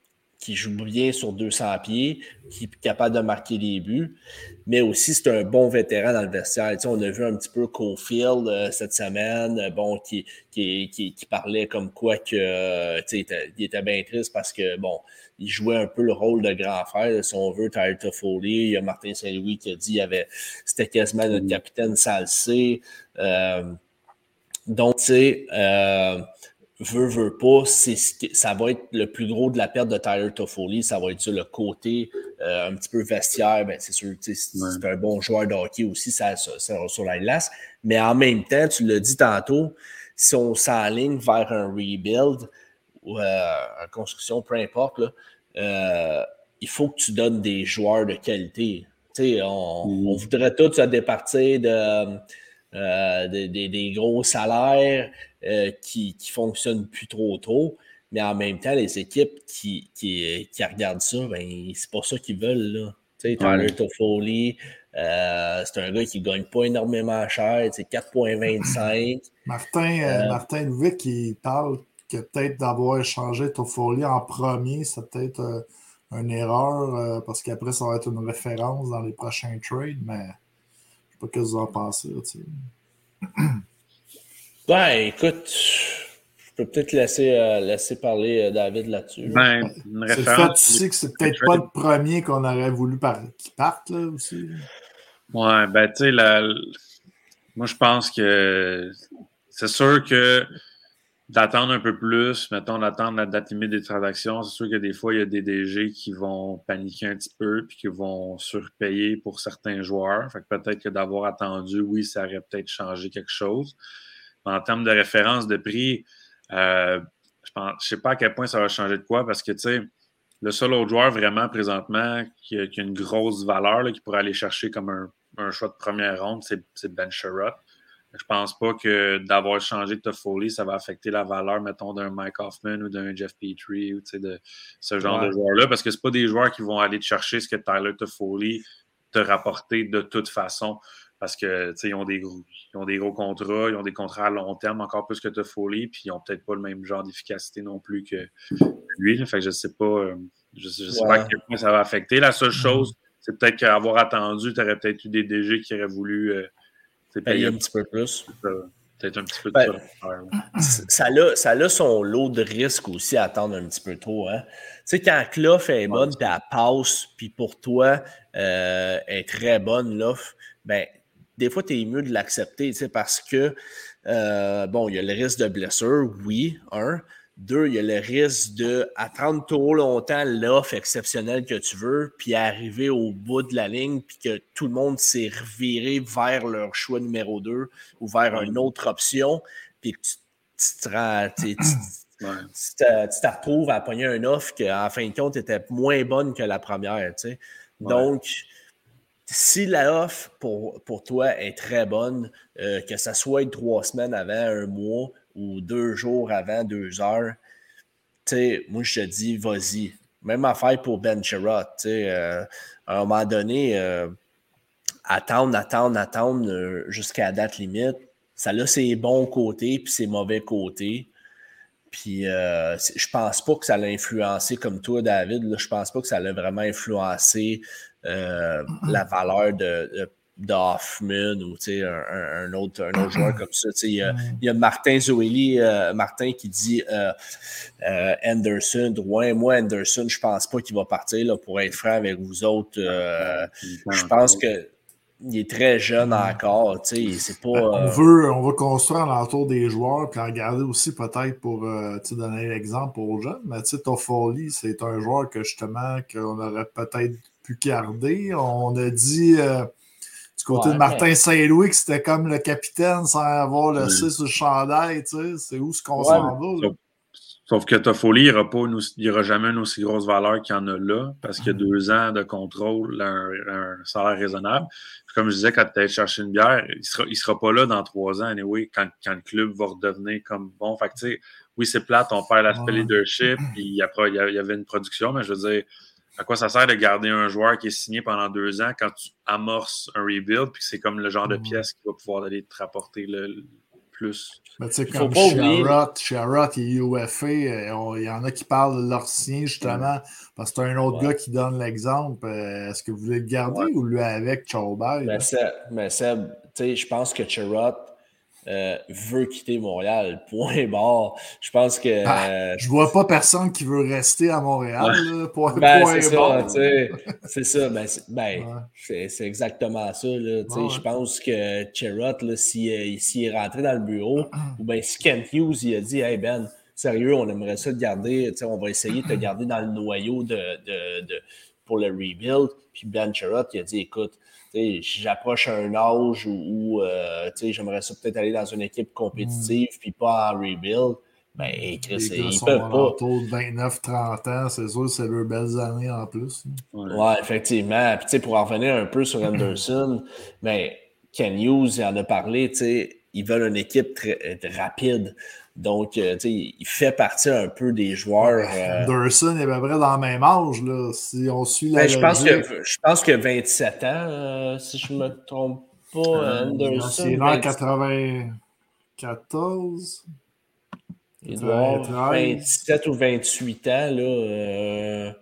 qui joue bien sur 200 pieds, qui est capable de marquer des buts, mais aussi c'est un bon vétéran dans le vestiaire. Tu sais, on a vu un petit peu Cofield euh, cette semaine, bon, qui, qui, qui, qui, parlait comme quoi que, tu sais, il était, il était bien triste parce que, bon, il jouait un peu le rôle de grand frère, si on veut, Tyler Toffoli. Il y a Martin Saint-Louis qui a dit avait c'était quasiment notre capitaine salsé. Euh, donc, tu sais, euh, veut, veut pas, ça va être le plus gros de la perte de Tyler Toffoli. Ça va être sur le côté euh, un petit peu vestiaire. Ben, c'est sûr, c'est un bon joueur de hockey aussi, ça, ça, sur la glace. Mais en même temps, tu l'as dit tantôt, si on s'enligne vers un rebuild, ou euh, en construction, peu importe, là, euh, il faut que tu donnes des joueurs de qualité. On, on, voudrait tous se départir de, euh, des gros salaires euh, qui ne fonctionnent plus trop tôt. Mais en même temps, les équipes qui, qui, qui regardent ça, ben, c'est pas ça qu'ils veulent. Là. sais, Tyler Toffoli, euh, c'est un gars qui ne gagne pas énormément cher, c'est 4,25. Martin, Martin Louis qui parle que peut-être d'avoir échangé Toffoli en premier, c'est peut-être euh, une erreur euh, parce qu'après, ça va être une référence dans les prochains trades, mais je ne sais pas ce que vous en pensez. ben, écoute, je peux peut-être laisser, euh, laisser parler David là-dessus. Ben, une référence. tu sais que c'est peut-être pas le premier qu'on aurait voulu par... qu'il parte là aussi. Ouais, ben, tu sais, la... moi, je pense que c'est sûr que d'attendre un peu plus, mettons, d'attendre la date limite des transactions. C'est sûr que des fois, il y a des DG qui vont paniquer un petit peu puis qui vont surpayer pour certains joueurs. Fait que peut-être que d'avoir attendu, oui, ça aurait peut-être changé quelque chose. En termes de référence de prix, euh, je ne sais pas à quel point ça va changer de quoi parce que, tu sais, le seul autre joueur vraiment présentement qui a, une grosse valeur, qui pourrait aller chercher comme un, un choix de première ronde, c'est Ben Sherrod. Je pense pas que d'avoir changé de Toffoli, ça va affecter la valeur, mettons, d'un Mike Hoffman ou d'un Jeff Petrie ou de ce genre de joueurs-là, parce que ce pas des joueurs qui vont aller te chercher ce que Tyler Toffoli te rapporté de toute façon. Parce que ils ont, des gros, ils ont des gros contrats, ils ont des contrats à long terme encore plus que Toffoli, puis ils n'ont peut-être pas le même genre d'efficacité non plus que lui. Fait que je sais pas, euh, je, sais pas à quel point ça va affecter. La seule mm-hmm. chose, c'est peut-être qu'avoir attendu, tu aurais peut-être eu des DG qui auraient voulu. Euh, payer un petit peu plus. Peut-être un petit peu de ben, ça, a, ça a son lot de risques aussi à attendre un petit peu trop. Hein? Tu sais, quand l'offre est bonne, puis elle passe, puis pour toi, euh, est très bonne, l'offre, ben, des fois, tu es mieux de l'accepter, parce que, euh, bon, il y a le risque de blessure, oui, un. Deux, il y a le risque d'attendre trop longtemps l'offre exceptionnelle que tu veux, puis arriver au bout de la ligne, puis que tout le monde s'est reviré vers leur choix numéro 2 ou vers une autre option, puis que tu, te retrouves à pogner une offre qui, en fin de compte, était moins bonne que la première. Donc, si la offre pour, toi est très bonne, euh, que ça soit trois semaines avant, un mois, ou deux jours avant, deux heures, moi, je te dis, vas-y. Même affaire pour Ben sais, euh, à un moment donné, euh, attendre, attendre, attendre euh, jusqu'à la date limite, ça a ses bons côtés puis ses mauvais côtés. Puis je pense pas que ça l'a influencé comme toi, David. Là, je pense pas que ça l'a vraiment influencé la valeur de d'Hoffman ou un, un, autre, un autre joueur comme ça. Il y, a, il y a Martin Zoeli, euh, Martin qui dit euh, euh, Anderson. Ouais, moi, Anderson, je pense pas qu'il va partir là, pour être franc avec vous autres. je pense que il est très jeune encore. C'est pas, on, veut, on veut construire l'entour des joueurs puis regarder aussi peut-être pour donner l'exemple aux jeunes. Mais Toffoli, c'est un joueur que justement qu'on aurait peut-être On a dit Du côté de Martin Saint-Louis, c'était comme le capitaine sans avoir le C sur le chandail, tu sais, c'est où ce qu'on s'en va? Sauf que Toffoli, il n'y aura, jamais une aussi grosse valeur qu'il y en a là, parce qu'il y a deux ans de contrôle, un, salaire raisonnable. comme je disais, quand tu es chercher une bière, il ne sera, il sera pas là dans trois ans, anyway, quand, quand le club va redevenir comme bon. Fait que, oui, c'est plate, on perd l'aspect leadership, puis il y, avait une production, mais je veux dire, à quoi ça sert de garder un joueur qui est signé pendant deux ans quand tu amorces un rebuild, puis c'est comme le genre de pièce qui va pouvoir aller te rapporter le, plus? Mais tu sais, comme Sherrod et UFA, euh, il y en a qui parlent de leur sien justement, parce que tu as un autre gars qui donne l'exemple. Euh, est-ce que vous voulez le garder ou lui avec Chaubai? Mais Seb, je pense que Sherrod euh, veut quitter Montréal. Point barre. Je pense que. Ah, euh, je vois pas personne qui veut rester à Montréal. point, ben, c'est ça, c'est ça. Ben, ben c'est exactement ça. Là, Je pense que Cherot, s'il si est rentré dans le bureau, ou bien si Kent Hughes il a dit Hey Ben, sérieux, on aimerait ça te garder, on va essayer de te garder dans le noyau de, de, de pour le rebuild. Puis Ben Cherot, il a dit Écoute, j'approche un âge où, euh, j'aimerais ça peut-être aller dans une équipe compétitive mm. puis pas en rebuild. Ben, Chris, ils peuvent pas. Autour de 29-30 ans, c'est sûr, c'est leurs belles années en plus. Ouais, effectivement. Puis, pour en revenir un peu sur Anderson, ben, Ken Hughes, il en a parlé, ils veulent une équipe très, rapide. Donc, euh, sais, il fait partie un peu des joueurs. Euh... Anderson est à peu près dans le même âge, là, si on suit la ben, je, pense que, je pense que 27 ans, euh, si je ne me trompe pas, euh, Anderson. C'est l'an 94. Il doit avoir 27 ou 28 ans, là.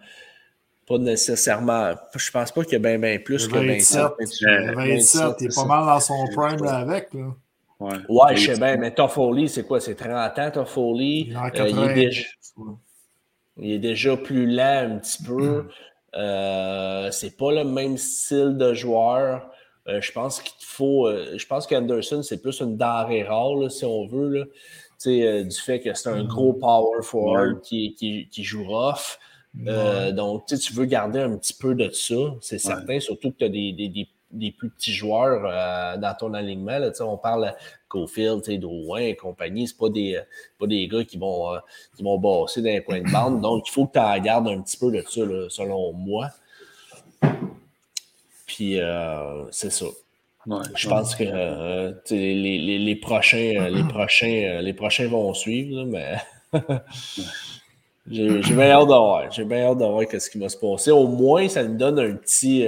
pas nécessairement. Je pense pas qu'il y a bien, bien plus que 27. 27, 27, il est pas mal dans son prime là, avec. Là. Ouais, ouais je sais bien, mais Toffoli, c'est quoi? C'est 30 ans, Toffoli. Euh, il, est déjà, il, est déjà, plus lent un petit peu. Euh, c'est pas le même style de joueur. Euh, je pense qu'il faut. Euh, je pense qu'Anderson, c'est plus une denrée rare, si on veut. Là. du fait que c'est un gros power forward qui, qui, qui, joue rough. donc, tu veux garder un petit peu de ça, c'est certain, surtout que tu as des, des, des des plus petits joueurs euh, dans ton alignement. Là, on parle Cofield, Drouin et compagnie. Ce pas des, pas des gars qui vont, euh, qui vont bosser dans les coins de bande. Donc, il faut que tu en gardes un petit peu de ça, selon moi. Puis, euh, c'est ça. Je pense que les, les, les, prochains, les, prochains, les prochains vont suivre, mais j'ai bien hâte de voir. J'ai bien hâte de voir ce qui va se passer. Au moins, ça nous donne un petit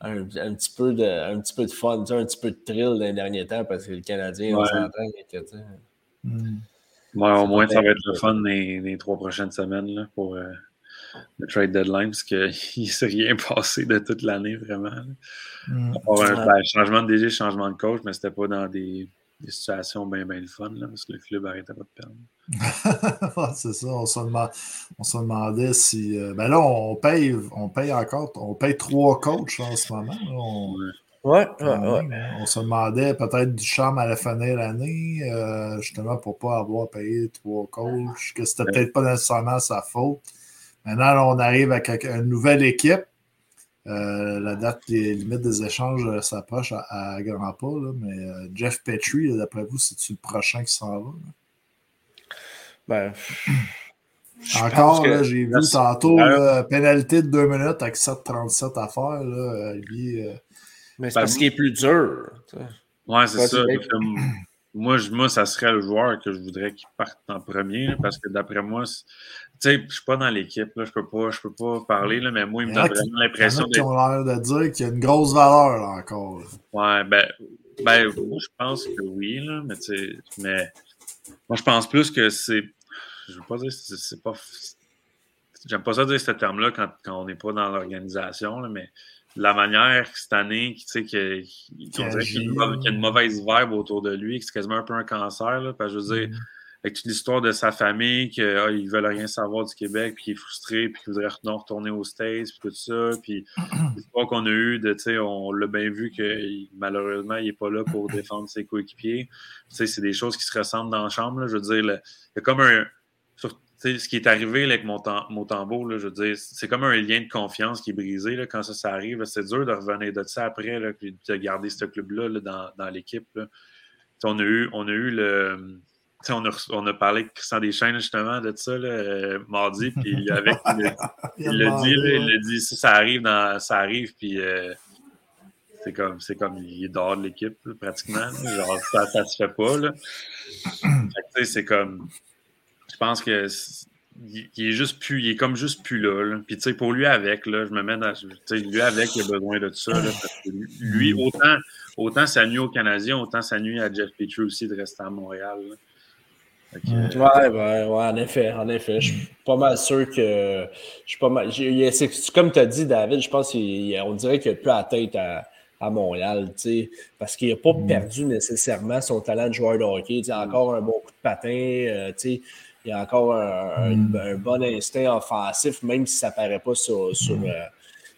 un, petit peu de, un petit peu de fun, un petit peu de thrill dans les derniers temps parce que le Canadien, on s'entend mm. au moins, ça va être le fun les, les trois prochaines semaines là, pour euh, le trade deadline parce qu'il ne s'est rien passé de toute l'année vraiment. Mm. Un, ben, changement de DG, changement de coach, mais c'était pas dans des des situations bien, bien le fun, là, parce que le club arrêtait pas de perdre. c'est ça, on se, demandait, si. Euh, ben là, on paye, on paye encore, on paye trois coachs en ce moment. On, ouais, on se demandait peut-être du charme à la fin de l'année, euh, justement pour ne pas avoir payé trois coachs, que c'était peut-être pas nécessairement sa faute. Maintenant, on arrive avec une nouvelle équipe. Euh, la date des limites des échanges euh, s'approche à, grands pas, mais euh, Jeff Petrie, d'après vous, c'est-tu le prochain qui s'en va? Ben, Encore, j'ai vu tantôt pénalité de deux minutes avec 7,37 à faire. Là, lui, mais c'est ben, parce qu'il est plus dur. Ouais, c'est ça. Moi, moi, ça serait le joueur que je voudrais qu'il parte en premier, parce que d'après moi, tu sais, je suis pas dans l'équipe, je peux pas, je peux pas parler, là, mais moi, il me donne vraiment l'impression de. ont l'air de dire qu'il y a une grosse valeur là, encore. Ouais, ben, ben, moi, je pense que oui, là, mais tu sais, mais moi, je pense plus que c'est. Je veux pas dire, c'est pas. J'aime pas ça dire ce terme-là quand, quand on n'est pas dans l'organisation, mais la manière cette année, tu sais, qu'il y, a une mauvaise vibe autour de lui, que c'est quasiment un peu un cancer, là, parce que je veux dire. Mm avec toute l'histoire de sa famille, qu'ils ah, ne veulent rien savoir du Québec, puis qu'il est frustré, puis qu'il voudrait retourner aux States, puis tout ça. Puis l'histoire qu'on a eue, de, on l'a bien vu que malheureusement, il n'est pas là pour défendre ses coéquipiers. C'est des choses qui se ressemblent dans la chambre. je veux dire, il y a comme un. Ce qui est arrivé avec mon, tambour, je veux dire, c'est comme un lien de confiance qui est brisé là, quand ça, ça arrive. C'est dur de revenir de ça après, là, puis de garder ce club-là dans, dans l'équipe. On, a eu, on a eu le. On a, on a, parlé avec Christian Deschênes justement de ça là, mardi, puis avec, il l'a dit, il a dit si ça arrive, dans, ça arrive, puis euh, c'est comme, c'est comme il est dehors de l'équipe pratiquement. Genre, ça, ça se fait pas. Là. c'est comme je pense que il, est juste plus, il est comme juste plus là. Puis tu sais, pour lui avec, là, je me mets dans. Lui avec, il a besoin de tout ça. lui, autant, autant ça nuit aux Canadiens, autant ça nuit à Jeff Petrie aussi de rester à Montréal. Oui, ouais, ouais, en effet, en effet. Je suis pas mal sûr que. Je suis pas mal. Comme tu as dit, David, je pense qu'on dirait qu'il a plus la tête à, à Montréal, parce qu'il n'a pas mm. perdu nécessairement son talent de joueur de hockey. Il a encore un bon coup de patin, euh, sais il y a encore mm. un, bon instinct offensif, même si ça ne paraît pas sur. Mm. Euh,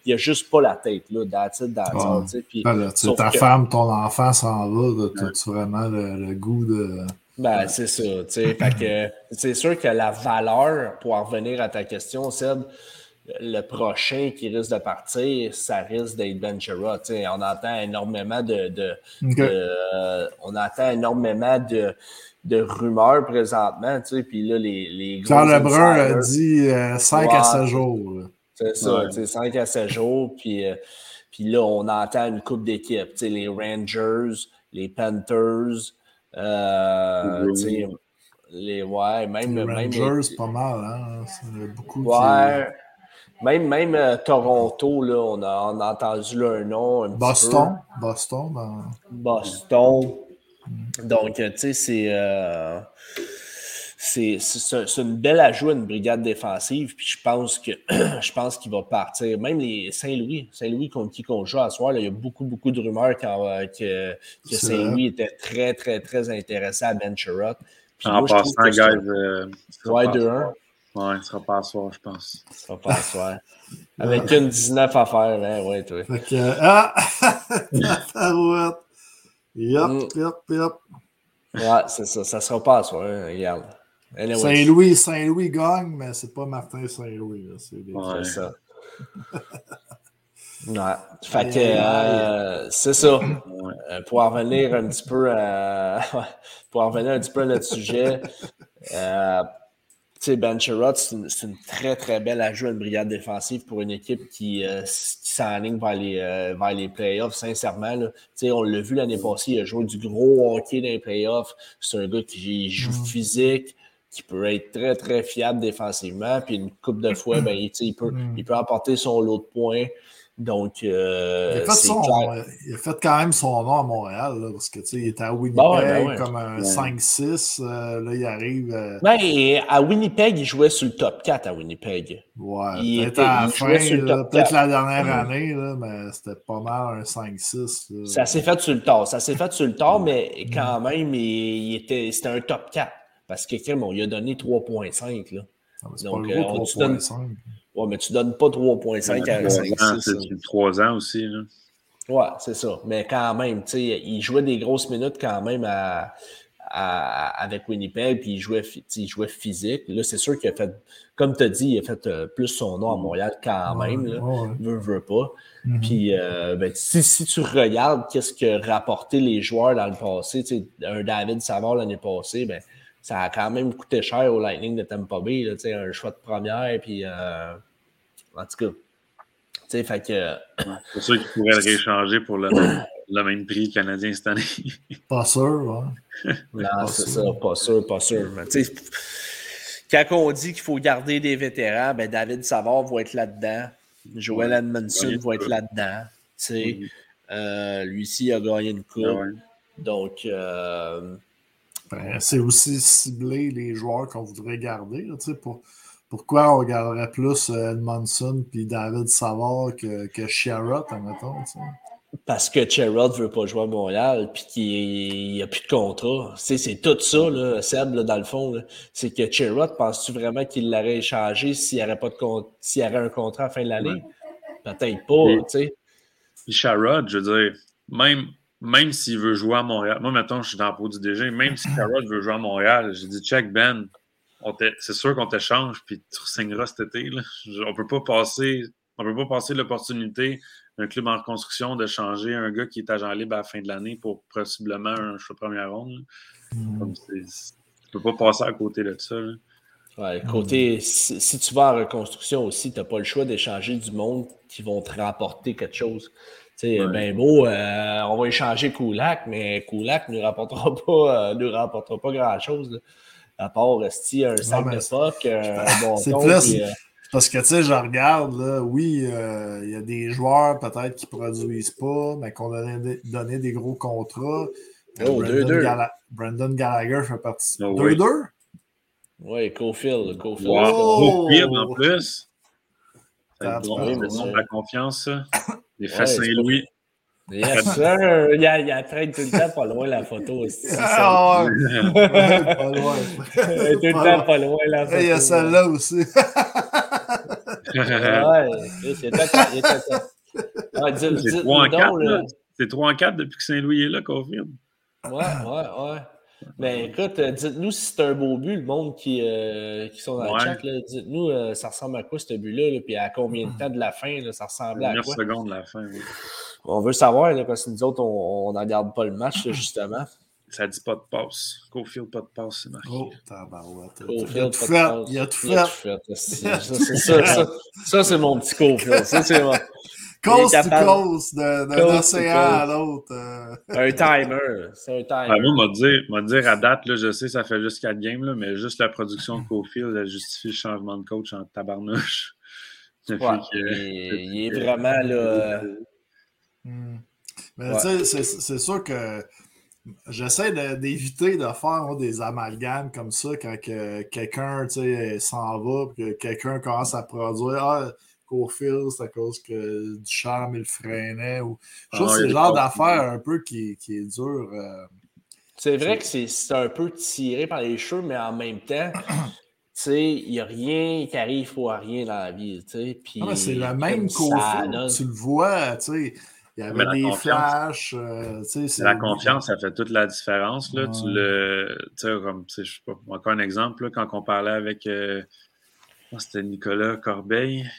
il n'y a juste pas la tête, là, dans dans oh. Ta femme, ton enfant s'en va, tu as vraiment le, goût de. Ben, c'est ça, c'est sûr que la valeur, pour en revenir à ta question, Seb, le prochain qui risque de partir, ça risque d'être Ben On entend énormément de, euh, on entend énormément de, de rumeurs présentement, tu sais, puis là, les, les gros Jean Lebrun a dit 5 euh, à 7 jours. C'est ça, tu sais, 5 à 7 jours, puis, euh, puis là, on entend une coupe d'équipes, tu sais, les Rangers, les Panthers, euh, tu sais, les, ouais, même... Les Rangers, pas mal, hein, c'est beaucoup Ouais, même, même euh, Toronto, là, on a, on a entendu leur nom. Boston, Boston, ben... Boston, donc, tu sais, c'est. Euh, c'est une belle ajout à une brigade défensive. Puis je pense que je pense qu'il va partir. Même les Saint-Louis, Saint-Louis contre qui on joue à soir, il y a beaucoup, beaucoup de rumeurs euh, que, que Saint-Louis était très, très, très intéressé à Ben Sherrod. En passant, guys. Euh, ouais, 2-1. Ouais, ce sera pas à soir, je pense. Ce sera pas à soir. Avec une 19 à faire, hein, ouais, toi. Fait que, ah! Yep, mm. yep, yep. Ouais, c'est ça. Ça sera pas à soi, hein, regarde. Saint-Louis, Saint-Louis gagne, mais c'est pas Martin Saint-Louis. C'est ça. ouais. Fait que euh, c'est ça. Euh, pour en revenir un petit peu à, pour en revenir un petit peu à notre sujet, euh, sais, Ben c'est une, très, très belle ajout à une brigade défensive pour une équipe qui, s'enligne vers les, euh, vers les playoffs, sincèrement. Là. On l'a vu l'année passée, il a joué du gros hockey dans les playoffs. C'est un gars qui joue mm. physique, qui peut être très, très fiable défensivement. Puis une coupe de fois, ben, il, peut, mm. il peut apporter son lot de points. Donc, euh, il, a fait son, il, a fait quand même son nom à Montréal, là, parce que il était à Winnipeg ben comme un 5-6. Euh, là, il arrive. Euh... Ben, à Winnipeg, il jouait sur le top 4 à Winnipeg. Ouais, peut-être à la fin, peut-être la dernière année, là, mais c'était pas mal un 5-6. Ça s'est fait sur le tard. Ça s'est fait sur le tard, mais quand même, il, était, c'était un top 4. Parce que, on lui a donné 3.5. Ah, Donc, pas gros, 3.5. Ouais, mais tu donnes pas 3,5 à 5 C'est 3 ans aussi. Là. Ouais, c'est ça. Mais quand même, tu sais, il jouait des grosses minutes quand même à, avec Winnipeg, puis il jouait, il jouait physique. Là, c'est sûr qu'il a fait, comme tu as dit, il a fait euh, plus son nom à Montréal quand même. Là, Veut, veut pas. Mm-hmm. Puis, euh, ben, si, si, tu regardes qu'est-ce que rapporté les joueurs dans le passé, tu sais, un David Savard l'année passée, ben, ça a quand même coûté cher au Lightning de Tampa Bay, là, un choix de première, puis euh, en tout cas, tu fait que... C'est sûr qu'il pourrait le rééchanger pour le, même prix canadien cette année. pas sûr, ouais. Non, c'est ça, pas sûr, pas sûr. Mais quand on dit qu'il faut garder des vétérans, ben David Savard va être là-dedans. Joel Edmondson va être là-dedans. Euh, lui ci a gagné une coupe. Donc, euh, ben, c'est aussi cibler les joueurs qu'on voudrait garder. pour, pourquoi on garderait plus euh, Edmondson puis David Savard que, que Sherrod, admettons? Parce que Sherrod ne veut pas jouer à Montréal puis qu'il n'y a plus de contrat. c'est tout ça, là, Seb, dans le fond. C'est que Sherrod, penses-tu vraiment qu'il l'aurait échangé s'il n'y aurait, pas de s'il y aurait un contrat à la fin de l'année? Peut-être pas, tu sais. Sherrod, je veux dire, même même s'il veut jouer à Montréal, moi, maintenant, je suis dans la peau du DG, même si Carrot veut jouer à Montréal, j'ai dit, check Ben, c'est sûr qu'on t'échange, puis tu signeras cet été. Là. On peut pas passer. On peut pas passer l'opportunité d'un club en reconstruction de changer un gars qui est agent libre à la fin de l'année pour possiblement un choix de première ronde. Mm. Tu peux pas passer à côté de ça. Ouais, côté, si, tu vas en reconstruction aussi, tu n'as pas le choix d'échanger du monde qui vont te rapporter quelque chose. Tu sais, ben beau, euh, on va échanger Koulak, mais Koulak ne nous rapportera pas, euh, nous rapportera pas grand-chose. À part rester un sac de fuck, un bon C'est plus. Euh, parce que, tu sais, je regarde, là, oui, il y a des joueurs peut-être qui ne produisent pas, mais qu'on a donné, des gros contrats. Oh, 2-2. Brandon Gallagher fait partie. 2-2? Ah oui, Cofield. Cofield. Wow. Cofield en plus. Ça donne la confiance, ça. Les ouais, Saint-Louis. Yes, sir. Il, a, il a traîne tout le temps pas loin la photo aussi. Ah, ouais. pas loin. Il est tout le temps pas loin la photo. il y a celle-là aussi. ouais, il était il était C'est 3 en 4. C'est 3 en 4 depuis que Saint-Louis est là, Cofield. Ouais, ouais, ouais. Mais écoute, euh, dites-nous si c'est un beau but, le monde qui, euh, qui sont dans le chat. Dites-nous, euh, ça ressemble à quoi ce but-là, puis à combien de temps de la fin, là, ça ressemble à 9 secondes de la fin, oui. On veut savoir, là, parce que nous autres, on n'en regarde pas le match, justement. Ça dit pas de passe. Cofield, pas de passe, c'est marqué. Oh, tabarouette. Cofield, pas de passe. Il a tout fait. Ça c'est mon petit Cofield. Ça, c'est mon... Coast to coast, d'un océan à l'autre. Euh. Un timer. C'est un timer. Ben, moi, m'a dire, à date, là, je sais, ça fait juste 4 games, là, mais juste la production de Cofield, elle justifie le changement de coach en tabarnouche. Ouais, il, est vraiment là. Hmm. Mais tu sais, c'est sûr que j'essaie d'éviter de, faire des amalgames comme ça quand quelqu'un s'en va et que quelqu'un commence à produire. Ah, fil, c'est à cause que du charme, il freinait. Ou... Je trouve ah, c'est le genre d'affaire un peu qui, qui est dur. Euh, c'est vrai que c'est un peu tiré par les cheveux, mais en même temps, il n'y a rien qui arrive pour rien dans la vie. Ah, c'est le même qu'au tu le vois, tu sais. Il y avait des flashs. Euh, la confiance, ça fait toute la différence. Là. Tu le, comme, je sais pas, encore un exemple, là, quand on parlait avec, euh, c'était Nicolas Corbeil,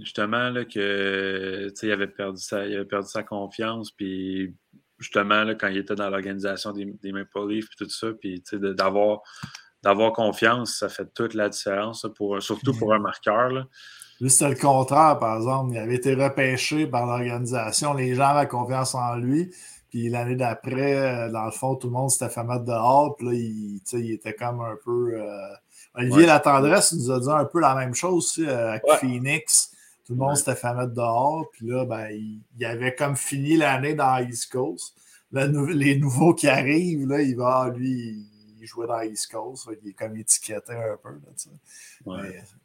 justement, là, que, il avait perdu sa, il avait perdu sa confiance, puis justement, là, quand il était dans l'organisation des, des, Maple Leafs, puis tout ça, puis d'avoir, d'avoir confiance, ça fait toute la différence, pour, surtout pour un marqueur. Là. Lui, c'était le contraire, par exemple. Il avait été repêché par l'organisation. Les gens avaient confiance en lui. Puis l'année d'après, euh, dans le fond, tout le monde s'était fait mettre dehors. Puis là, il, il était comme un peu. Euh, Olivier La Tendresse nous a dit un peu la même chose aussi, euh, avec Phoenix. Tout le monde s'était fait mettre dehors. Puis là, ben, il, avait comme fini l'année dans East Coast. les nouveaux qui arrivent, là, il va, lui, il jouait dans East Coast. Il est comme étiqueté un peu. Là,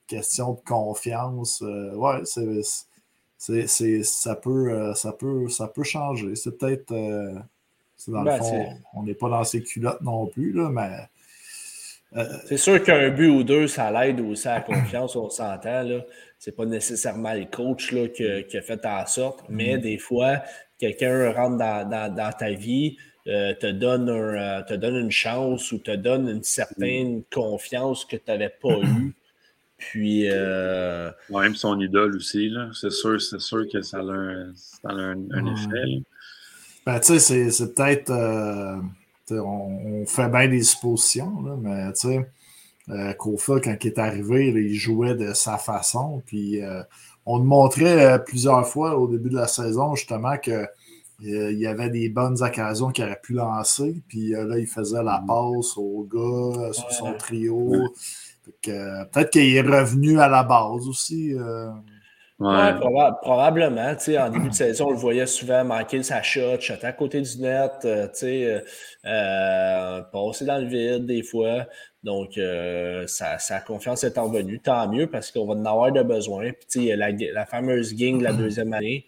question de confiance, euh, ouais, c'est, ça, peut, euh, ça, peut, ça peut changer. C'est peut-être. Euh, dans le ben, fond, on n'est pas dans ses culottes non plus, là, mais euh, c'est sûr qu'un but ou deux, ça l'aide aussi à la confiance, on s'entend. Ce n'est pas nécessairement le coach là, qui, a fait en sorte, mais mm-hmm. des fois, quelqu'un rentre dans, ta vie, euh, te, donne euh, te donne une chance ou te donne une certaine confiance que tu n'avais pas eue. Puis. même son idole aussi, c'est sûr, c'est sûr que ça a un, un, effet. Ben, tu sais, c'est peut-être on, fait bien des suppositions, mais tu sais, euh, Kofa, quand il est arrivé, il jouait de sa façon. Puis euh, on le montrait euh, plusieurs fois au début de la saison, justement, que il y avait des bonnes occasions qu'il aurait pu lancer. Puis là, il faisait la mm. passe au gars sur son trio. Peut-être qu'il est revenu à la base aussi. Ouais. probablement. En début de saison, on le voyait souvent manquer sa shot, shot à côté du net, euh, euh, euh, passer dans le vide des fois. Donc, euh, sa, confiance est en venue. Tant mieux parce qu'on va en avoir de besoin. Puis, la, la fameuse gang de la deuxième année,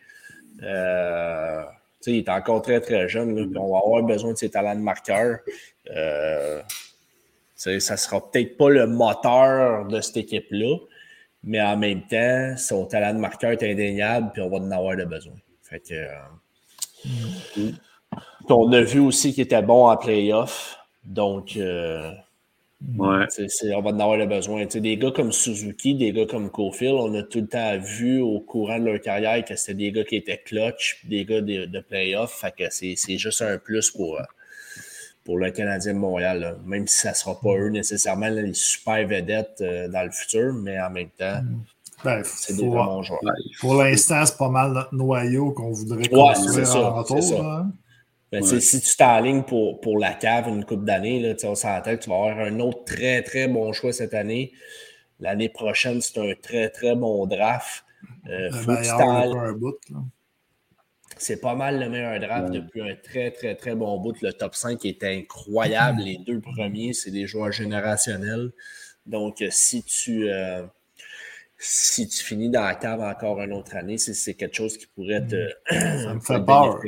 il est encore très, très jeune. Là, on va avoir besoin de ses talents de marqueur. ça ne sera peut-être pas le moteur de cette équipe-là, mais en même temps, son talent de marqueur est indéniable, puis on va en avoir de besoin. Fait que, euh, on a vu aussi qu'il était bon en playoff. Donc, Ouais. on va en avoir le besoin. des gars comme Suzuki, des gars comme Cofield, on a tout le temps vu au courant de leur carrière que c'était des gars qui étaient clutch, des gars de, de playoff. C'est juste un plus pour, euh, pour le Canadien de Montréal. Même si ça ne sera pas eux nécessairement les super vedettes euh, dans le futur, mais en même temps. Ben, c'est des bons joueurs. Pour l'instant, c'est pas mal notre noyau qu'on voudrait construire ouais, en retour. Hein. Ben, si tu t'alignes pour, pour la cave une coupe d'années, on s'entend que tu vas avoir un autre très, très bon choix cette année. L'année prochaine, c'est un très, très bon draft. Euh, c'est pas mal le meilleur draft depuis un très, très, très bon bout. Le top 5 est incroyable. Les deux premiers, c'est des joueurs générationnels. Donc, si tu, euh, si tu finis dans la cave encore une autre année, c'est quelque chose qui pourrait te. Ça me fait peur.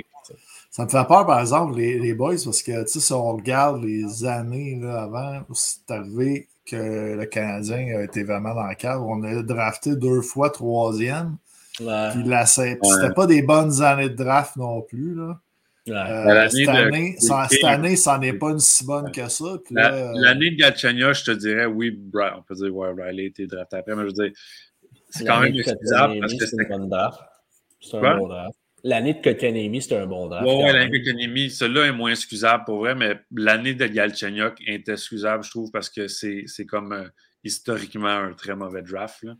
Ça me fait peur, par exemple, les, les boys, parce que si on regarde les années là, avant, c'est arrivé que le Canadien a été vraiment dans le cadre. On a drafté deux fois troisième. Ouais. Puis la c'était pas des bonnes années de draft non plus. Là. Euh, cette, année, ça, cette année, ça n'est pas une si bonne que ça. Euh, l'année de Galchenyuk, je te dirais, oui, on peut dire, ouais, Riley a été drafté après, mais je veux dire, c'est quand même excusable parce que c'est une bonne draft. C'est un bon draft. L'année de Kokanemi, c'était un bon draft. Oui, ouais, l'année de Kokanemi, celui-là est moins excusable pour vrai, mais l'année de Galchenyuk est excusable, je trouve, parce que c'est comme euh, historiquement un très mauvais draft. Là.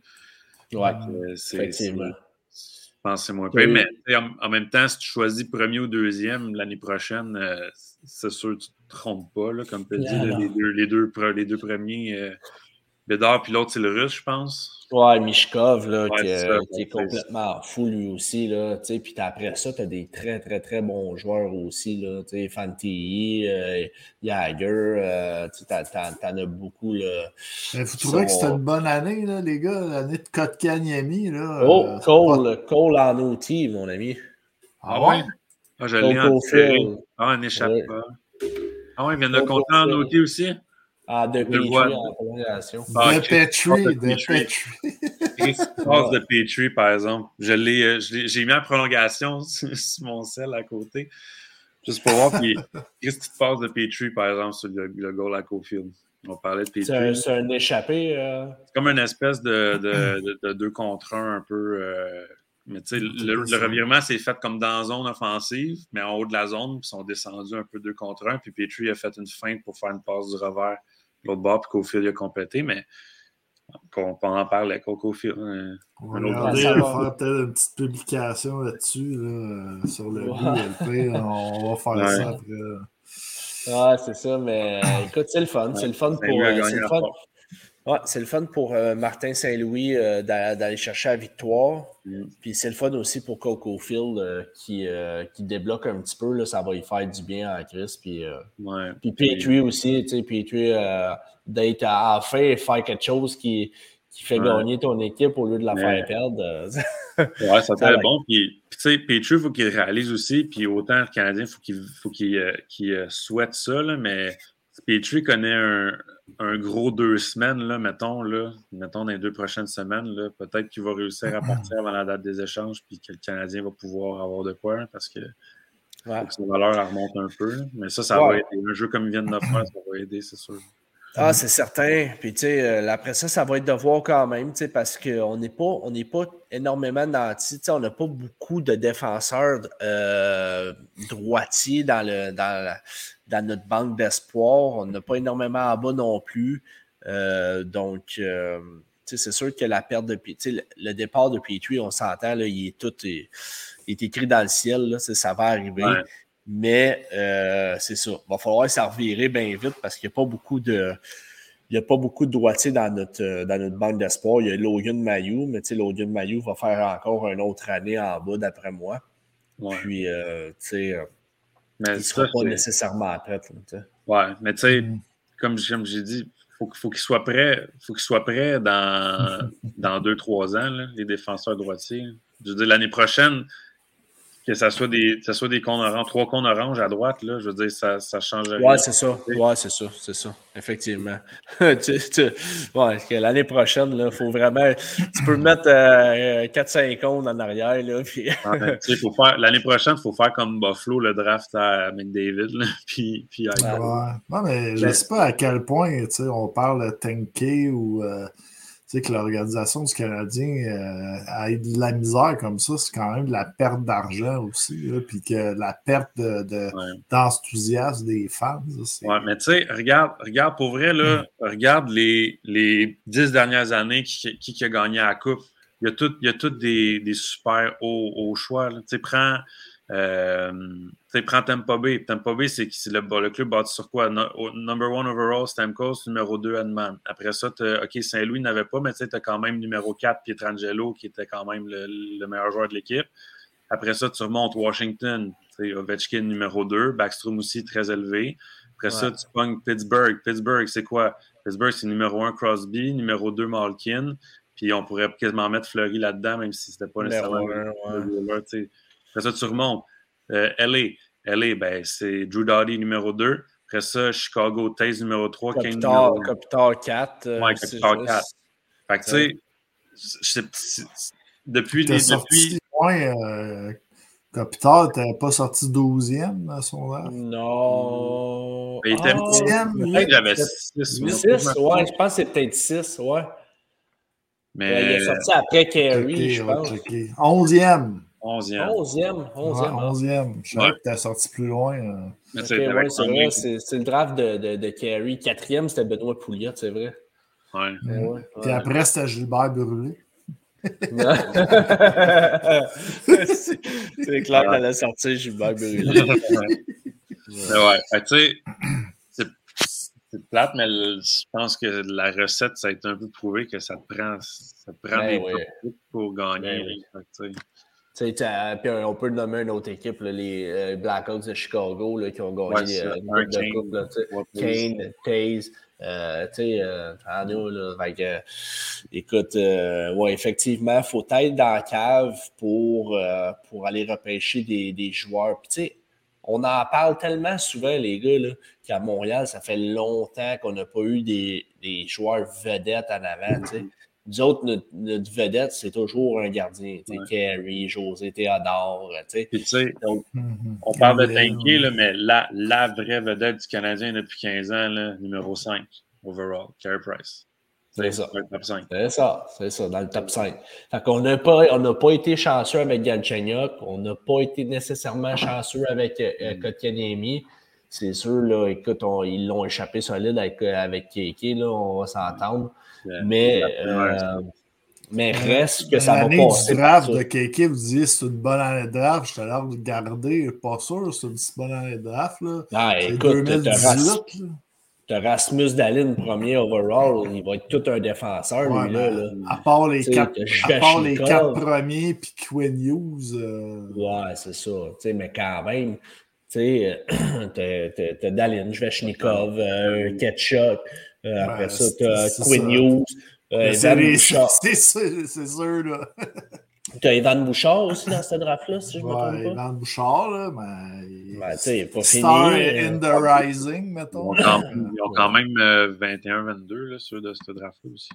Ouais, euh, effectivement. Je pense que c'est moins pire. Mais en, même temps, si tu choisis premier ou deuxième l'année prochaine, euh, c'est sûr que tu ne te trompes pas. Là, comme tu as dit, les, deux, les, deux, les, deux, premiers. Bédard, puis l'autre, c'est le russe, je pense. Ouais, Mishkov, là, qui, est complètement fou lui aussi. Là, puis après ça, tu as des très, très, très bons joueurs aussi. Là, Fantilli, euh, Jagger, euh, tu en as beaucoup. Là, vous trouvez que c'était une bonne année, là, les gars, l'année de Kotkaniemi? Là, oh, euh, Cole, Cole en outil, mon ami. Ah, ouais? Ah, je l'ai en Ah, un échappe pas. Ah ouais, il vient de compter en outil aussi? Ah, de Petrie en prolongation. Ah, de Petrie, de Petrie. passe de Petrie, par exemple? Je l'ai, euh, j'ai mis en prolongation sur, mon sel à côté. Juste pour voir. qu'est-ce qui te passe de Petrie, par exemple, sur le, le goal à Cofield? On parlait de Petrie. C'est un, échappé. Euh... C'est comme une espèce de, de, de, de, deux contre un un peu. Euh... Mais tu sais, le, le, revirement s'est fait comme dans la zone offensive, mais en haut de la zone, puis ils sont descendus un peu deux contre un, puis Petrie a fait une feinte pour faire une passe du revers l'autre bord, puis Cofield a complété, mais on peut en parler avec Cofield. Hein, on va regarder, faire peut-être une petite publication là-dessus, là, sur le ouais. On va faire ça après. Ouais, c'est ça, mais écoute, c'est le fun. C'est le fun pour. Euh, c'est le fun. Ouais, c'est le fun pour euh, Martin Saint-Louis euh, d'aller chercher la victoire. Mm. Puis c'est le fun aussi pour Coco Field euh, qui, qui, débloque un petit peu. Là, ça va lui faire du bien en Chris. Puis, ouais, puis Petrie aussi, tu sais, Petrie d'être à, faire quelque chose qui, qui fait gagner ton équipe au lieu de la faire perdre. ouais, ça serait bon. Puis, tu sais, Petrie, il faut qu'il réalise aussi. Puis autant le Canadien, il faut qu'il souhaite ça. Là, mais Petrie connaît un, un, gros deux semaines, là, mettons, là, mettons dans les deux prochaines semaines. Peut-être qu'il va réussir à partir avant la date des échanges puis que le Canadien va pouvoir avoir de quoi hein, parce que, ouais. valeur remonte un peu. Mais ça, ça va aider. Un jeu comme il vient de faire, ça va aider, c'est sûr. Ah, c'est certain. Puis, tu sais, euh, après ça, ça va être de voir quand même, tu sais, parce qu'on n'est pas, on n'est pas énormément nantis. Tu sais, on n'a pas beaucoup de défenseurs euh, droitiers dans, le, dans, dans notre banque d'espoir. On n'a pas énormément en bas non plus. Euh, donc, euh, tu sais, c'est sûr que la perte de tu sais, le, départ de Petrie, on s'entend, il est tout, il, est écrit dans le ciel, là, ça va arriver. Mais euh, c'est ça. Il va falloir s'en revirer bien vite parce qu'il n'y a pas beaucoup de. Il a pas beaucoup de droitiers dans notre, euh, dans notre banque d'espoir. Il y a Logan Mayou, mais Logan Mayou va faire encore une autre année en bas, d'après moi. Puis, euh, tu sais, il ne sera pas nécessairement prêt. Ouais, mais tu sais, mm. comme, j'ai dit, faut, faut qu'il soit prêt, faut qu'il soit prêt dans, dans deux, trois ans, là, les défenseurs droitiers. Je veux dire, l'année prochaine, que ça soit des, ça soit des cônes oranges, trois cônes oranges à droite, là, je veux dire, ça, ça change rien. Ouais, c'est ça. Ouais, c'est ça. C'est ça. Effectivement. tu, tu, ouais, l'année prochaine, il faut vraiment. Tu peux mettre euh, 4-5 cônes en arrière. Là, puis... l'année prochaine, il faut faire comme Buffalo, le draft à McDavid. Là, puis, puis ouais. Non, mais je ne sais pas à quel point on parle de tanké ou. Euh, que l'organisation du Canadien euh, ait de la misère comme ça, c'est quand même de la perte d'argent aussi, puis que la perte d'enthousiasme de, des fans. Oui, mais tu sais, regarde, regarde pour vrai, là, hmm. regarde les, les dix dernières années qui, qui, a gagné la Coupe. Il y a des, des super hauts, hauts choix. Tu sais, prends euh, prends Tampa Bay. Tampa Bay, c'est le, le, club bâti sur quoi? number one overall, Stamkos, numéro 2, Edman. Après ça, OK, Saint-Louis n'avait pas, mais tu as quand même numéro 4, Pietrangelo, qui était quand même le, meilleur joueur de l'équipe. Après ça, tu remontes Washington, Ovechkin numéro 2, Backstrom aussi très élevé. Après ça, tu pognes Pittsburgh. Pittsburgh, c'est quoi? Pittsburgh, c'est numéro 1 Crosby, numéro 2 Malkin. Puis on pourrait quasiment mettre Fleury là-dedans, même si c'était pas nécessairement. Après ça, tu remontes. Euh, LA. LA, ben, c'est Drew Doughty numéro 2. Après ça, Chicago, Taze numéro 3. Capital, Capital 4. Euh, ouais, Capital 4. Fait que, tu sais, depuis les. Depuis... Ouais, euh, Capital, t'avais pas sorti 12e dans son âge? Non. Il était 10e. Ah, j'avais 6. 6, ouais, je pense que c'est peut-être 6, ouais. Mais... il est sorti après Kerry, je pense. 11e. 11e. 11e. 11e. Je savais que tu as sorti plus loin. Euh. c'est vrai, c'est le draft de, de, de Carey. Quatrième, c'était Benoît Pouliot, c'est vrai. Ouais. ouais. Puis après, c'était Gilbert Brûlé. c'est clair que allait sortir Gilbert Brûlé. ouais. tu sais, c'est plate, mais je pense que la recette, ça a été un peu prouvé que ça te prend, ça te prend ben des pour gagner. Ben puis on peut nommer une autre équipe, les euh, Blackhawks de Chicago là, qui ont gagné euh, une de coupe. Là, Kane, Taze, euh, tu sais, euh, écoute, ouais, effectivement, il faut être dans la cave pour, pour aller repêcher des, des joueurs. Puis, tu sais, on en parle tellement souvent, les gars, qu'à Montréal, ça fait longtemps qu'on n'a pas eu des, des joueurs vedettes en avant. tu sais. Nous autres, notre, vedette, c'est toujours un gardien. Ouais. Carey, José, Théodore. sais. Donc, mm-hmm. On parle de Tanky, mais la, la vraie vedette du Canadien depuis 15 ans, là, numéro 5 overall, Carey Price. C'est ça. C'est ça, c'est ça, dans le top 5. Fait qu'on n'a pas, on pas été chanceux avec Galchenyuk, on n'a pas été nécessairement chanceux avec euh, mm. Kotkaniemi. C'est sûr, là, écoute, ils l'ont échappé solide avec, avec Keke, là, on va s'entendre. Mais, euh, mais reste que ça va passer. du draft de Keke, vous disiez c'est une bonne année de draft. Je l'air de garder, pas sûr, c'est une bonne année de draft. Là. Ah, écoute, T'as Rasmus Dallin, premier overall, il va être tout un défenseur, lui, là, là, À part les, quatre, à part les quatre premiers, puis Quinn Hughes. Euh... Ouais, c'est ça. mais quand même, tu sais, t'as Dallin, Svechnikov, euh, Ketchup, euh, après ça, tu as Quinn Hughes, euh. C'est sûr, là. Tu as Evan Bouchard aussi dans ce draft-là, si je me trompe pas. Evan Bouchard, là, mais. Ben, tu sais, pas Star in the Rising, mettons. Ils ont quand, même 21-22 sur de ce draft-là aussi.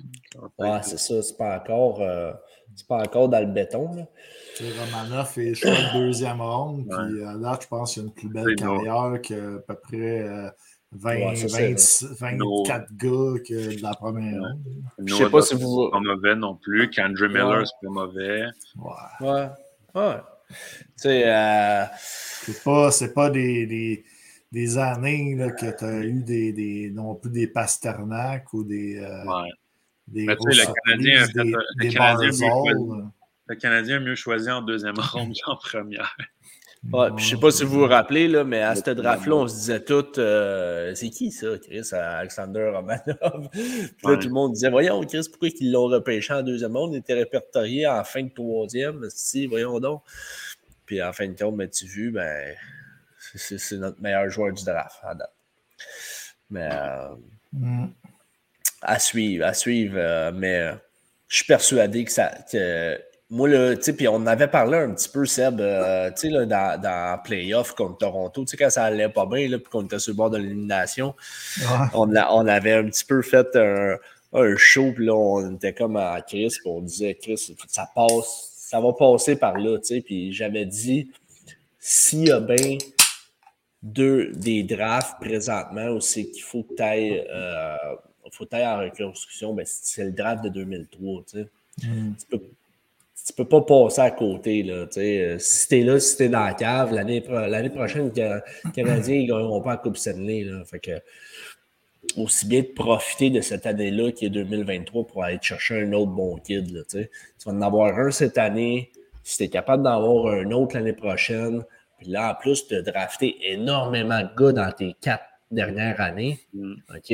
Ouais, c'est ça. C'est pas encore. c'est pas encore dans le béton. Là. Romanoff est choix de deuxième ronde. Puis là, je pense qu'il y a une plus belle carrière qu'à peu près 20, 24 gars que de la première. Je sais pas si vous. pas mauvais non plus. Qu'Andrew Miller, c'est pas mauvais. Ouais. Ouais. ouais. Tu sais. Euh... C'est pas, pas des, des, des, années là, que tu as eu des, des, non plus des Pasternak ou des. Euh, ouais. Des Mais tu sais, le Canadien a fait. Des, le, Canadien choisi, le Canadien a mieux choisi en deuxième ronde qu'en première. Ouais, je sais pas si vous vous rappelez, là, mais à ce draft-là, on se disait tout euh, c'est qui ça, Chris, Alexander Romanov? Puis là, tout le monde disait Voyons, Chris, pourquoi ils l'ont repêché en deuxième monde? Il était répertorié en fin de troisième. Si, voyons donc. Puis en fin de compte, mais tu vu, ben, c'est notre meilleur joueur du draft à date. Mais euh, mm. à suivre, à suivre. Euh, mais je suis persuadé que ça. Que, moi, là, tu sais, puis on avait parlé un petit peu, Seb, euh, tu sais, là, dans, dans Playoff contre Toronto, tu sais, quand ça allait pas bien, là, puis qu'on était sur le bord de l'élimination, on, on avait un petit peu fait un, un show, puis là, on était comme à Chris, puis on disait, Chris, ça passe, ça va passer par là, tu sais, puis j'avais dit, s'il y a bien deux, des drafts présentement où c'est qu'il faut que tu ailles, euh, faut ailles en reconstruction, ben, c'est le draft de 2003, tu sais. Mm. Tu peux tu peux pas passer à côté. Là, euh, si tu es là, si tu es dans la cave, l'année, prochaine, les Canadiens ne gagneront pas la Coupe Stanley. Là, fait que, aussi bien de profiter de cette année-là qui est 2023 pour aller chercher un autre bon kid. Là, tu vas en avoir un cette année. Si tu es capable d'en avoir un autre l'année prochaine, puis là, en plus, tu as drafté énormément de gars dans tes quatre dernières années. Mm. OK?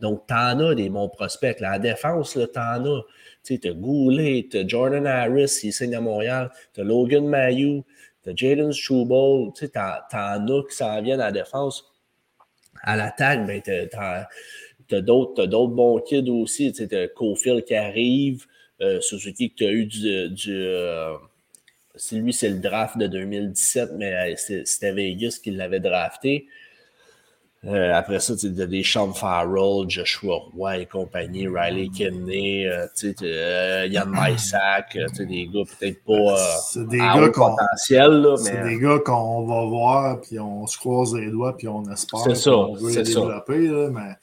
Donc, tu en as des bons prospects. La défense, tu en as. Tu as Goulet, tu as Jordan Harris, il signe à Montréal, tu as Logan Mayou, tu as Jaden Struble, tu en as qui s'en viennent à la défense. À l'attaque, ben, tu as, d'autres bons kids aussi. Tu as Cofield qui arrive, euh, Suzuki que tu as eu du. du euh, lui, c'est le draft de 2017, mais euh, c'était Vegas qui l'avait drafté. Euh, après ça, tu as des Sean Farrell, Joshua Roy et compagnie, Riley Kenney, euh, euh, Yann Mysak, des gars peut-être pas c'est des gars potentiel. C'est des gars qu'on va voir, puis on se croise les doigts, puis on espère qu'on veut les développer. Là, mais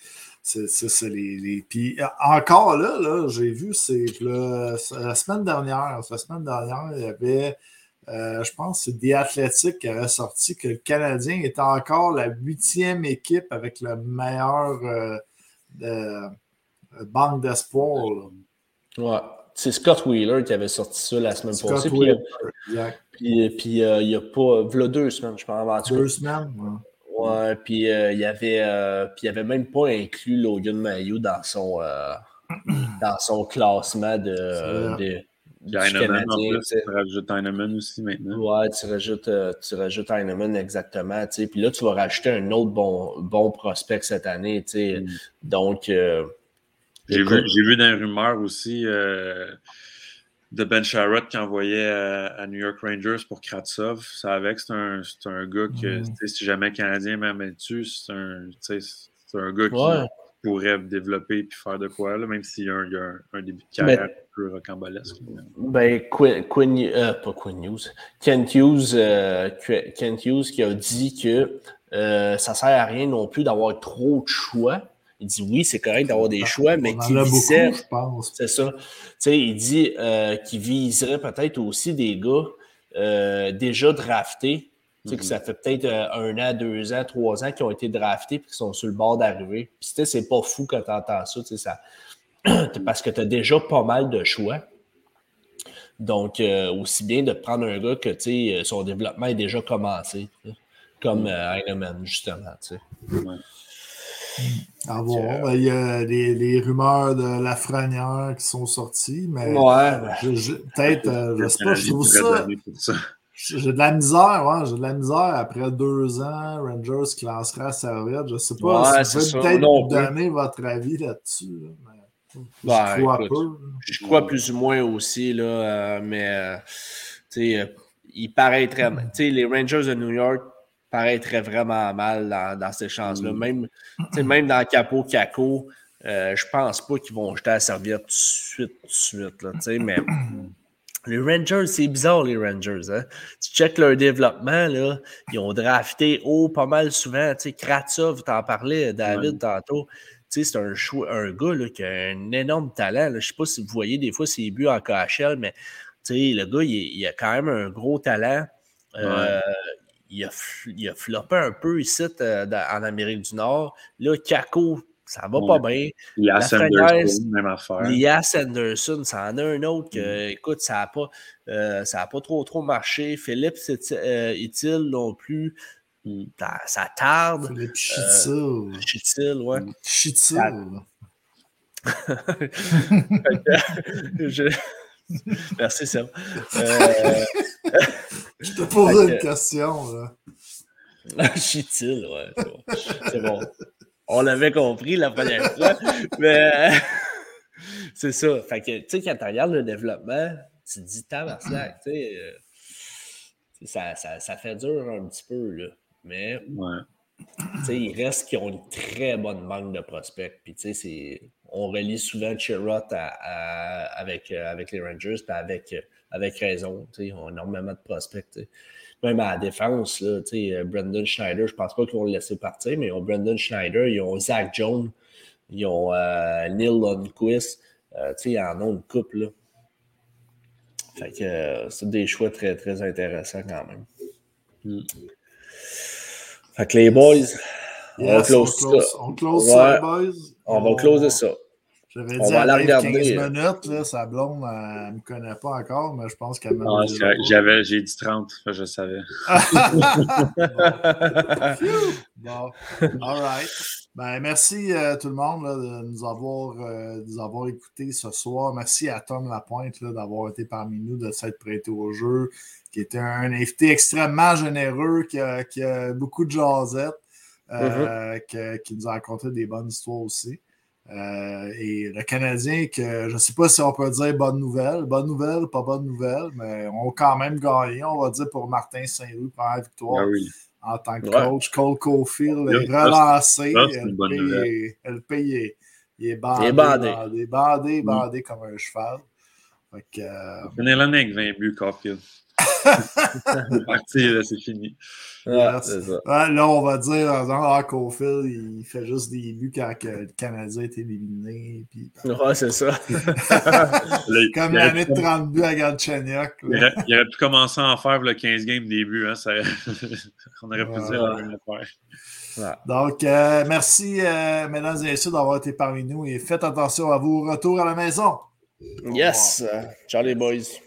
c'est les, les... Puis encore là, là j'ai vu, c'est la semaine dernière, la semaine dernière, il y avait euh, je pense que c'est The Athletic qui avait sorti que le Canadien est encore la huitième équipe avec la meilleure euh, euh, banque d'espoir. Ouais. C'est Scott Wheeler qui avait sorti ça la semaine passée. puis, puis, il n'y a pas. Il y a deux semaines, je pense. Deux semaines, ouais. ouais puis il y avait, puis il avait même pas inclus Logan Mayo dans son, dans son classement de Heinemann, en plus, tu rajoutes Heinemann aussi maintenant. Ouais, tu rajoutes, euh, tu rajoutes exactement. Puis là, tu vas rajouter un autre bon, bon prospect cette année. Mm. Donc. Euh, j'ai vu, vu dans les rumeurs aussi euh, de Ben Sharrott qui envoyait à, New York Rangers pour Kratsov. Ça avec, c'est un, un, gars que, mm. si jamais Canadien m'amène dessus, c'est un, un gars qui pourrait développer et faire de quoi, là, même s'il y a un, un, début de carrière un peu rocambolesque. Ben, Quinn, euh, pas Quinn News, Kent Hughes, euh, Kent Hughes qui a dit que euh, ça ne sert à rien non plus d'avoir trop de choix. Il dit oui, c'est correct d'avoir des choix, mais qui visait. C'est ça. Tu sais, il dit qu'il viserait peut-être aussi des gars déjà draftés sais, que ça fait peut-être euh, un an, deux ans, trois ans qui ont été draftés et qui sont sur le bord d'arriver. Puis, tu sais, c'est pas fou quand tu entends ça, tu sais, ça... parce que tu as déjà pas mal de choix. Donc, euh, aussi bien de prendre un gars que, tu sais, euh, son développement est déjà commencé, comme Heinemann, justement, tu sais. Ah bon, il y a des, rumeurs de la franière qui sont sorties, mais ouais, peut-être, je sais pas, je trouve ça, j'ai de la misère, ouais, j'ai de la misère après deux ans, Rangers qui lancera à serviette. Je sais pas si vous pouvez peut-être donner votre avis là-dessus. je ben, crois peu. Je crois plus ou moins aussi, là, euh, mais euh, euh, il paraîtrait. Les Rangers de New York paraîtraient vraiment mal dans, dans ces chances-là. Mm. Même, même dans Capo Caco, je pense pas qu'ils vont jeter la serviette tout de suite, tout de suite. Là, mais les Rangers, c'est bizarre, les Rangers. Hein? Tu checkes leur développement, là, ils ont drafté haut pas mal souvent. Tu sais, Kratsov, t'en parlais, David, tantôt. Tu sais, c'est un, un gars là, qui a un énorme talent. Je ne sais pas si vous voyez des fois ses buts en KHL, mais tu sais, le gars, il, a quand même un gros talent. Euh, il, a, il, a, floppé un peu ici euh, en Amérique du Nord. Là, Kako, ça va pas bien. Lia Sanderson, même affaire. Lia Sanderson, ça en a un autre que, mm. écoute, ça n'a pas, euh, pas trop trop marché. Philippe euh, est-il non plus. Mm. Ça, tarde. Philippe Chitil. Chitil, ouais. Mm. Chitil. Je... Merci, Sam. Euh... Je te pose une question. Là. Chitil, ouais. C'est bon. On l'avait compris la première fois. mais c'est ça. Fait que, tu sais, quand tu regardes le développement, tu te dis, tabarnak, tu sais, euh, ça, ça, ça, fait dur un petit peu, là. Mais, il reste qu'ils ont une très bonne banque de prospects. Puis, tu sais, on relie souvent Chirot avec, euh, avec les Rangers, puis avec, avec raison. Tu sais, on a énormément de prospects. Même à la défense, là, Brendan Schneider, je pense pas qu'ils vont le laisser partir, mais ils ont Brendan Schneider, ils ont Zach Jones, ils ont euh, Neil Lundquist. Euh, ils en ont une couple, là. Fait que euh, c'est des choix très, très intéressants quand même. Mm. Fait que les boys, on close, ça. On close ça, boys. On, va closer ça. J'avais dit à la 15 minutes, là, sa blonde, elle ne me connaît pas encore, mais je pense qu'elle m'a ah, j'avais, J'ai dit 30, je savais. bon. All right. Ben, merci euh, tout le monde de, nous avoir, euh, de nous avoir écoutés ce soir. Merci à Tom Lapointe d'avoir été parmi nous, de s'être prêté au jeu, qui était un invité extrêmement généreux, qui a, qui a beaucoup de jasettes, euh, mm-hmm. qui, nous a raconté des bonnes histoires aussi. Et le Canadien, que je ne sais pas si on peut dire bonne nouvelle, bonne nouvelle, pas bonne nouvelle, mais on a quand même gagné, on va dire, pour Martin Saint-Louis, première victoire. Ah oui en tant que coach. Cole Caulfield est relancé. Elle paye. Il est bandé. Il est bandé. Bandé, bandé, mm. bandé comme un cheval. Fait que, euh... Venez l'année avec 20 buts, Caulfield. c'est parti, c'est fini. là, on va dire, ah, Caulfield, il fait juste des buts quand le Canadien est éliminé. Puis, ouais, c'est ça. Comme l'année de 30 buts à Galchenyuk. Il, il, aurait pu commencer à en faire le 15 games début. Hein, ça... on aurait pu dire la même affaire. Donc, euh, merci, euh, mesdames et messieurs, d'avoir été parmi nous et faites attention à vos retours à la maison. Yes. Ciao les boys.